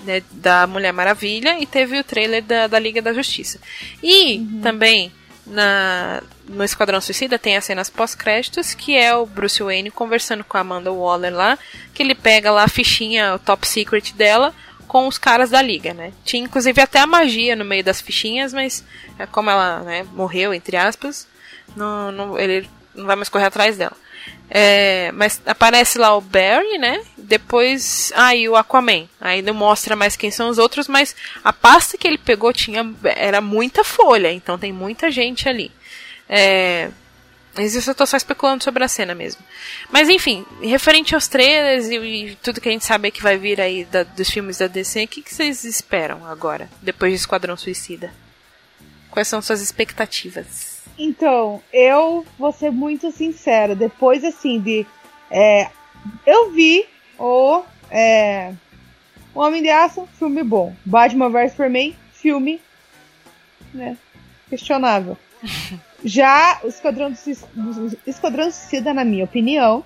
né, da Mulher Maravilha e teve o trailer da, da Liga da Justiça. E também na, no Esquadrão Suicida tem as cenas pós-créditos, que é o Bruce Wayne conversando com a Amanda Waller lá, que ele pega lá a fichinha, o top secret dela, com os caras da liga, né? Tinha inclusive até a magia no meio das fichinhas, mas é, como ela né, morreu, entre aspas, não, não- ele não vai mais correr atrás dela. É, mas aparece lá o Barry, né? Depois. Ah, e o Aquaman. Aí não mostra mais quem são os outros, mas a pasta que ele pegou tinha era muita folha, então tem muita gente ali. É, mas isso eu tô só especulando sobre a cena mesmo. Mas enfim, referente aos trailers e, e tudo que a gente sabe que vai vir aí da- dos filmes da DC, o que, que vocês esperam agora, depois de Esquadrão Suicida? Quais são suas expectativas? Então, eu vou ser muito sincera. Depois, assim, de. é, eu vi o. É, o Homem de Aço, filme bom. Batman vs Superman, filme. Né, questionável. Já o Esquadrão, Suic- o Esquadrão Suicida, na minha opinião,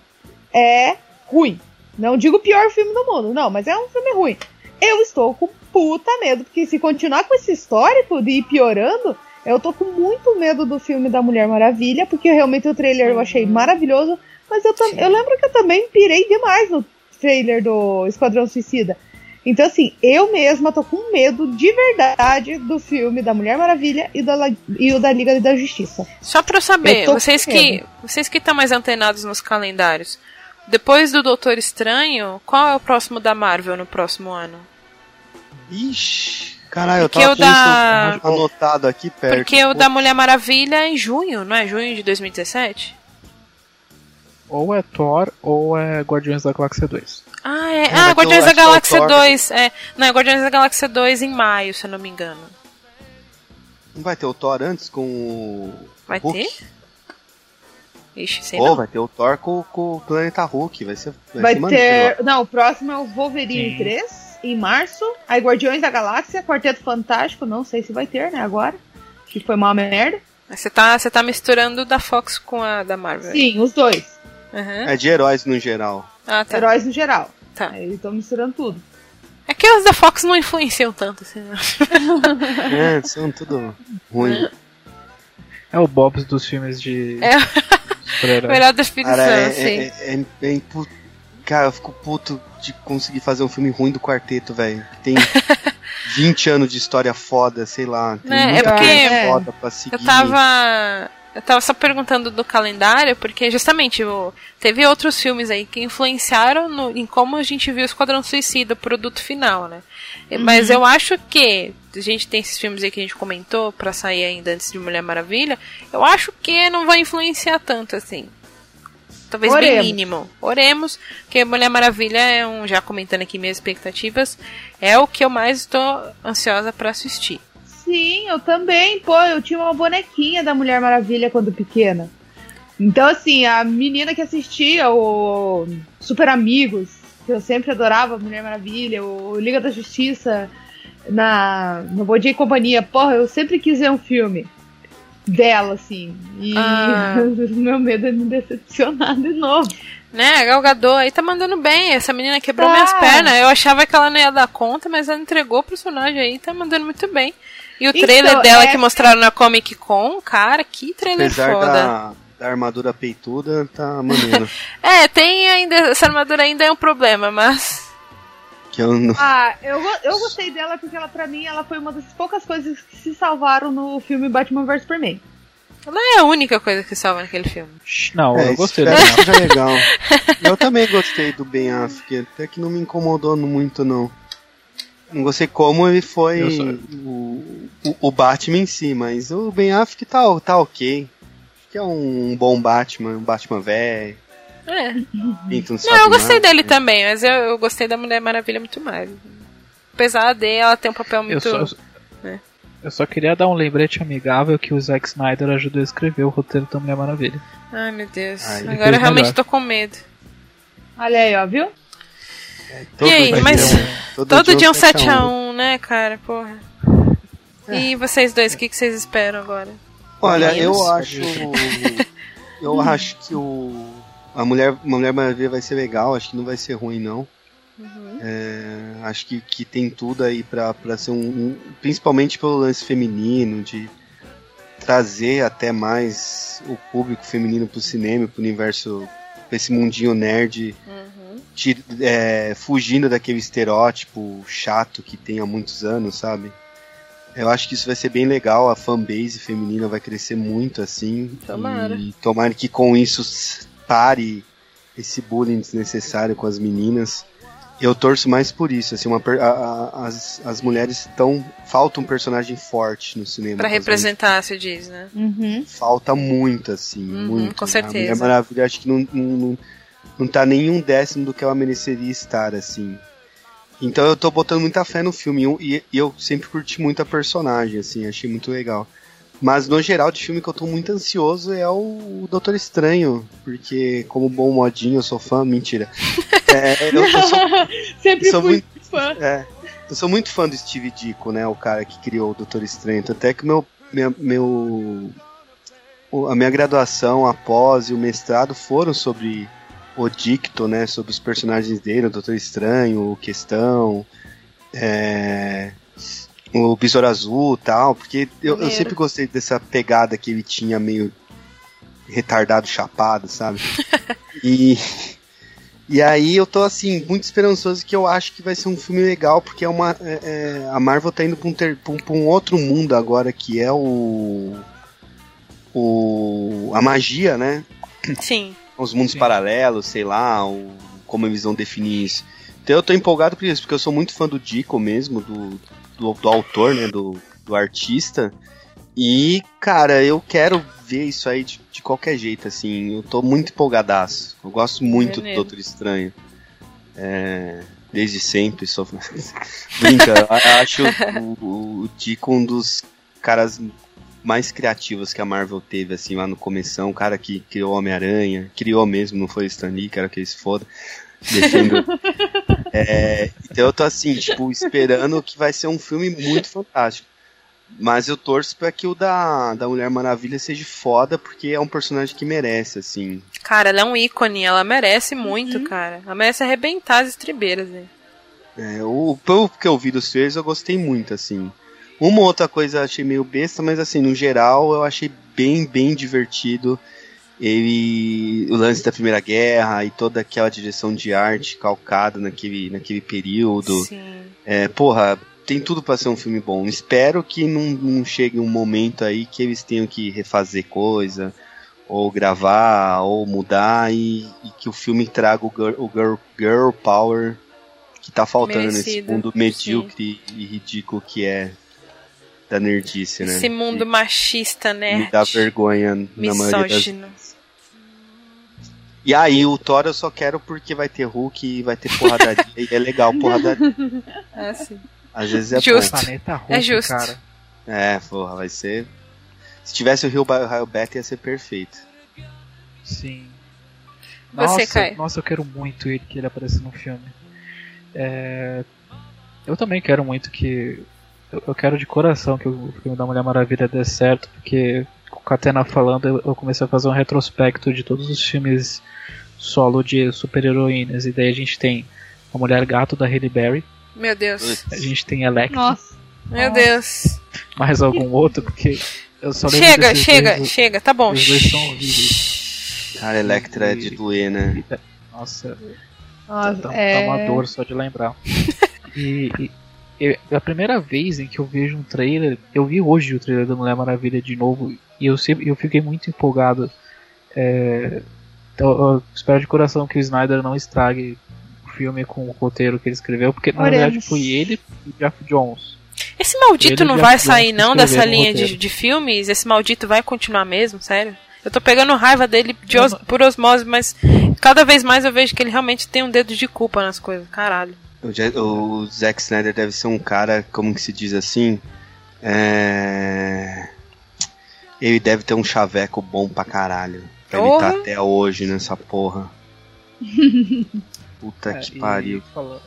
é ruim. Não digo o pior filme do mundo, não, mas é um filme ruim. Eu estou com puta medo, porque se continuar com esse histórico de ir piorando, eu tô com muito medo do filme da Mulher Maravilha, porque realmente o trailer eu achei maravilhoso, mas eu, tam- eu lembro que eu também pirei demais no trailer do Esquadrão Suicida. Então, assim, eu mesma tô com medo de verdade do filme da Mulher Maravilha e, da, e o da Liga da Justiça. Só pra eu saber, Eu vocês que vocês que estão mais antenados nos calendários, depois do Doutor Estranho, qual é o próximo da Marvel no próximo ano? Ixi, caralho, eu tava o da- anotado aqui perto. Porque o Pô, da Mulher Maravilha é em junho, não é? Junho de 2017? Ou é Thor ou é Guardiões da Galáxia 2. Ah, é. É, ah, Guardiões da Galáxia Thor. 2. É. Não, é Guardiões da Galáxia 2 em maio, se eu não me engano. Não vai ter o Thor antes com o. Vai Hulk? ter? Ixi, sei Pô, não. vai ter o Thor com, com o Planeta Hulk. Vai ser. Vai, Vai ser maneiro, ter. Não, o próximo é o Wolverine Sim. 3, em março. Aí Guardiões da Galáxia, Quarteto Fantástico, não sei se vai ter, né, agora. Que foi uma merda. Mas Você tá, você tá misturando o da Fox com a da Marvel. Sim, os dois. Ó. É de heróis no geral. Ah, tá. Heróis no geral. Tá. Aí eles estão misturando tudo. É que os da Fox não influenciam tanto, assim, né? é, são tudo ruim. É o Bobs dos filmes de É. super-herói. Melhor definição, Cara, é, assim. é, é, é impu- Cara, eu fico puto de conseguir fazer um filme ruim do quarteto, velho. Que Tem 20 anos de história foda, sei lá. Tem Né, é muita porque- coisa É. foda pra seguir. Eu tava. Eu tava só perguntando do calendário, porque justamente o, teve outros filmes aí que influenciaram no- em como a gente viu o Esquadrão Suicida, o produto final, né? E- Mas eu acho que. A gente tem esses filmes aí que a gente comentou pra sair ainda antes de Mulher Maravilha. Eu acho que não vai influenciar tanto assim. Talvez bem Oremos. mínimo. Oremos, porque Mulher Maravilha é um. Já comentando aqui minhas expectativas, é o que eu mais estou ansiosa pra assistir. Sim, eu também. Pô, eu tinha uma bonequinha da Mulher Maravilha quando pequena. Então, assim, a menina que assistia o Super Amigos, que eu sempre adorava Mulher Maravilha, o Liga da Justiça, na, no Bom Dia e Companhia, porra, eu sempre quis ver um filme dela, assim. E Ah. meu medo é me decepcionar de novo. Né, a Gal Gadot aí tá mandando bem. Essa menina quebrou Tá. minhas pernas. Eu achava que ela não ia dar conta, mas ela entregou o personagem aí, tá mandando muito bem. E o Então, trailer dela é- que mostraram na Comic Con, cara, que trailer Apesar foda. da, da armadura peituda, tá maneiro. É, tem ainda. Essa armadura ainda é um problema, mas. Que eu não. Ah, eu, eu gostei dela porque ela, pra mim, ela foi uma das poucas coisas que se salvaram no filme Batman vs Superman. Ela é a única coisa que salva naquele filme. Não, É, eu gostei dela. que seja legal. Eu também gostei do Ben Affleck, até que não me incomodou muito, não. Não gostei como ele foi o, o, o Batman em si, mas o Ben Affleck tá, tá ok. Acho que é um bom Batman, um Batman velho. É. Pinto, Não, sabe eu gostei nada. dele também, mas eu, eu gostei da Mulher Maravilha muito mais. Apesar de ela ter um papel Eu muito. só, eu, né? eu só queria dar um lembrete amigável que o Zack Snyder ajudou a escrever o roteiro da Mulher Maravilha. Ai meu Deus. Ai, ele Agora eu realmente melhor. tô com medo. Olha aí, ó, viu? Todo e aí, mas um- todo, dia um 7 a 7x1, né, cara? Porra. E vocês dois, o que, que vocês esperam agora? Olha, Menos. eu acho. Eu acho que o. A Mulher, Mulher Maravilha vai ser legal, acho que não vai ser ruim, não. Uhum. É, acho que, que tem tudo aí pra, pra ser um, um- Principalmente pelo lance feminino, de trazer até mais o público feminino pro cinema, pro universo. pra esse mundinho nerd. Uhum. ti- é, fugindo daquele estereótipo chato que tem há muitos anos, sabe? Eu acho que isso vai ser bem legal, a fanbase feminina vai crescer muito assim. Tomara. E tomara que com isso pare esse bullying desnecessário com as meninas. Eu torço mais por isso, assim, uma a- a- as, as mulheres estão. Falta um personagem forte no cinema. As representar, se diz, né? Uhum. falta muito, assim, Uhum, muito. com A certeza. Mulher Maravilha acho que não, não, não, não tá nem um décimo do que ela mereceria estar, assim. Então eu tô botando muita fé no filme e, e eu sempre curti muito a personagem, assim, achei muito legal. Mas no geral de filme que eu tô muito ansioso é o Doutor Estranho, porque como bom modinho eu sou fã, mentira. É, eu, eu sou Sempre Sou fui muito- fã. é, eu sou muito fã do Steve Ditko, né? O cara que criou o Doutor Estranho. Tanto é que meu, minha, meu, a minha graduação, após e o mestrado foram sobre o Dicto, né? Sobre os personagens dele, o Doutor Estranho, o Questão, é, o Besouro Azul e tal. Porque eu, eu sempre gostei dessa pegada que ele tinha meio retardado, chapado, sabe? e... E aí eu tô assim, muito esperançoso que eu acho que vai ser um filme legal, porque é uma. é- é, a Marvel tá indo pra um, ter- pra um- pra um outro mundo agora, que é o. O. A magia, né? Sim. Os mundos Sim. paralelos, sei lá, o, como eles vão definir isso. Então eu tô empolgado por isso, porque eu sou muito fã do Dico mesmo, do, do, do autor, né? Do, do artista. E, cara, eu quero ver isso aí de, de qualquer jeito, assim. Eu tô muito empolgadaço. Eu gosto muito do Doutor Estranho. É, desde sempre sou. Brinca, eu acho o, o, o Dico um dos caras mais criativos que a Marvel teve, assim, lá no começo. Um cara que criou Homem-Aranha. Criou mesmo, não foi Stan Lee, quero que ele se foda. Defendo. É, então eu tô assim, tipo, esperando que vai ser um filme muito fantástico. Mas eu torço pra que o da, da Mulher Maravilha seja foda, porque é um personagem que merece, assim. Cara, ela é um ícone, ela merece muito, cara. Ela merece arrebentar as estribeiras, né? É, o pelo que eu vi dos trailers, eu gostei muito, assim. Uma ou outra coisa eu achei meio besta, mas assim, no geral eu achei bem, bem divertido. Ele. O lance da Primeira Guerra e toda aquela direção de arte calcada naquele, naquele período. Sim. É, porra, tem tudo pra ser um filme bom. Espero que não, não chegue um momento aí que eles tenham que refazer coisa, ou gravar, ou mudar, e, e que o filme traga o girl, o girl, girl power que tá faltando nesse Merecido, mundo medíocre e ridículo que é da nerdice, né? Esse mundo machista, né? Me dá vergonha na maioria das Misógino. E aí, o Thor eu só quero porque vai ter Hulk e vai ter porradaria. e é legal porradaria. Ah, sim. Às vezes é Justo. bom. Planeta Hulk, É justo. cara. É, porra, vai ser. Se tivesse o Rio Railback ia ser perfeito. Sim. Você, Nossa, Caio. nossa, eu quero muito ele que ele apareça no filme. É, Eu também quero muito que. Eu eu quero de coração que o filme da Mulher Maravilha dê certo, porque com a Catena falando, eu- eu comecei a fazer um retrospecto de todos os filmes solo de super-heroínas. E daí a gente tem a Mulher Gato da Halle Berry, Meu Deus. a gente tem Electra, Nossa. Meu Nossa. Deus. mais algum outro, porque eu só lembro Chega, chega, dois- chega. Tá bom. os dois são horríveis. Cara, Electra é de doer, né? Nossa, Nossa, Tá, é... tá uma dor só de lembrar. e, e- eu- a primeira vez em que eu vejo um trailer, eu vi hoje o trailer da Mulher Maravilha de novo e eu sempre eu fiquei muito empolgado. É, então eu espero de coração que o Snyder não estrague o filme com o roteiro que ele escreveu, porque na Oremos. verdade foi ele e o Jeff Jones. Esse maldito Ele não vai sair não dessa linha de, de filmes? Esse maldito vai continuar mesmo, sério? Eu tô pegando raiva dele de os- por osmose, mas cada vez mais eu vejo que ele realmente tem um dedo de culpa nas coisas. Caralho. O, Zack Snyder deve ser um cara, como que se diz assim? É... Ele deve ter um chaveco bom pra caralho. Pra ele tá até hoje nessa porra. Puta É, que e pariu. Falando,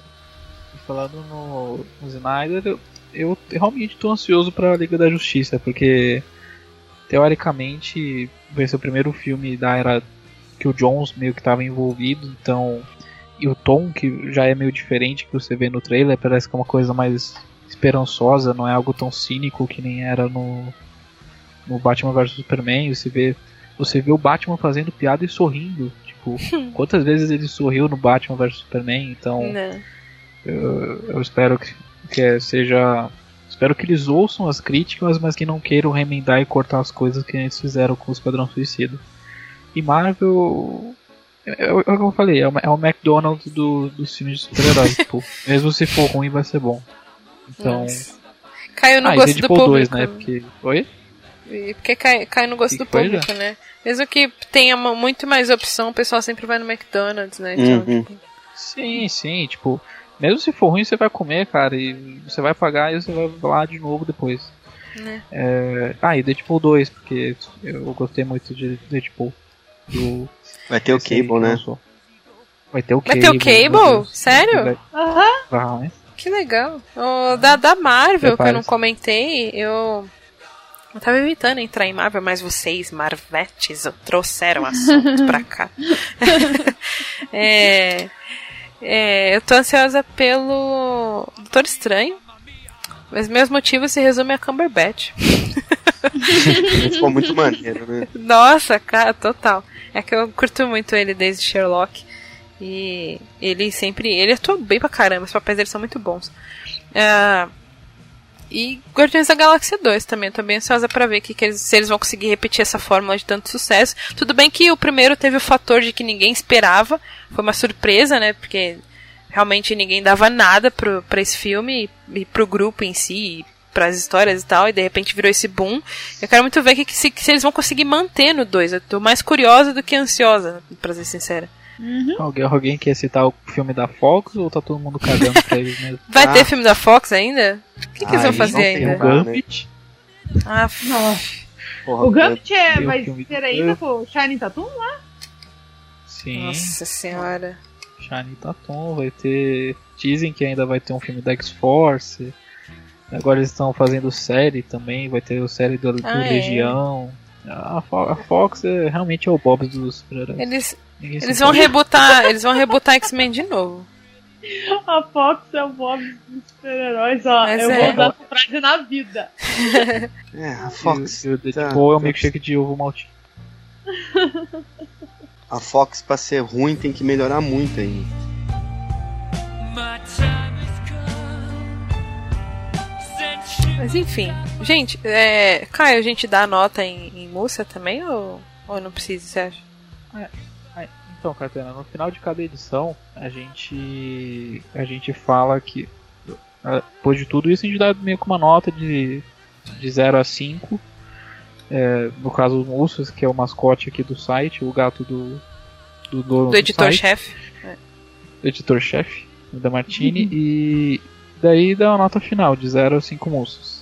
e falando no, no Snyder, eu, eu realmente tô ansioso pra Liga da Justiça, porque teoricamente vai ser o primeiro filme da era que o Jones meio que estava envolvido, então. E o tom, que já é meio diferente que você vê no trailer, parece que é uma coisa mais esperançosa, não é algo tão cínico que nem era no, no Batman vs Superman. Você vê, você vê o Batman fazendo piada e sorrindo. Tipo, quantas vezes ele sorriu no Batman vs Superman? Então, Né? eu, eu espero que, que seja. Espero que eles ouçam as críticas, mas que não queiram remendar e cortar as coisas que eles fizeram com o Esquadrão Suicida. E Marvel. É, é o que eu falei, é o, é o McDonald's do, dos filmes de super-heróis. tipo, mesmo se for ruim, vai ser bom. Então. Nossa. Caiu no ah, e gosto do público. 2, né? Porque. Oi? E Porque cai, cai no gosto Que do coisa? público, né? Mesmo que tenha muito mais opção, o pessoal sempre vai no McDonald's, né? Então, Uhum. tipo, Sim, sim, tipo. Mesmo se for ruim, você vai comer, cara, e você vai pagar e você vai lá de novo depois. né? É... Ah, e Deadpool 2, porque eu gostei muito de Deadpool. Do... Vai ter o Cable, né? Vai ter o Vai Cable. ter o Cable? Sério? Vai, Aham. vai. Que legal. O da, da Marvel, que eu não comentei, eu. Eu tava evitando entrar em Marvel, mas vocês, Marvetes, trouxeram assunto pra cá. é, é, eu tô ansiosa pelo Doutor Estranho. Mas meus motivos se resumem a Cumberbatch. Ficou muito maneiro, né? Nossa, cara, total. É que eu curto muito ele desde Sherlock. E ele sempre. Ele atua bem pra caramba, os papéis dele são muito bons. Ah, e Guardiões da Galáxia 2 também, eu tô bem ansiosa pra ver que, que eles- se eles vão conseguir repetir essa fórmula de tanto sucesso. Tudo bem que o primeiro teve o fator de que ninguém esperava, foi uma surpresa, né? Porque realmente ninguém dava nada pro, pra esse filme e, e pro grupo em si, e pras histórias e tal, e de repente virou esse boom. Eu quero muito ver que, que se, se eles vão conseguir manter no 2. Eu tô mais curiosa do que ansiosa, pra ser sincera. Alguém, alguém quer citar o filme da Fox ou tá todo mundo cagando pra eles mesmo? Vai Ah. ter filme da Fox ainda? O que, que eles Ah, vão eles fazer não têm Tem o ainda? né? Gambit. Ah, f- Nossa. Porra, O Gambit é, o vai do ainda com o Shining Tatum lá? Sim. nossa senhora. Shiny Tatum, vai ter. Dizem que ainda vai ter um filme da X-Force. Agora eles estão fazendo série também, vai ter o série do, do Ah, é? Legião. A, Fo- a Fox é, realmente é o Bob's dos super-heróis. Eles, eles vão rebootar. Eles vão rebootar X-Men de novo. A Fox é o Bob dos super-heróis, ó. Mas eu é. vou usar essa frase na vida. É, a Fox. E o tá- Deadpool é o tá- milkshake de ovo maltinho. A Fox, pra ser ruim, tem que melhorar muito ainda. Mas enfim. Gente, é, Caio, a gente dá nota em, em também ou, ou não precisa, você acha? Ah, Então, Catena, no final de cada edição, a gente a gente fala que ah, depois de tudo isso a gente dá meio que uma nota de de 0 a 5. É, no caso o Mussas, que é o mascote aqui do site, o gato do do Do do editor-chefe. site, do editor-chefe da Martini e daí dá uma nota final de 0 a 5 Mussas.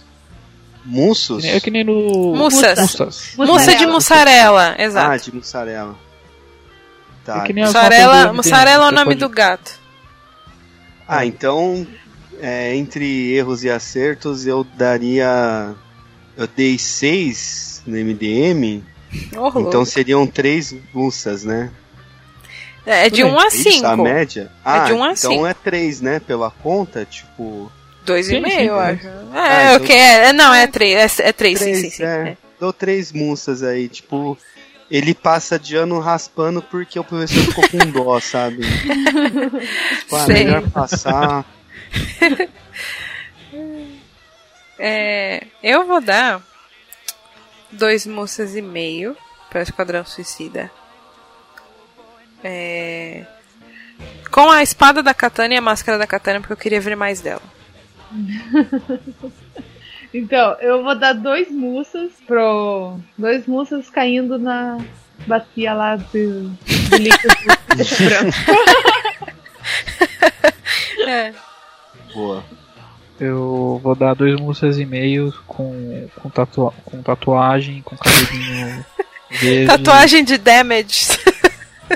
Mussos? É que nem no Mussas. Mussas. Mussa de mussarela, Ah, exato. de mussarela. Tá. É que nem as mussarela, mussarela é o nome pode- do gato. Ah, então, é, entre erros e acertos, eu daria. Eu dei 6 no MDM, louco. então seriam 3 mussas, né? É de tudo 1 a É isso, a 5. média? Ah, de um a então cinco. é 3, né? Pela conta, tipo. Dois Sim, e meio, sim, eu é. acho. Ah, É, então- ok. É, não, é três. É, é três, sim, três, sim, sim. é. é. Dou 3 mussas aí, tipo. Ele passa de ano raspando porque o professor ficou com dó, sabe? tipo, ah, melhor passar. É, eu vou dar dois moças e meio para Esquadrão Suicida. É, com a espada da Katana e a máscara da Katana, porque eu queria ver mais dela. Então, eu vou dar dois mussas pro. Dois mussas caindo na bacia lá do, de líquido branco. É. Boa. Eu vou dar dois músicas e meio com, com, tatua com tatuagem, com cabelinho verde. Tatuagem de damage.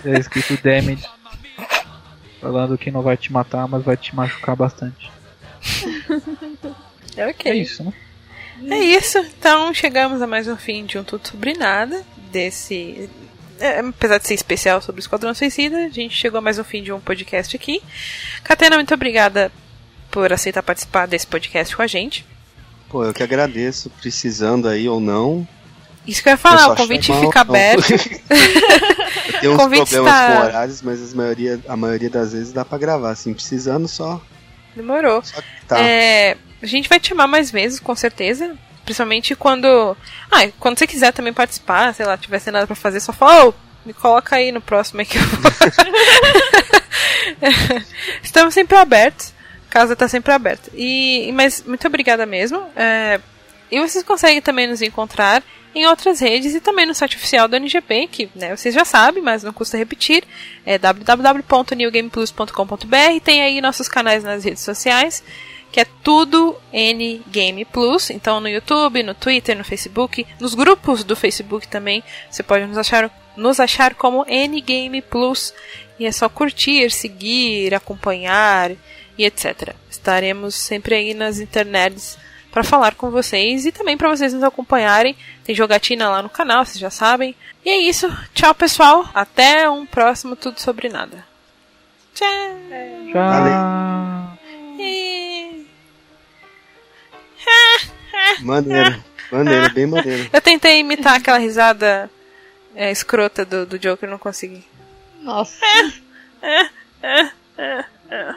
É escrito damage. Falando que não vai te matar, mas vai te machucar bastante. É ok. É isso, né? É isso. Então chegamos a mais um fim de um Tudo Sobre Nada. Desse. é, apesar de ser especial sobre o Esquadrão Suicida, a gente chegou a mais um fim de um podcast aqui. Catena, muito obrigada por aceitar participar desse podcast com a gente. Pô, eu que agradeço, precisando aí ou não. Isso que eu ia falar, o convite fica não. aberto. Eu tenho uns problemas está- com horários, mas a maioria, a maioria das vezes dá pra gravar, assim, precisando só. Demorou. só tá. É, a gente vai te chamar mais vezes, com certeza. Principalmente quando. Ah, quando você quiser também participar, sei lá, tiver sem nada pra fazer, só fala, ô, me coloca aí no próximo aí que eu vou. Estamos sempre abertos. A casa tá sempre aberta. E, mas muito obrigada mesmo. É, e vocês conseguem também nos encontrar em outras redes e também no site oficial do NGP, que né, vocês já sabem, mas não custa repetir. É www.newgameplus.com.br. Tem aí nossos canais nas redes sociais, que é tudo N Game Plus. Então no YouTube, no Twitter, no Facebook, nos grupos do Facebook também, você pode nos achar, nos achar como N Game Plus. E é só curtir, seguir, acompanhar e etc. Estaremos sempre aí nas internets para falar com vocês e também para vocês nos acompanharem. Tem jogatina lá no canal, vocês já sabem. E é isso. Tchau, pessoal. Até um próximo Tudo Sobre Nada. Tchau. Tchau. E- Maneiro. Maneiro, bem maneiro. Eu tentei imitar aquela risada é, escrota do, do Joker, não consegui. Nossa. É, é, é.